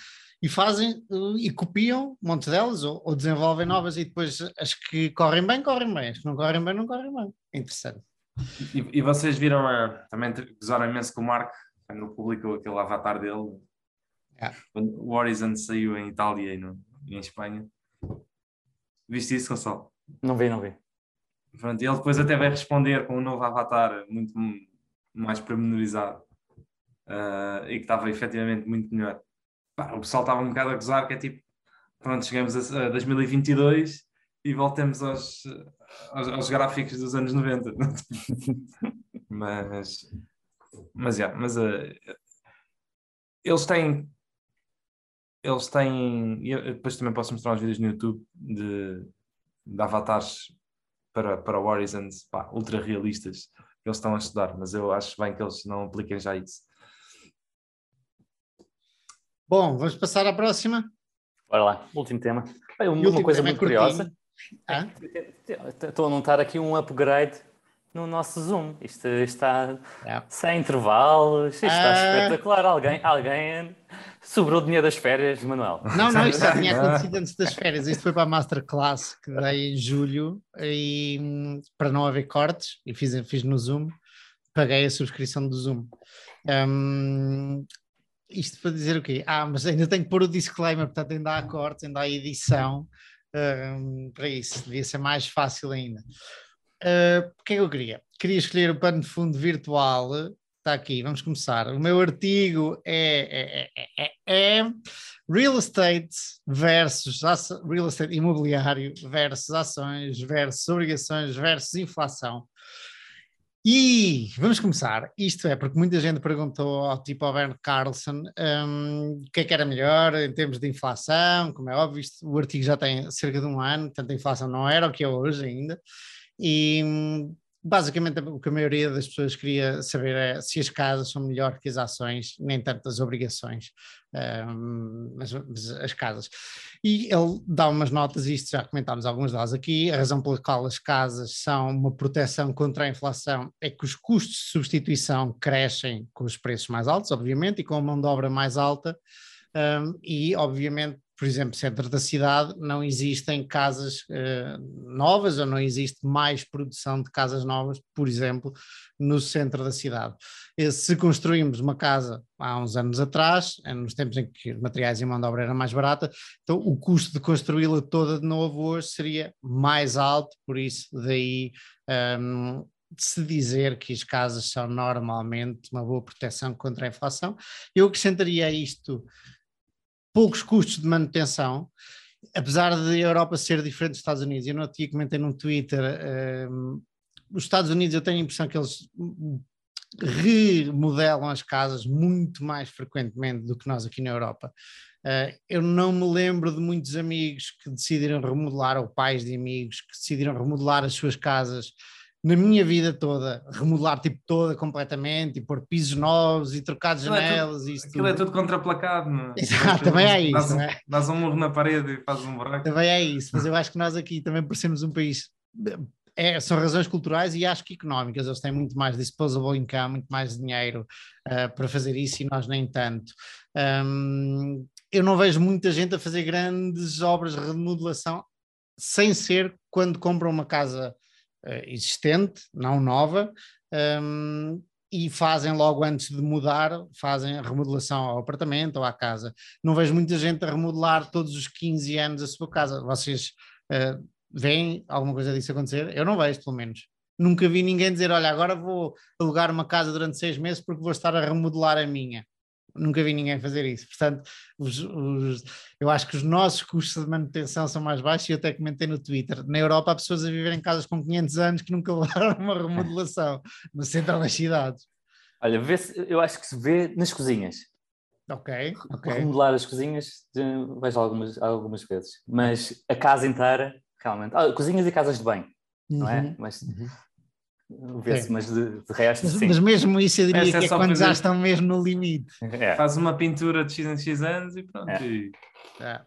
E fazem e copiam um monte delas ou, ou, desenvolvem novas e depois as que correm bem, correm bem, as que não correm bem, não correm bem. É interessante. E, e vocês viram uh, também gozaram imenso com o Mark quando publicou aquele avatar dele. Yeah. Quando o Horizon saiu em Itália e em Espanha. Viste isso, Gonçalo? Não vi, não vi. Pronto, ele depois até vai responder com um novo avatar muito mais pormenorizado uh, e que estava efetivamente muito melhor. Pá, o pessoal estava um bocado a gozar, que é tipo, pronto, chegamos a, a 2022 e voltemos aos, aos, aos, gráficos dos anos 90. (laughs) mas, mas, yeah, mas uh, eles têm eles têm. depois também posso mostrar uns vídeos no YouTube de, de avatares para, para Horizons pá, ultra realistas que eles estão a estudar, mas eu acho bem que eles não apliquem já isso. Bom, vamos passar à próxima. Bora lá, último tema. Uma, uma coisa muito curiosa. Ah? Estou a notar aqui um upgrade no nosso Zoom. Isto está yeah. sem intervalos, isto está ah. espetacular. Alguém, alguém sobrou dinheiro das férias, Manuel. Não, não, isto já tinha acontecido antes das férias. Isto foi para a Masterclass que dei em julho e para não haver cortes, e fiz, fiz no Zoom, paguei a subscrição do Zoom. Um, isto para dizer o quê? Ah, mas ainda tenho que pôr o disclaimer, portanto ainda há cortes, ainda há edição. uh, para isso, devia ser mais fácil ainda. Uh, o que é que eu queria? Queria escolher o pano de fundo virtual. Está aqui, vamos começar. O meu artigo é, é, é, é real estate versus real estate imobiliário versus ações versus obrigações versus inflação. E vamos começar. Isto é porque muita gente perguntou ao tipo ao Bernd Carlson um, o que é que era melhor em termos de inflação. Como é óbvio, isto, o artigo já tem cerca de um ano, portanto a inflação não era o que é hoje ainda. E basicamente o que a maioria das pessoas queria saber é se as casas são melhor que as ações, nem tanto as obrigações, um, mas, as casas. E ele dá umas notas, e isto já comentámos algumas delas aqui, a razão pela qual as casas são uma proteção contra a inflação é que os custos de substituição crescem com os preços mais altos, obviamente, e com a mão de obra mais alta, um, e obviamente por exemplo, centro da cidade, não existem casas uh, novas ou não existe mais produção de casas novas, por exemplo, no centro da cidade. E se construímos uma casa há uns anos atrás, eh, nos tempos em que os materiais e mão de obra era mais barata, então o custo de construí-la toda de novo hoje seria mais alto, por isso daí um, ehm, se dizer que as casas são normalmente uma boa proteção contra a inflação. Eu acrescentaria a isto poucos custos de manutenção, apesar de a Europa ser diferente dos Estados Unidos. Eu não tinha comentei num Twitter, um, os Estados Unidos eu tenho a impressão que eles remodelam as casas muito mais frequentemente do que nós aqui na Europa. Uh, eu não me lembro de muitos amigos que decidiram remodelar, ou pais de amigos que decidiram remodelar as suas casas na minha vida toda, remodelar tipo toda completamente e pôr pisos novos e trocar de janelas. É tudo, aquilo é tudo contraplacado, não é? (laughs) Exato, também é isso. Dás, é? dás um murro na parede e fazes um buraco. Também é isso, mas eu acho que nós aqui também parecemos um país. É, são razões culturais e acho que económicas. Eles têm muito mais disposable income, muito mais dinheiro uh, para fazer isso e nós nem tanto. Um, eu não vejo muita gente a fazer grandes obras de remodelação sem ser quando compram uma casa existente, não nova, um, e fazem logo antes de mudar, fazem a remodelação ao apartamento ou à casa. Não vejo muita gente a remodelar todos os 15 anos a sua casa. Vocês uh, veem alguma coisa disso acontecer? Eu não vejo, pelo menos. Nunca vi ninguém dizer: Olha, agora vou alugar uma casa durante seis meses porque vou estar a remodelar a minha. Nunca vi ninguém fazer isso. Portanto, os, os, eu acho que os nossos custos de manutenção são mais baixos e eu até comentei no Twitter. Na Europa há pessoas a viver em casas com 500 anos que nunca (laughs) levaram uma remodelação no centro das cidades. Olha, eu acho que se vê nas cozinhas. Ok, ok. Remodelar as cozinhas, vejo algumas, algumas vezes. Mas a casa inteira, realmente. Ah, cozinhas e casas de banho, uhum, não é? Uhum, Mas uhum. Vê-se, mas de, de resto, mas, sim. Mas mesmo isso eu diria Essa que é, é quando já estão mesmo no limite. É. Faz uma pintura de X em X anos e pronto. É. E... É.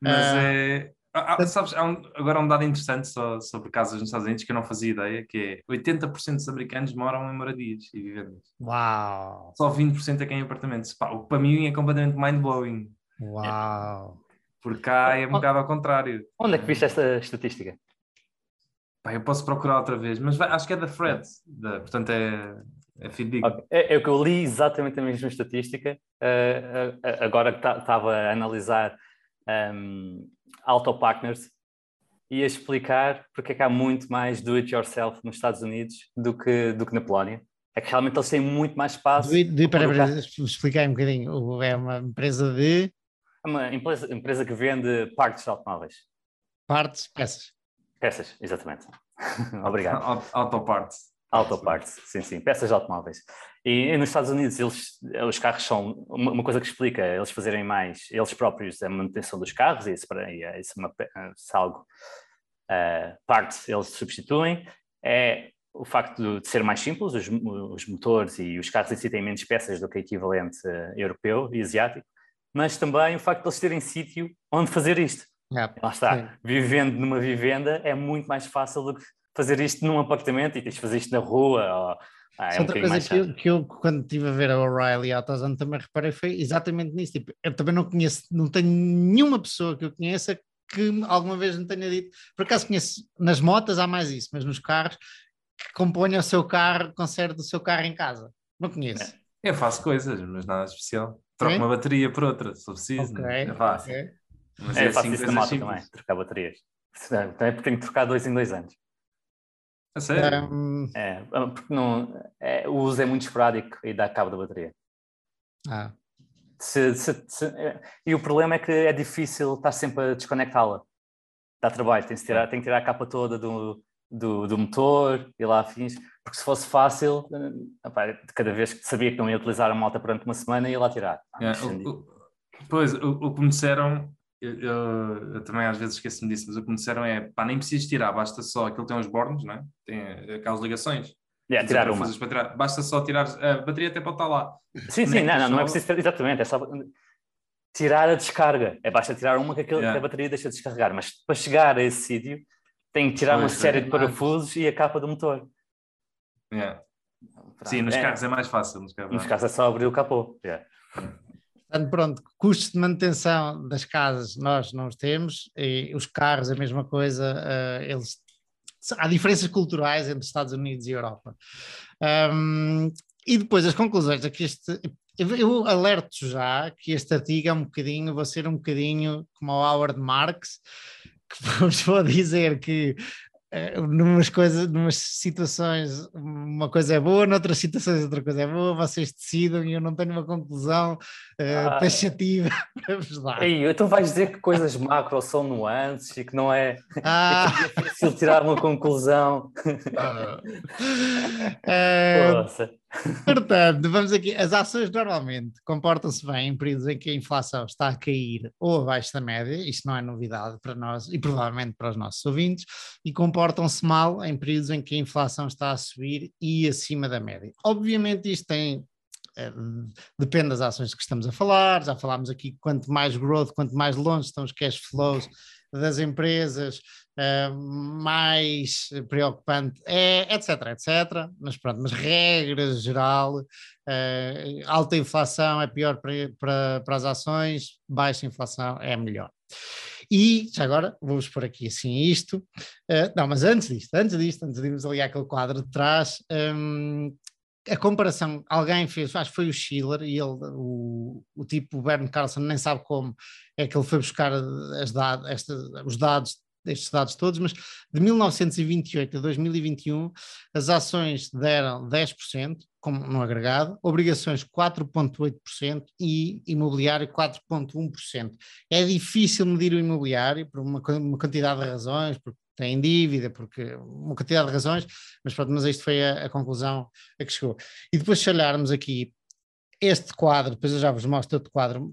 Mas uh... é. Ah, sabes, há um, agora um dado interessante só, sobre casas nos Estados Unidos que eu não fazia ideia, que é 80% dos americanos moram em moradias e vivendas. Uau! Só 20% é que é em apartamentos. Pá, o que para mim é completamente mind-blowing. Uau! Porque cá é um bocado ao contrário. Onde é que viste esta estatística? Pá, eu posso procurar outra vez, mas vai, acho que é da Fred, da, portanto é, é feedback. Okay. É, é, o que eu li exatamente a mesma estatística, uh, uh, agora que estava a analisar um, Auto Partners, ia explicar porque é que há muito mais do-it-yourself nos Estados Unidos do que, do que na Polónia. É que realmente eles têm muito mais espaço. De, de, para, para explicar um bocadinho, é uma empresa de. É uma empresa, empresa que vende partes de automóveis. Partes, peças. Peças, exatamente. (laughs) Obrigado. Autoparts. Autoparts, sim, sim, peças de automóveis. E, e, nos Estados Unidos eles, os carros são uma, coisa que explica eles fazerem mais eles próprios a manutenção dos carros, e isso, e isso é uma, algo uh, partes eles substituem, é o facto de ser mais simples, os, os, motores e os carros em si têm menos peças do que o equivalente uh, europeu e asiático, mas também o facto de eles terem sítio onde fazer isto. Yeah, Lá está. Sim. Vivendo numa vivenda é muito mais fácil do que fazer isto num apartamento e tens de fazer isto na rua. Ou, ah, é um outra coisa que eu, que eu, quando estive a ver a O'Reilly AutoZone, também reparei foi exatamente nisso. Tipo, eu também não conheço, não tenho nenhuma pessoa que eu conheça que alguma vez me tenha dito. Por acaso conheço, nas motas há mais isso, mas nos carros, que componha o seu carro, conserte o seu carro em casa. Não conheço. É, eu faço coisas, mas nada especial. Troco é? uma bateria por outra, se preciso. Ok, é fácil. Okay. Mas é, é eu faço isso na moto simples. também, trocar baterias. (laughs) Também porque tenho que trocar dois em dois anos. A sério? Um... É, porque não, é, o uso é muito esporádico e dá cabo da bateria. Ah. Se, se, se, é, e o problema é que é difícil estar sempre a desconectá-la. Dá trabalho, tem que tirar, tem que tirar a capa toda do, do, do motor e lá fins, porque se fosse fácil, eh, opa, cada vez que sabia que não ia utilizar a moto durante uma semana, ia lá tirar. É, o, o, pois, o, o que me disseram, eu, eu, eu, também às vezes esqueço-me disso, mas o que me disseram é, pá, nem precisas tirar, basta só, aquilo tem uns bornes, não é? Tem aquelas ligações. Yeah, tirar uma. Tirar, basta só tirar, a bateria até pode estar lá. Sim, sim, não, não, não é preciso, exatamente, é só tirar a descarga, é basta tirar uma que, aquilo, yeah. que a bateria deixa de descarregar, mas para chegar a esse sítio tem que tirar pois uma série é, de parafusos e a capa do motor. Yeah. Sim, nos é. carros é mais fácil. Nos carros, nos carros é só abrir o capô. Yeah. Portanto, pronto, custos de manutenção das casas nós não os temos, e os carros a mesma coisa, uh, eles há diferenças culturais entre Estados Unidos e Europa. Um, e depois as conclusões aqui este eu alerto já que este artigo é um bocadinho, vou ser um bocadinho como o Howard Marks, que (laughs) vos vou dizer que numas coisas, numas situações uma coisa é boa, noutras situações outra coisa é boa, vocês decidam e eu não tenho uma conclusão uh, ah. taxativa (laughs) para vos dar. Ei, então vais dizer que coisas macro são nuances e que não é, ah. é difícil tirar uma conclusão. Ah. (laughs) uh, (laughs) Portanto, vamos aqui. As ações normalmente comportam-se bem em períodos em que a inflação está a cair ou abaixo da média, isto não é novidade para nós e provavelmente para os nossos ouvintes, e comportam-se mal em períodos em que a inflação está a subir e acima da média. Obviamente, isto tem eh, depende das ações que estamos a falar, já falámos aqui quanto mais growth, quanto mais longe estão os cash flows das empresas, uh, mais preocupante é, etc, etc. Mas pronto, mas regra geral, uh, alta inflação é pior para, para, para as ações, baixa inflação é melhor. E já agora vou-vos pôr aqui assim isto. Uh, não, mas antes disto, antes disto, antes de irmos ali àquele quadro de trás, um, a comparação, alguém fez, acho que foi o Schiller, e ele, o, o tipo, o Bernd Carlson, nem sabe como é que ele foi buscar as dados, esta, os dados, estes dados todos, mas de 1928 a 2021 as ações deram 10%, como no agregado, obrigações 4,8% e imobiliário 4,1%. É difícil medir o imobiliário por uma, uma quantidade de razões, porque têm dívida, porque uma quantidade de razões, mas pronto, mas isto foi a, a conclusão a que chegou. E depois se olharmos aqui este quadro, depois eu já vos mostro outro quadro,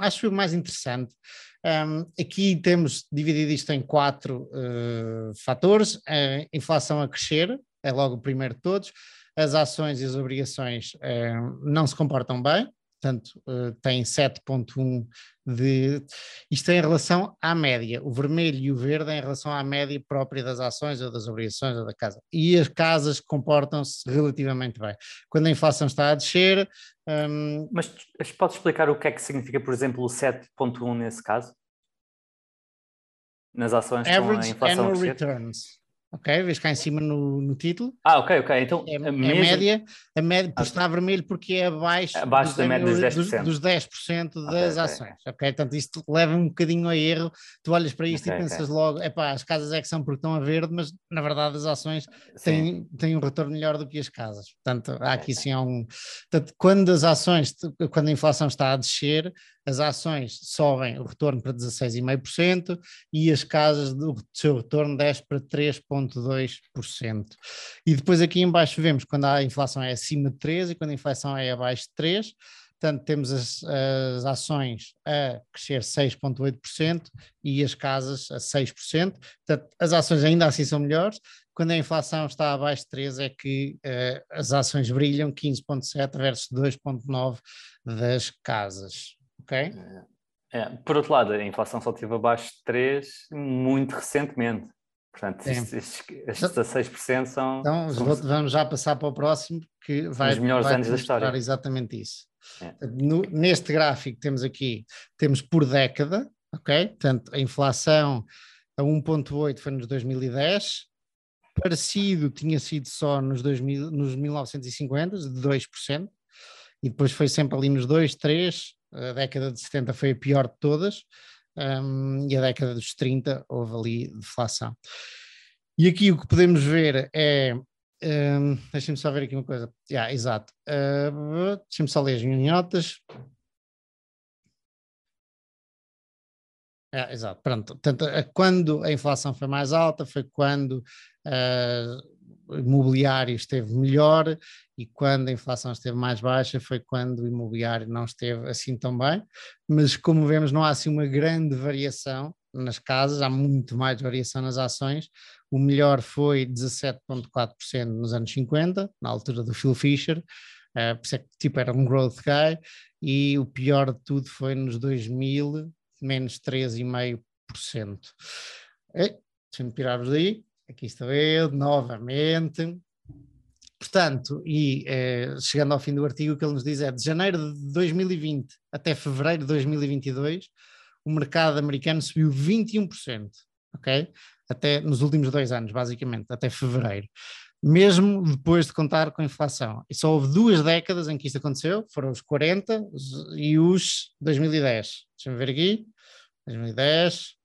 acho o mais interessante. Um, aqui temos dividido isto em quatro uh, fatores: a inflação a crescer, é logo o primeiro de todos, as ações e as obrigações uh, não se comportam bem, portanto, uh, tem 7,1 de. Isto é em relação à média. O vermelho e o verde é em relação à média própria das ações ou das obrigações ou da casa. E as casas comportam-se relativamente bem. Quando a inflação está a descer. Um... Mas pode explicar o que é que significa, por exemplo, o 7,1 nesse caso? Nas ações Average com a inflação annual returns ok? Vês cá em cima no, no título. Ah, ok, ok. Então, é, a, mesmo... a média, a média ah, está vermelho porque é abaixo, abaixo da média dos 10%, dos, dos 10 das okay, ações, ok? ok? Portanto, isto leva um bocadinho a erro. Tu olhas para isto okay, e pensas logo, epá, as casas é que são porque estão a verde, mas na verdade as ações têm, têm um retorno melhor do que as casas. Portanto, há aqui sim um... Portanto, quando as ações, quando a inflação está a descer, as ações sobem o retorno para 16,5% e as casas do seu retorno desce para 3,2%. E depois aqui embaixo vemos quando a inflação é acima de 3 e quando a inflação é abaixo de 3, portanto temos as, as ações a crescer 6,8% e as casas a 6%, portanto as ações ainda assim são melhores, quando a inflação está abaixo de 3 é que uh, as ações brilham 15,7 versus 2,9 das casas ok? É, é, por outro lado, a inflação só esteve abaixo de 3 muito recentemente. Portanto, estes, estes 16% são. Então, são... vamos já passar para o próximo, que vai. Os melhores vai anos da história. Exatamente isso. É. No, neste gráfico temos aqui, temos por década, ok? Portanto, a inflação a 1,8 foi nos 2010, parecido tinha sido só nos, 2000, nos 1950, de 2%, e depois foi sempre ali nos 2, 3, a década de 70 foi a pior de todas, um, e a década dos 30 houve ali deflação. E aqui o que podemos ver é. Um, Deixem-me só ver aqui uma coisa. Yeah, exato. Uh, Deixem-me só ler as minhotas. É, exato, pronto. Portanto, quando a inflação foi mais alta foi quando uh, imobiliário esteve melhor e quando a inflação esteve mais baixa foi quando o imobiliário não esteve assim tão bem, mas como vemos não há assim uma grande variação nas casas, há muito mais variação nas ações, o melhor foi 17,4% nos anos 50, na altura do Phil Fisher, uh, por isso é que tipo era um growth guy, e o pior de tudo foi nos 2000, menos 13,5%. Deixa-me tirar-vos daí. Aqui estou eu, novamente. Portanto, e eh, chegando ao fim do artigo, o que ele nos diz é de janeiro de 2020 até fevereiro de 2022, o mercado americano subiu 21%, ok? Até nos últimos dois anos, basicamente, até fevereiro. Mesmo depois de contar com a inflação. E só houve duas décadas em que isto aconteceu, foram os 40 e os 2010. Deixa-me ver aqui. 2010,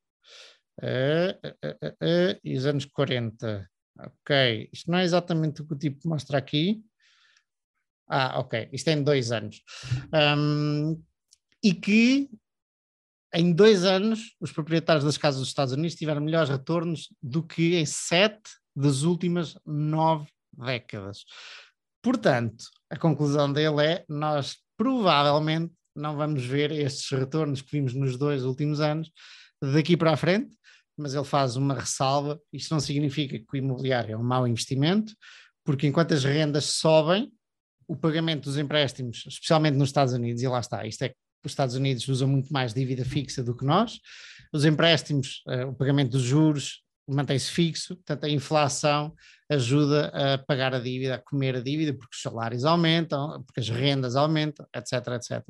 Uh, uh, uh, e os anos 40. Ok, isto não é exatamente o que o tipo mostra aqui. Ah, ok, isto é em dois anos. Um, e que em dois anos os proprietários das casas dos Estados Unidos tiveram melhores retornos do que em sete das últimas nove décadas. Portanto, a conclusão dele é: nós provavelmente não vamos ver estes retornos que vimos nos dois últimos anos daqui para a frente, mas ele faz uma ressalva. Isto não significa que o imobiliário é um mau investimento, porque enquanto as rendas sobem, o pagamento dos empréstimos, especialmente nos Estados Unidos, e lá está, isto é que os Estados Unidos usam muito mais dívida fixa do que nós, os empréstimos, uh, o pagamento dos juros mantém-se fixo, portanto a inflação ajuda a pagar a dívida, a comer a dívida, porque os salários aumentam, porque as rendas aumentam, etc, etc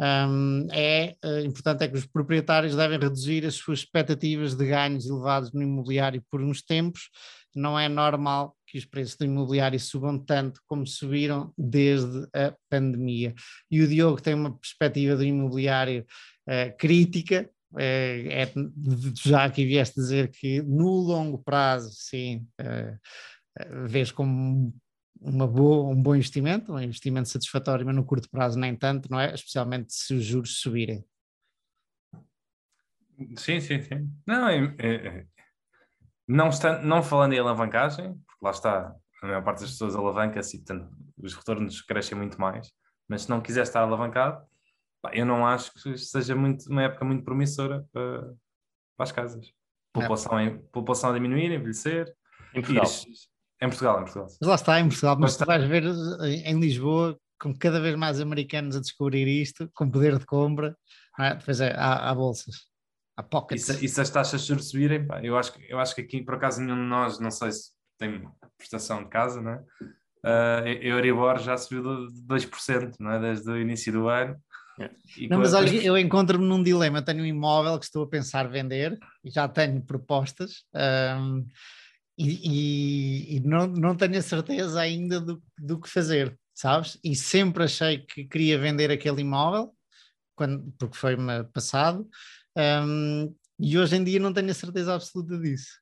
um, é uh, importante é que os proprietários devem reduzir as suas expectativas de ganhos elevados no imobiliário por uns tempos. Não é normal que os preços do imobiliário subam tanto como subiram desde a pandemia. E o Diogo tem uma perspectiva do imobiliário uh, crítica, é, é, já aqui vieste dizer que no longo prazo, sim, uh, vês como uma boa, um bom investimento, um investimento satisfatório, mas no curto prazo nem tanto, não é? Especialmente se os juros subirem. Sim, sim, sim. Não, é, é, é, não, está, não falando em alavancagem, porque lá está, a maior parte das pessoas alavanca-se e, portanto, os retornos crescem muito mais, mas se não quiser estar alavancado, eu não acho que seja muito, uma época muito promissora para, para as casas. População, é. população a diminuir, envelhecer. Em Portugal. Em Portugal, em Portugal. Mas lá está, em Portugal, mas, mas tu vais ver eh, em Lisboa com cada vez mais americanos a descobrir isto, com poder de compra, é? depois é, há, há, bolsas, há pockets. E se, e se as taxas subirem, pá, eu, acho, eu acho que aqui, por acaso, nenhum de nós, não sei se tem prestação de casa, não é? Uh, Euribor já subiu de 2%, não é? Desde o início do ano. É. Não, mas olha, eu encontro-me num dilema. Tenho um imóvel que estou a pensar vender e já tenho propostas. Um, e, e, não, não tenho a certeza ainda do, do que fazer, sabes? E sempre achei que queria vender aquele imóvel, quando, porque foi-me passado, um, e hoje em dia não tenho a certeza absoluta disso,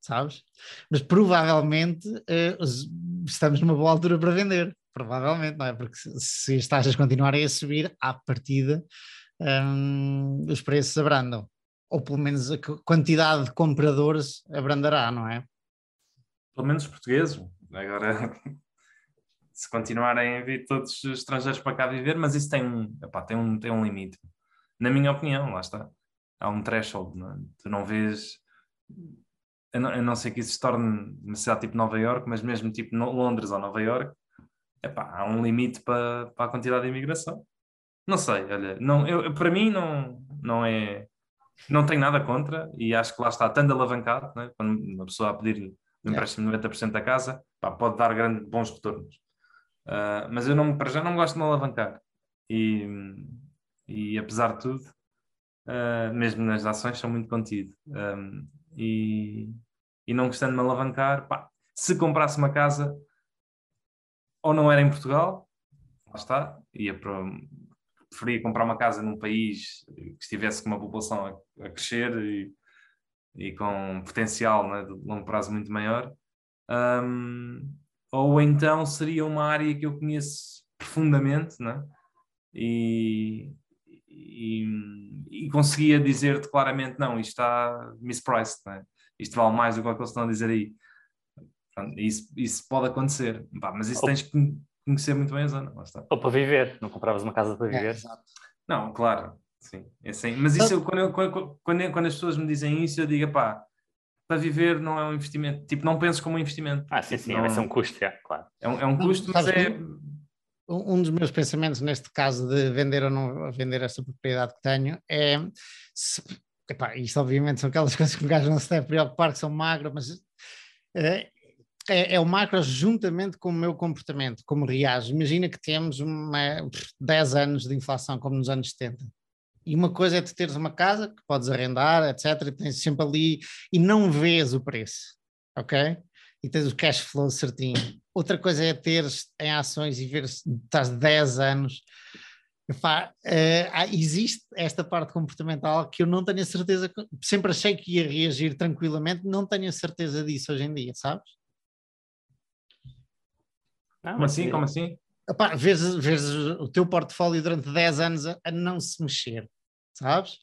sabes? Mas provavelmente uh, estamos numa boa altura para vender, provavelmente, não é? Porque se, se as taxas continuarem a subir, à partida, um, os preços abrandam ou pelo menos a quantidade de compradores abrandará, não é? Pelo menos portugueses. Agora, (laughs) se continuarem a vir todos os estrangeiros para cá viver, mas isso tem um, epá, tem um, tem um limite. Na minha opinião, lá está. Há um threshold, não é? Tu não vês. Eu não, eu não sei que isso se torne uma cidade tipo Nova York, mas mesmo tipo Londres ou Nova York, epá, há um limite para, para a quantidade de imigração. Não sei, olha, não, eu, para mim não, não é não tenho nada contra e acho que lá está tanto alavancado, né? quando uma pessoa a pedir um empréstimo de 90% da casa, pá, pode dar grande, bons retornos. Uh, mas eu não, para já não gosto de me alavancar. E, e apesar de tudo, uh, mesmo nas ações, sou muito contido. Um, e, e não gostando de me alavancar, pá, se comprasse uma casa, ou não era em Portugal, lá está, ia para, preferia comprar uma casa num país que estivesse com uma população a, a crescer e, e com potencial né, de longo prazo muito maior. Um, ou então seria uma área que eu conheço profundamente né? e, e, e conseguia dizer-te claramente: não, isto está mispriced, né? isto vale mais do que o que eles estão a dizer aí. Isso, isso pode acontecer, mas isso tens que conhecer muito bem a zona. Ou para viver, não compravas uma casa para é, viver. É, não, claro, sim, é assim. Mas isso, eu, quando, eu, quando, quando, as pessoas me dizem isso, eu digo, pá, para viver não é um investimento. Tipo, não penses como um investimento. Ah, sim, sim, não... vai ser um custo, é, claro. É um, é um custo, mas é... Um dos meus pensamentos neste caso de vender ou não vender esta propriedade que tenho é se, epá, isto obviamente são aquelas (laughs) coisas que o gajo não se deve preocupar que são magras, mas é, é, é, o macro juntamente com o meu comportamento, como reage. Imagina que temos uma, 10 anos de inflação, como nos anos 70. E uma coisa é tu teres uma casa que podes arrendar, etc., e tens sempre ali e não vês o preço, ok? E tens o cash flow certinho. Outra coisa é teres em ações e ver se estás 10 anos. Epá, uh, existe esta parte comportamental que eu não tenho a certeza, sempre achei que ia reagir tranquilamente, não tenho a certeza disso hoje em dia, sabes? Não, como assim? Como assim? Epá, vês, vês o teu portfólio durante 10 anos a, a não se mexer, sabes?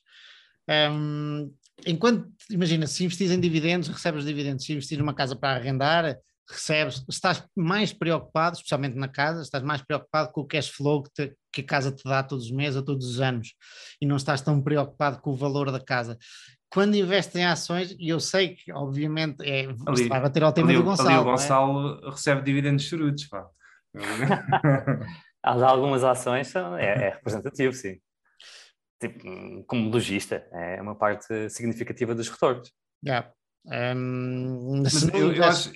Um, enquanto, imagina, se investis em dividendos, recebes dividendos, se investir numa casa para arrendar, recebes, estás mais preocupado, especialmente na casa, estás mais preocupado com o cash flow que, te, que a casa te dá todos os meses ou todos os anos e não estás tão preocupado com o valor da casa. Quando investes em ações, e eu sei que, obviamente, é, ali, vai bater ao tema ali, do Gonçalo. Ali o? Gonçalo é? recebe dividendos chorudos, pá. Algumas ações são, é, é representativo, sim. Tipo, como logista, é uma parte significativa dos retornos. Yeah. Um, eu, eu, acho,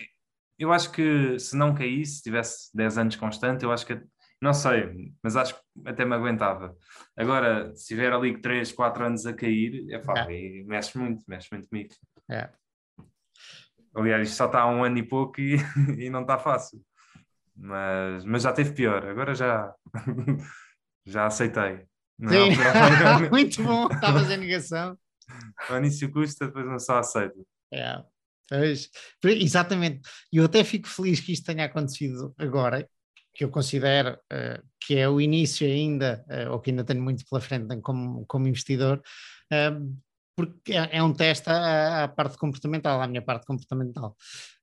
eu acho que se não caísse, se tivesse 10 anos constante, eu acho que, não sei, mas acho que até me aguentava. Agora, se tiver ali 3, 4 anos a cair, é pá, e mexe muito, mexe muito comigo. É. Aliás, isto só está há um ano e pouco e, (laughs) e não está fácil. Mas, mas já teve pior, agora já, (laughs) já aceitei. Não, Sim. (laughs) muito bom, estavas em negação. O início custa, depois não só aceito. É. Pois, exatamente. E eu até fico feliz que isto tenha acontecido agora, que eu considero uh, que é o início ainda, uh, ou que ainda tenho muito pela frente como, como investidor, uh, porque é, é, um teste à, à, parte comportamental, à minha parte comportamental.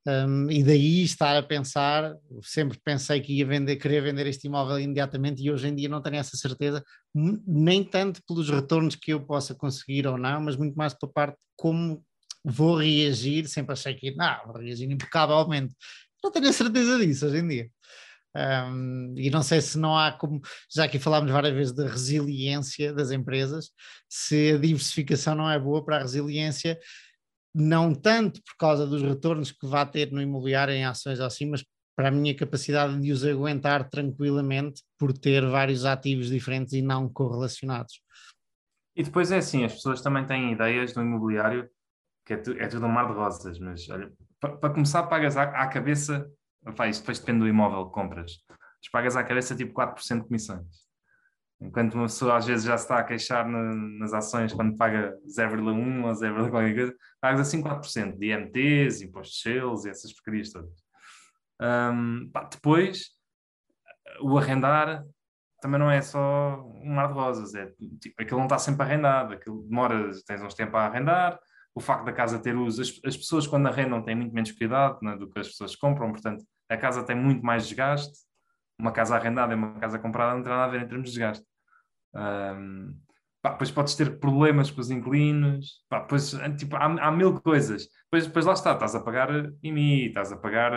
Um, e daí estar a pensar, sempre pensei que ia vender, querer vender este imóvel imediatamente e hoje em dia não tenho essa certeza, nem tanto pelos retornos que eu possa conseguir ou não, mas muito mais pela parte como vou reagir, sempre achei que não, vou reagir impecavelmente. Não tenho a certeza disso hoje em dia. Um, e não sei se não há como, já aqui falámos várias vezes da resiliência das empresas, se a diversificação não é boa para a resiliência, não tanto por causa dos retornos que vai ter no imobiliário em ações assim, mas para a minha capacidade de os aguentar tranquilamente por ter vários ativos diferentes e não correlacionados. E depois é assim, as pessoas também têm ideias no imobiliário que é, tu, é tudo um mar de rosas, mas olha, para, para começar pagas à, à cabeça Epá, isso depois depende do imóvel que compras. Mas pagas à cabeça tipo 4% de comissões. Enquanto uma pessoa às vezes já se está a queixar na, nas ações quando paga 0,1 ou 0, qualquer coisa, pagas assim 4% de IMTs, impostos de selos e essas porcarias todas. Um, pá, depois, o arrendar também não é só um mar de rosas, é, tipo, aquilo não está sempre arrendado, aquilo demora, tens uns tempos a arrendar, o facto da casa ter uso, as, as pessoas quando arrendam têm muito menos cuidado né, do que as pessoas compram, portanto a casa tem muito mais desgaste. Uma casa arrendada e uma casa comprada não tem nada a ver em termos de desgaste. Um, pá, depois podes ter problemas com os inquilinos, pá, depois, tipo, há, há, mil coisas. Depois, depois lá está, estás a pagar IMI, estás a pagar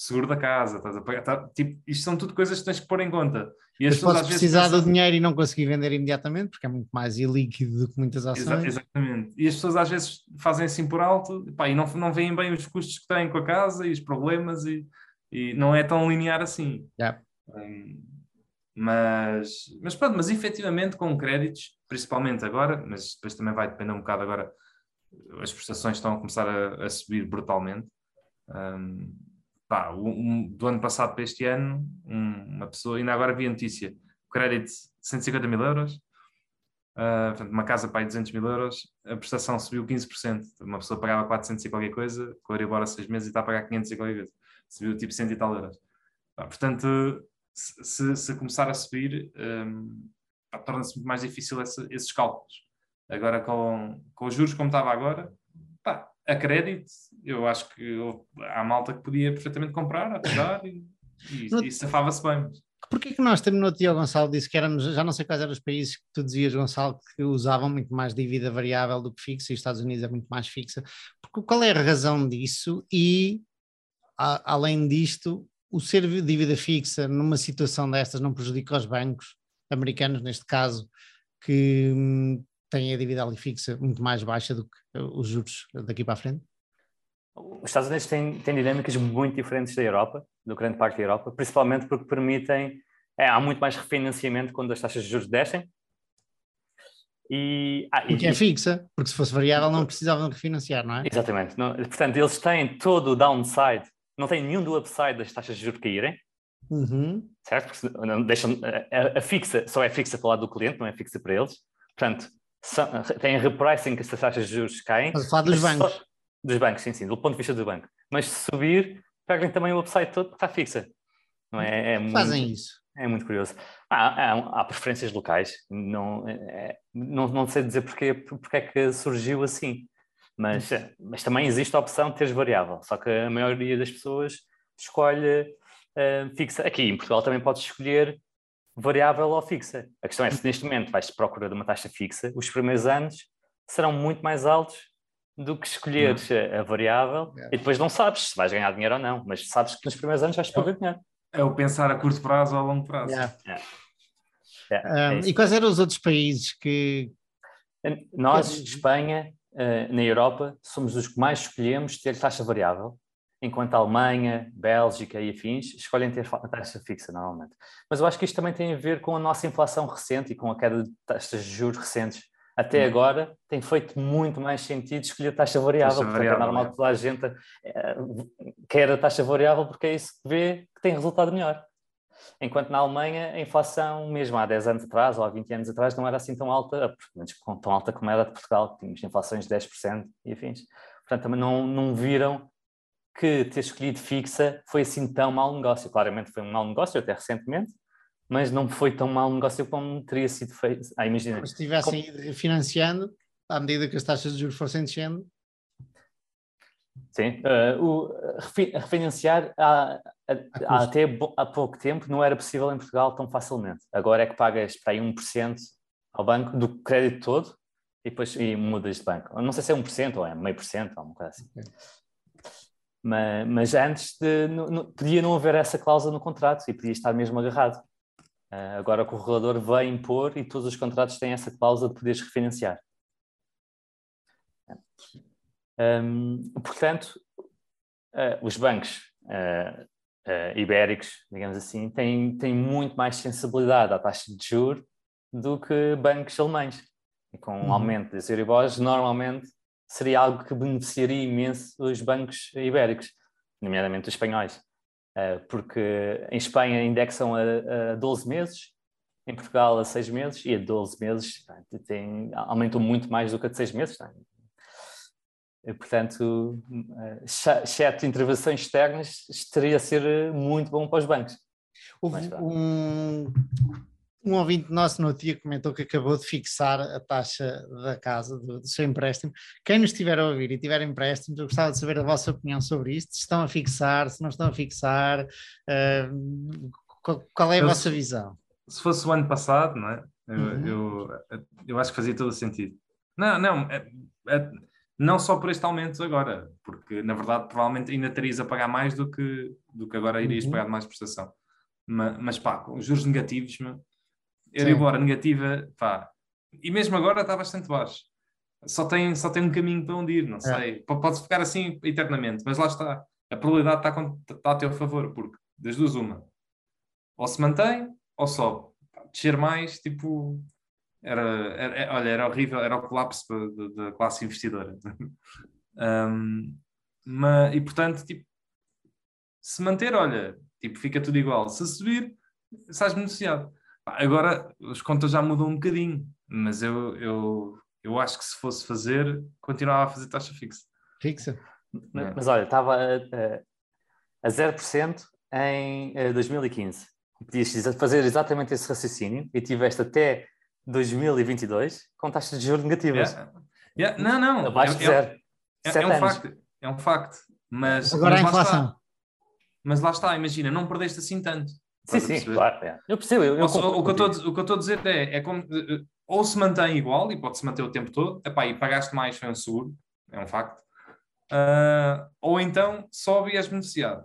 seguro da casa, estás a pagar. Tá, tipo, isto são tudo coisas que tens que pôr em conta. E as pessoas, precisar pensam... do dinheiro e não conseguir vender imediatamente, porque é muito mais ilíquido do que muitas ações. Exa exatamente. E as pessoas às vezes fazem assim por alto pá, e não, não veem bem os custos que têm com a casa e os problemas e, e não é tão linear assim. Yeah. Um, mas, mas pronto, mas efetivamente com créditos, principalmente agora, mas depois também vai depender um bocado agora, as prestações estão a começar a, a subir brutalmente. Um, pá, um, do ano passado para este ano, um, uma pessoa, ainda agora vi a notícia, crédito 150 mil euros, uh, uma casa para aí 200 mil euros, a prestação subiu 15%. Uma pessoa pagava 400 e qualquer coisa, com a Euribor a 6 meses e está a pagar 500 e qualquer coisa. Subiu tipo 100 e tal euros. Uh, portanto, se, se, começar a subir, um, torna-se muito mais difícil esse, esses cálculos. Agora, com, com os juros como estava agora, pá, a crédito, eu acho que há malta que podia perfeitamente comprar, apesar, e, e, no... e safava-se bem. Porquê que nós temos no Tio Gonçalo disse que éramos, já não sei quais eram os países que tu dizias, Gonçalo, que usavam muito mais dívida variável do que fixa, e os Estados Unidos é muito mais fixa. Porque, qual é a razão disso? E, a, além disto, o ser dívida fixa numa situação destas não prejudica os bancos americanos, neste caso, que hum, têm a dívida ali fixa muito mais baixa do que os juros daqui para a frente? Os Estados Unidos têm, têm dinâmicas muito diferentes da Europa, do grande parte da Europa, principalmente porque permitem, é, há muito mais refinanciamento quando as taxas de juros descem. E, ah, porque é fixa, porque se fosse variável não precisavam refinanciar, não é? Exatamente. Não, portanto, eles têm todo o downside, não têm nenhum do upside das taxas de juros caírem, uhum. certo? Porque não deixam, a, a, fixa só é fixa para o lado do cliente, não é fixa para eles. Portanto, tem repricing que as taxas de juros caem. Mas falar dos bancos. Só, dos bancos, sim, sim, do ponto de vista do banco. Mas se subir, pegam também o upside todo está fixa. Não é? é Fazem muito, isso. É muito curioso. Há, há, há preferências locais, não, é, não, não sei dizer porque, porque é que surgiu assim, mas, mas também existe a opção de teres variável, só que a maioria das pessoas escolhe uh, fixa. Aqui em Portugal também podes escolher variável ou fixa. A questão é se neste momento vais procurar uma taxa fixa, os primeiros anos serão muito mais altos do que escolheres a, a variável é. e depois não sabes se vais ganhar dinheiro ou não, mas sabes que nos primeiros anos vais perder dinheiro. É o pensar a curto prazo ou a longo prazo. Um, e quais eram os outros países que. Nós, Espanha, uh, na Europa, somos os que mais escolhemos ter taxa variável enquanto a Alemanha, Bélgica e afins escolhem ter taxa fixa normalmente. Mas eu acho que isto também tem a ver com a nossa inflação recente e com a queda de taxas de juros recentes. Até hum. agora tem feito muito mais sentido escolher taxa variável, taxa portanto é variável, é normal que toda a gente uh, quer a taxa variável porque é isso que vê que tem resultado melhor. Enquanto na Alemanha a inflação, mesmo há 10 anos atrás ou há 20 anos atrás, não era assim tão alta, menos tão alta como era de Portugal, tínhamos inflações de 10% e afins. Portanto, também não, não viram que ter escolhido fixa foi assim tão mau negócio. Claramente foi um mau negócio até recentemente, mas não foi tão mau negócio como teria sido feito. Ah, imagina. Se tivessem ido refinanciando, à medida que as taxas de juros fossem descendo. Sim, uh, o, refinanciar há, há até há pouco tempo não era possível em Portugal tão facilmente. Agora é que pagas para aí 1% ao banco do crédito todo e depois e mudas de banco. Não sei se é 1% ou é meio por cento, alguma coisa assim. Okay. Mas, mas antes de, não, podia não haver essa cláusula no contrato e podia estar mesmo agarrado. Uh, agora o regulador vai impor e todos os contratos têm essa cláusula de poderes refinanciar. Um, portanto, uh, os bancos uh, ibéricos, digamos assim, têm, têm muito mais sensibilidade à taxa de juros do que bancos alemães. E com o um uhum. aumento das Euribors, normalmente seria algo que beneficiaria imenso os bancos ibéricos, nomeadamente os espanhóis, porque em Espanha indexam a, 12 meses, em Portugal a 6 meses, e a 12 meses tem, aumentou muito mais do que a de 6 meses. E, portanto, eh, exceto intervenções externas, estaria a ser muito bom para os bancos. Houve um, um ouvinte nosso no dia comentou que acabou de fixar a taxa da casa, do, do, seu empréstimo. Quem nos estiver a ouvir e tiver empréstimos, eu gostava de saber a vossa opinião sobre isto. Se estão a fixar, se não estão a fixar, uh, qual, qual, é a eu, vossa visão? Se fosse o ano passado, não é? Eu, uhum. eu, eu, acho que fazia todo o sentido. Não, não, é, é, não só por este aumento agora, porque na verdade provavelmente ainda terias a pagar mais do que, do que agora irias uhum. pagar mais prestação. Mas, mas pá, com os juros negativos, meu, Euribor negativa, pá, e mesmo agora está bastante baixo. Só tem, só tem um caminho para onde ir, não é. sei. Pode ficar assim eternamente, mas lá está. A probabilidade está, está a teu favor, porque das duas, uma. Ou se mantém, ou sobe. Descer mais, tipo. Era, era, é, olha, era horrível, era o colapso da, classe investidora. (laughs) um, mas, e portanto, tipo, se manter, olha, tipo, fica tudo igual. Se subir, sais beneficiado. Agora as contas já mudam um bocadinho, mas eu, eu, eu acho que se fosse fazer, continuava a fazer taxa fixa. Fixa? Mas, mas olha, estava a, a 0% em 2015. Eh, Podias fazer exatamente esse raciocínio e tiveste até 2022 com taxas de juros negativas. Yeah. Yeah. Não, não. Abaixo de zero. É, é, é, um facto. É um facto. Mas, Agora mas a inflação. Mas lá está, imagina, não perdeste assim tanto. Sim, sim, claro. É. Eu percebo. Eu, eu o, que eu estou, o que eu estou a dizer é, é como, eh, ou se mantém igual, e pode-se manter o tempo todo, epá, e pagaste mais, foi um seguro, é um facto, uh, ou então sobe e és beneficiado.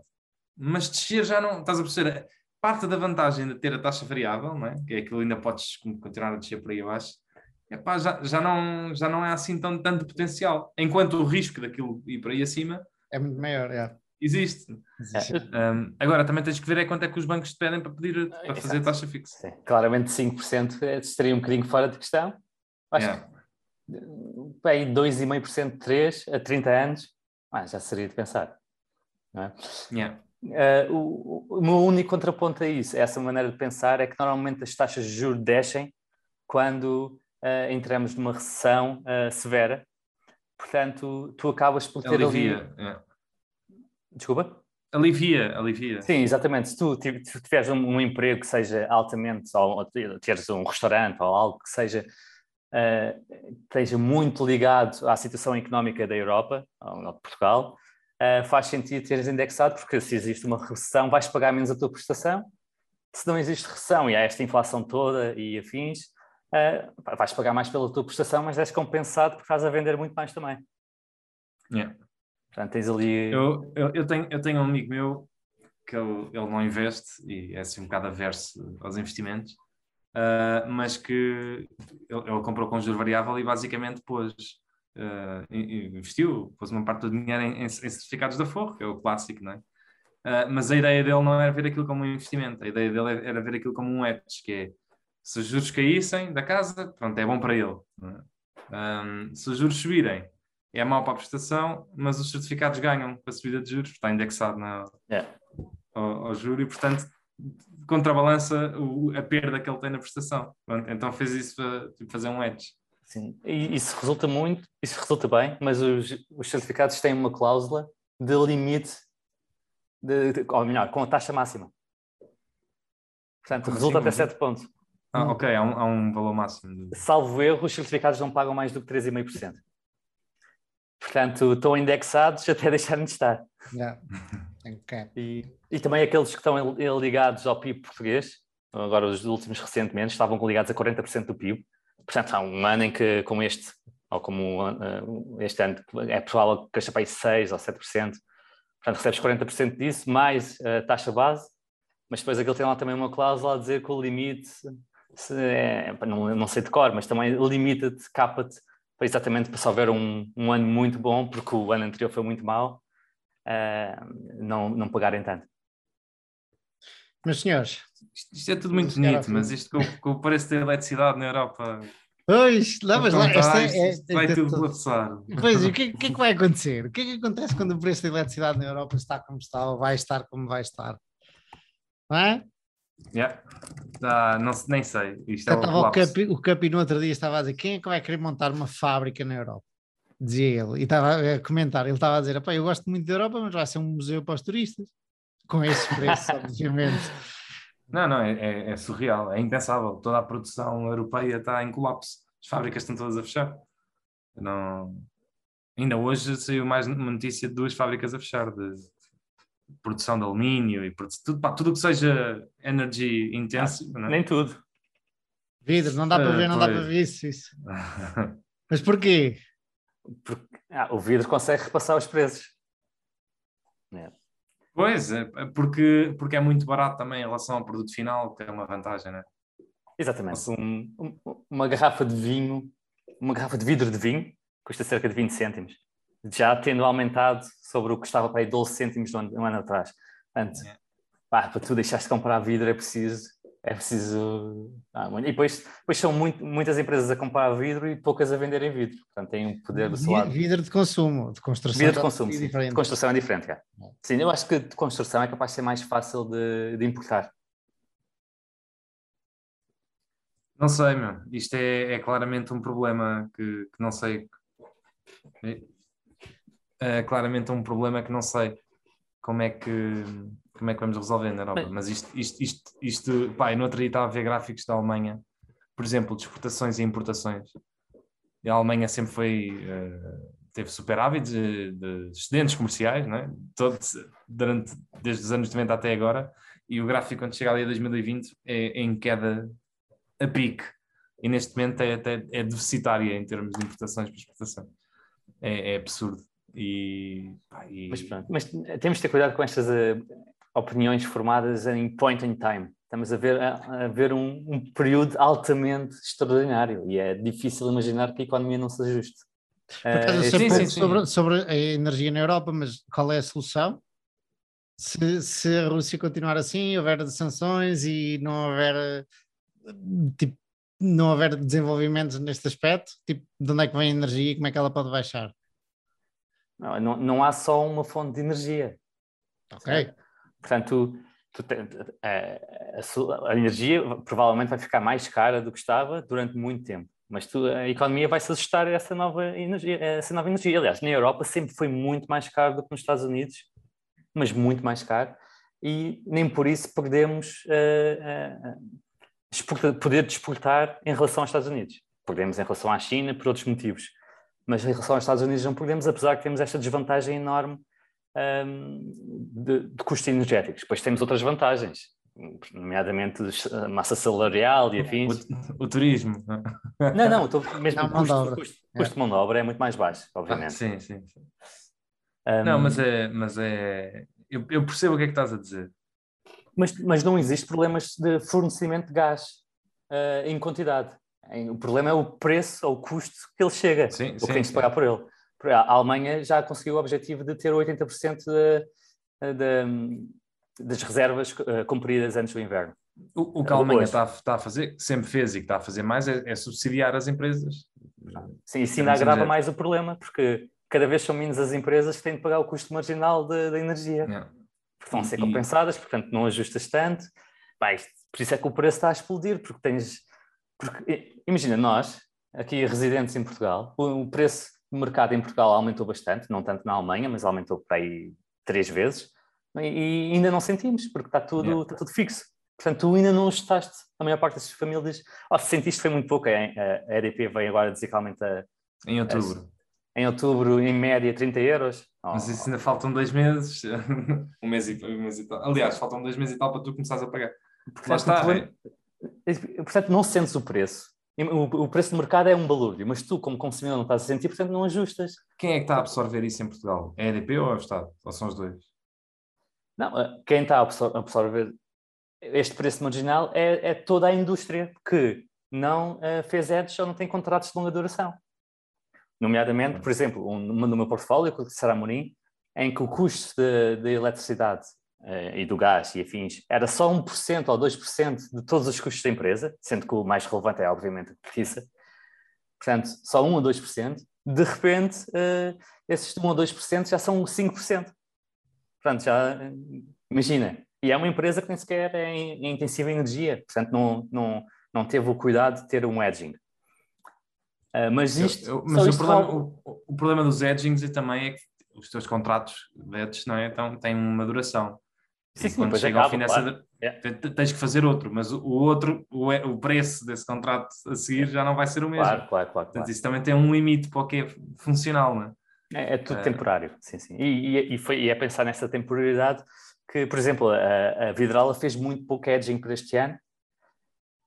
Mas descer já não, estás a perceber, parte da vantagem de ter a taxa variável, não é? que é aquilo ainda podes continuar a descer por aí abaixo, epá, já, já, não, já não é assim tão, tanto potencial, enquanto o risco daquilo ir por aí acima é muito maior, é. Existe. Existe. Um, agora, também tens que ver é quanto é que os bancos te pedem para pedir para Exato. fazer taxa fixa. Sim. Claramente 5% estaria um bocadinho fora de questão. Acho yeah. que aí 2,5%, 3% a 30 anos, ah, já seria de pensar. Não é? Yeah. Uh, o, o, meu único contraponto a isso, a essa maneira de pensar, é que normalmente as taxas de juros descem quando uh, entramos numa recessão uh, severa. Portanto, tu acabas por ter Alivia, ali... Desculpa? Alivia, alivia. Sim, exatamente. Se tu tiveres um, um, emprego que seja altamente, ou, ou teres um restaurante ou algo que seja uh, esteja muito ligado à situação económica da Europa, ou de Portugal, uh, faz sentido teres indexado, porque se existe uma recessão, vais pagar menos a tua prestação. Se não existe recessão e há esta inflação toda e afins, uh, vais pagar mais pela tua prestação, mas és compensado porque estás a vender muito mais também. Yeah. Portanto, tens ali. Eu, eu, eu, tenho, eu tenho um amigo meu que ele, ele não investe e é assim um bocado averso aos investimentos, uh, mas que ele, ele, comprou com juro variável e basicamente pôs. Uh, investiu, pôs uma parte do dinheiro em, em, em, certificados da Forro, que é o clássico, não é? Uh, mas a ideia dele não era ver aquilo como um investimento, a ideia dele era ver aquilo como um hedge, que é se os juros caíssem da casa, pronto, é bom para ele. É? Um, se os juros subirem, é mau para a prestação, mas os certificados ganham com a subida de juros, está indexado na, yeah. ao, ao juro e, portanto, contrabalança o, a perda que ele tem na prestação. Então fez isso para tipo, fazer um edge. Sim, e isso resulta muito, isso resulta bem, mas os, os certificados têm uma cláusula de limite, de, de, ou melhor, com a taxa máxima. Portanto, Como resulta assim, até 7 pontos. Ah, ok, há um, há um valor máximo. Salvo erro, os certificados não pagam mais do que 3,5%. Portanto, estão indexados (laughs) até deixarem de estar. Yeah. (laughs) Okay. E, e também aqueles que estão ligados ao PIB português, agora os últimos recentemente, estavam ligados a 40% do PIB. Portanto, há um ano em que, como este, ou como uh, este ano, é provável que cresça para aí 6% ou 7%. Portanto, recebes 40% disso, mais a taxa base, mas depois aquilo tem lá também uma cláusula a dizer que o limite, é, não, não sei de cor, mas também limita-te, capa-te exatamente para se houver um, um ano muito bom, porque o ano anterior foi muito mau, uh, não, não pagarem tanto. Meus senhores. Isto, isto é tudo muito bonito, mas isto com, com o preço da eletricidade na Europa. Pois, levas lá. Esta é, é, vai tudo colapsar. Pois, o que, (laughs) que, é que vai acontecer? O que é que acontece quando o preço da eletricidade na Europa está como está ou vai estar como vai estar? Não é? Yeah. Ah, não, nem sei. Isto é o, Capi, o Capi no outro dia estava a dizer quem é que vai querer montar uma fábrica na Europa? Dizia ele, e estava a comentar, ele estava a dizer, eu gosto muito da Europa, mas vai ser um museu para os turistas, com esse preço, (laughs) obviamente. Não, não, é, é, é, surreal, é impensável. Toda a produção europeia está em colapso. As fábricas estão todas a fechar. Não... Ainda hoje saiu mais uma notícia de duas fábricas a fechar, de produção de alumínio e tudo, pá, tudo que seja energy intensive. Ah, Nem tudo. Vidro, não dá para ver, não dá para ver isso. isso. (laughs) Mas porquê? Porque ah, o vidro consegue repassar os preços. É. Pois, é, é porque, porque é muito barato também em relação ao produto final, que é uma vantagem, né? Exatamente. Um, um, uma garrafa de vinho, uma garrafa de vidro de vinho, custa cerca de 20 cêntimos já tendo aumentado sobre o que estava para aí 12 cêntimos um ano, um ano atrás. Portanto, yeah. pá, para tu deixares de comprar vidro é preciso. É preciso. Ah, e depois, depois são muito, muitas empresas a comprar vidro e poucas a venderem vidro. Portanto, tem um poder do seu lado. Vidro de consumo, de construção. Vidro de consumo, sim. De construção é diferente. É. Sim, eu acho que de construção é capaz de ser mais fácil de, de importar. Não sei, meu. Isto é, é claramente um problema que, que não sei. É, é claramente um problema que não sei como é que, como é que vamos resolver na Europa. Mas isto, isto, isto, isto pá, eu no outro dia estava a ver gráficos da Alemanha, por exemplo, de exportações e importações. E a Alemanha sempre foi, uh, teve superávit de, de excedentes comerciais, não é? Todo, durante, desde os anos 90 até agora, e o gráfico quando chega ali a 2020 é, é em queda a pique. E neste momento é, é, é deficitária em termos de importações para exportação. É, é absurdo. E, pá, e... Mas, pronto, mas temos de ter cuidado com estas uh, opiniões formadas em point in time. Estamos a ver, a, a ver um, um, período altamente extraordinário e é difícil imaginar que a economia não se ajuste. Uh, sim, sim, sobre, sobre a energia na Europa, mas qual é a solução? Se, se a Rússia continuar assim, houver sanções e não houver tipo, não haver desenvolvimentos neste aspecto, tipo, de onde é que vem a energia e como é que ela pode baixar? Não, não, não há só uma fonte de energia. Ok. Certo? Portanto, tu, tu, a, a, a, energia provavelmente vai ficar mais cara do que estava durante muito tempo. Mas tu, a economia vai se ajustar a essa nova, energia, essa nova energia. Aliás, na Europa sempre foi muito mais caro do que nos Estados Unidos, mas muito mais caro. E nem por isso perdemos uh, uh, poder de exportar em relação aos Estados Unidos. Perdemos em relação à China por outros motivos, mas em relação aos Estados Unidos não perdemos, apesar que temos esta desvantagem enorme um, de, de custos energéticos. Depois temos outras vantagens, nomeadamente massa salarial e afins. O, o turismo. Não, não, estou, mesmo não, o custo, o custo, é. custo de mão de obra é muito mais baixo, obviamente. Ah, sim, sim, sim. Um, não, mas é, mas é eu, eu, percebo o que é que estás a dizer mas, mas não existe problemas de fornecimento de gás uh, em quantidade. O problema é o preço ou o custo que ele chega, sim, o que tem de pagar por ele. A Alemanha já conseguiu o objetivo de ter 80% de, de, das reservas uh, cumpridas antes do inverno. O, o que a Alemanha está, está, a fazer, sempre fez e que está a fazer mais, é, é subsidiar as empresas. Sim, isso ainda agrava mais o problema, porque cada vez são menos as empresas que têm de pagar o custo marginal da energia. Yeah vão ser compensadas, portanto não ajustas tanto. Vai, por isso é que o preço está a explodir, porque tens. Porque, imagina, nós, aqui residentes em Portugal, o preço do mercado em Portugal aumentou bastante, não tanto na Alemanha, mas aumentou para aí três vezes, e ainda não sentimos, porque está tudo, yeah. está tudo fixo. Portanto, tu ainda não ajustaste. A maior parte das famílias, oh, se sentiste foi muito pouco. A, EDP veio agora dizer que aumenta. Em outubro em outubro, em média, 30 euros. Oh. Mas isso ainda faltam dois meses, (laughs) um mês, e, um mês e tal. Aliás, faltam dois meses e tal para tu começares a pagar. Portanto, Lá está. É... Portanto, não sentes o preço. O preço do mercado é um balúrdio, mas tu, como consumidor, não estás a sentir, portanto, não ajustas. Quem é que está a absorver isso em Portugal? É a EDP ou é o Estado? Ou são os dois? Não, eh, quem está a absorver este preço marginal é, é toda a indústria que não uh, fez edges ou não tem contratos de longa duração. Nomeadamente, por exemplo, um, no meu portfólio, com o Será Morim, em que o custo de, eletricidade e do gás e afins era só 1% ou 2% de todos os custos da empresa, sendo que o mais relevante é, obviamente, a petiça. Portanto, só 1 ou 2%. De repente, uh, esses 1 ou 2% já são 5%. Portanto, já, imagina. E é uma empresa que nem sequer é, intensiva em energia, portanto, não, não, não teve o cuidado de ter um edging. Mas isto. Eu, eu, mas o, problema, o, o, problema, dos edgings também é que os teus contratos de edges não é? então, têm uma duração. Sim, sim, quando chega ao fim dessa, claro. tens que fazer outro, mas o outro, o, o preço desse contrato a seguir já não vai ser o mesmo. Claro, claro, claro. Portanto, isso também tem um limite para o que é funcional, não é? É, é tudo temporário, sim, sim. E, e, e, foi, e é pensar nessa temporalidade que, por exemplo, a, a Vidrala fez muito pouco edging para este ano,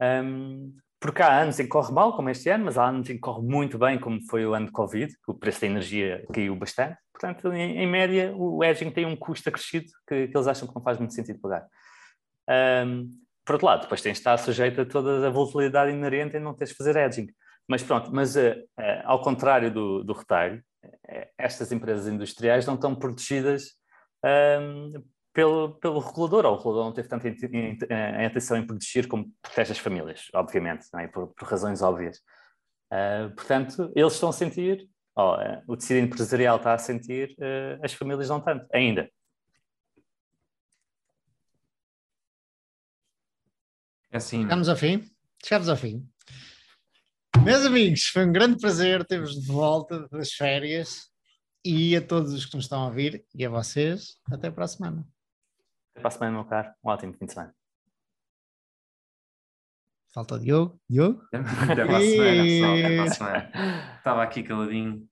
um, porque há anos em que corre mal, como este ano, mas há anos em que corre muito bem, como foi o ano de Covid, que o preço da energia caiu bastante. Portanto, em, em média, o edging tem um custo acrescido que, que, eles acham que não faz muito sentido pagar. Um, por outro lado, depois tens de estar sujeito a toda a volatilidade inerente em não teres de fazer edging. Mas pronto, mas uh, uh, ao contrário do, do retalho, uh, estas empresas industriais não estão protegidas pelo, pelo regulador, ou o regulador não teve tanta eh, atenção em proteger como protege as famílias, obviamente, é? por, por, razões óbvias. Uh, portanto, eles estão a sentir, oh, uh, o tecido empresarial está a sentir, uh, as famílias não tanto, ainda. É assim. Chegamos ao fim. Chegamos ao fim. Meus amigos, foi um grande prazer ter-vos de volta das férias e a todos os que nos estão a ouvir e a vocês, até para a semana. Até para a semana, meu caro. Um ótimo fim de semana. Falta o Diogo. Diogo? (laughs) Até para a semana, pessoal. Até para a semana. (laughs) Estava aqui caladinho.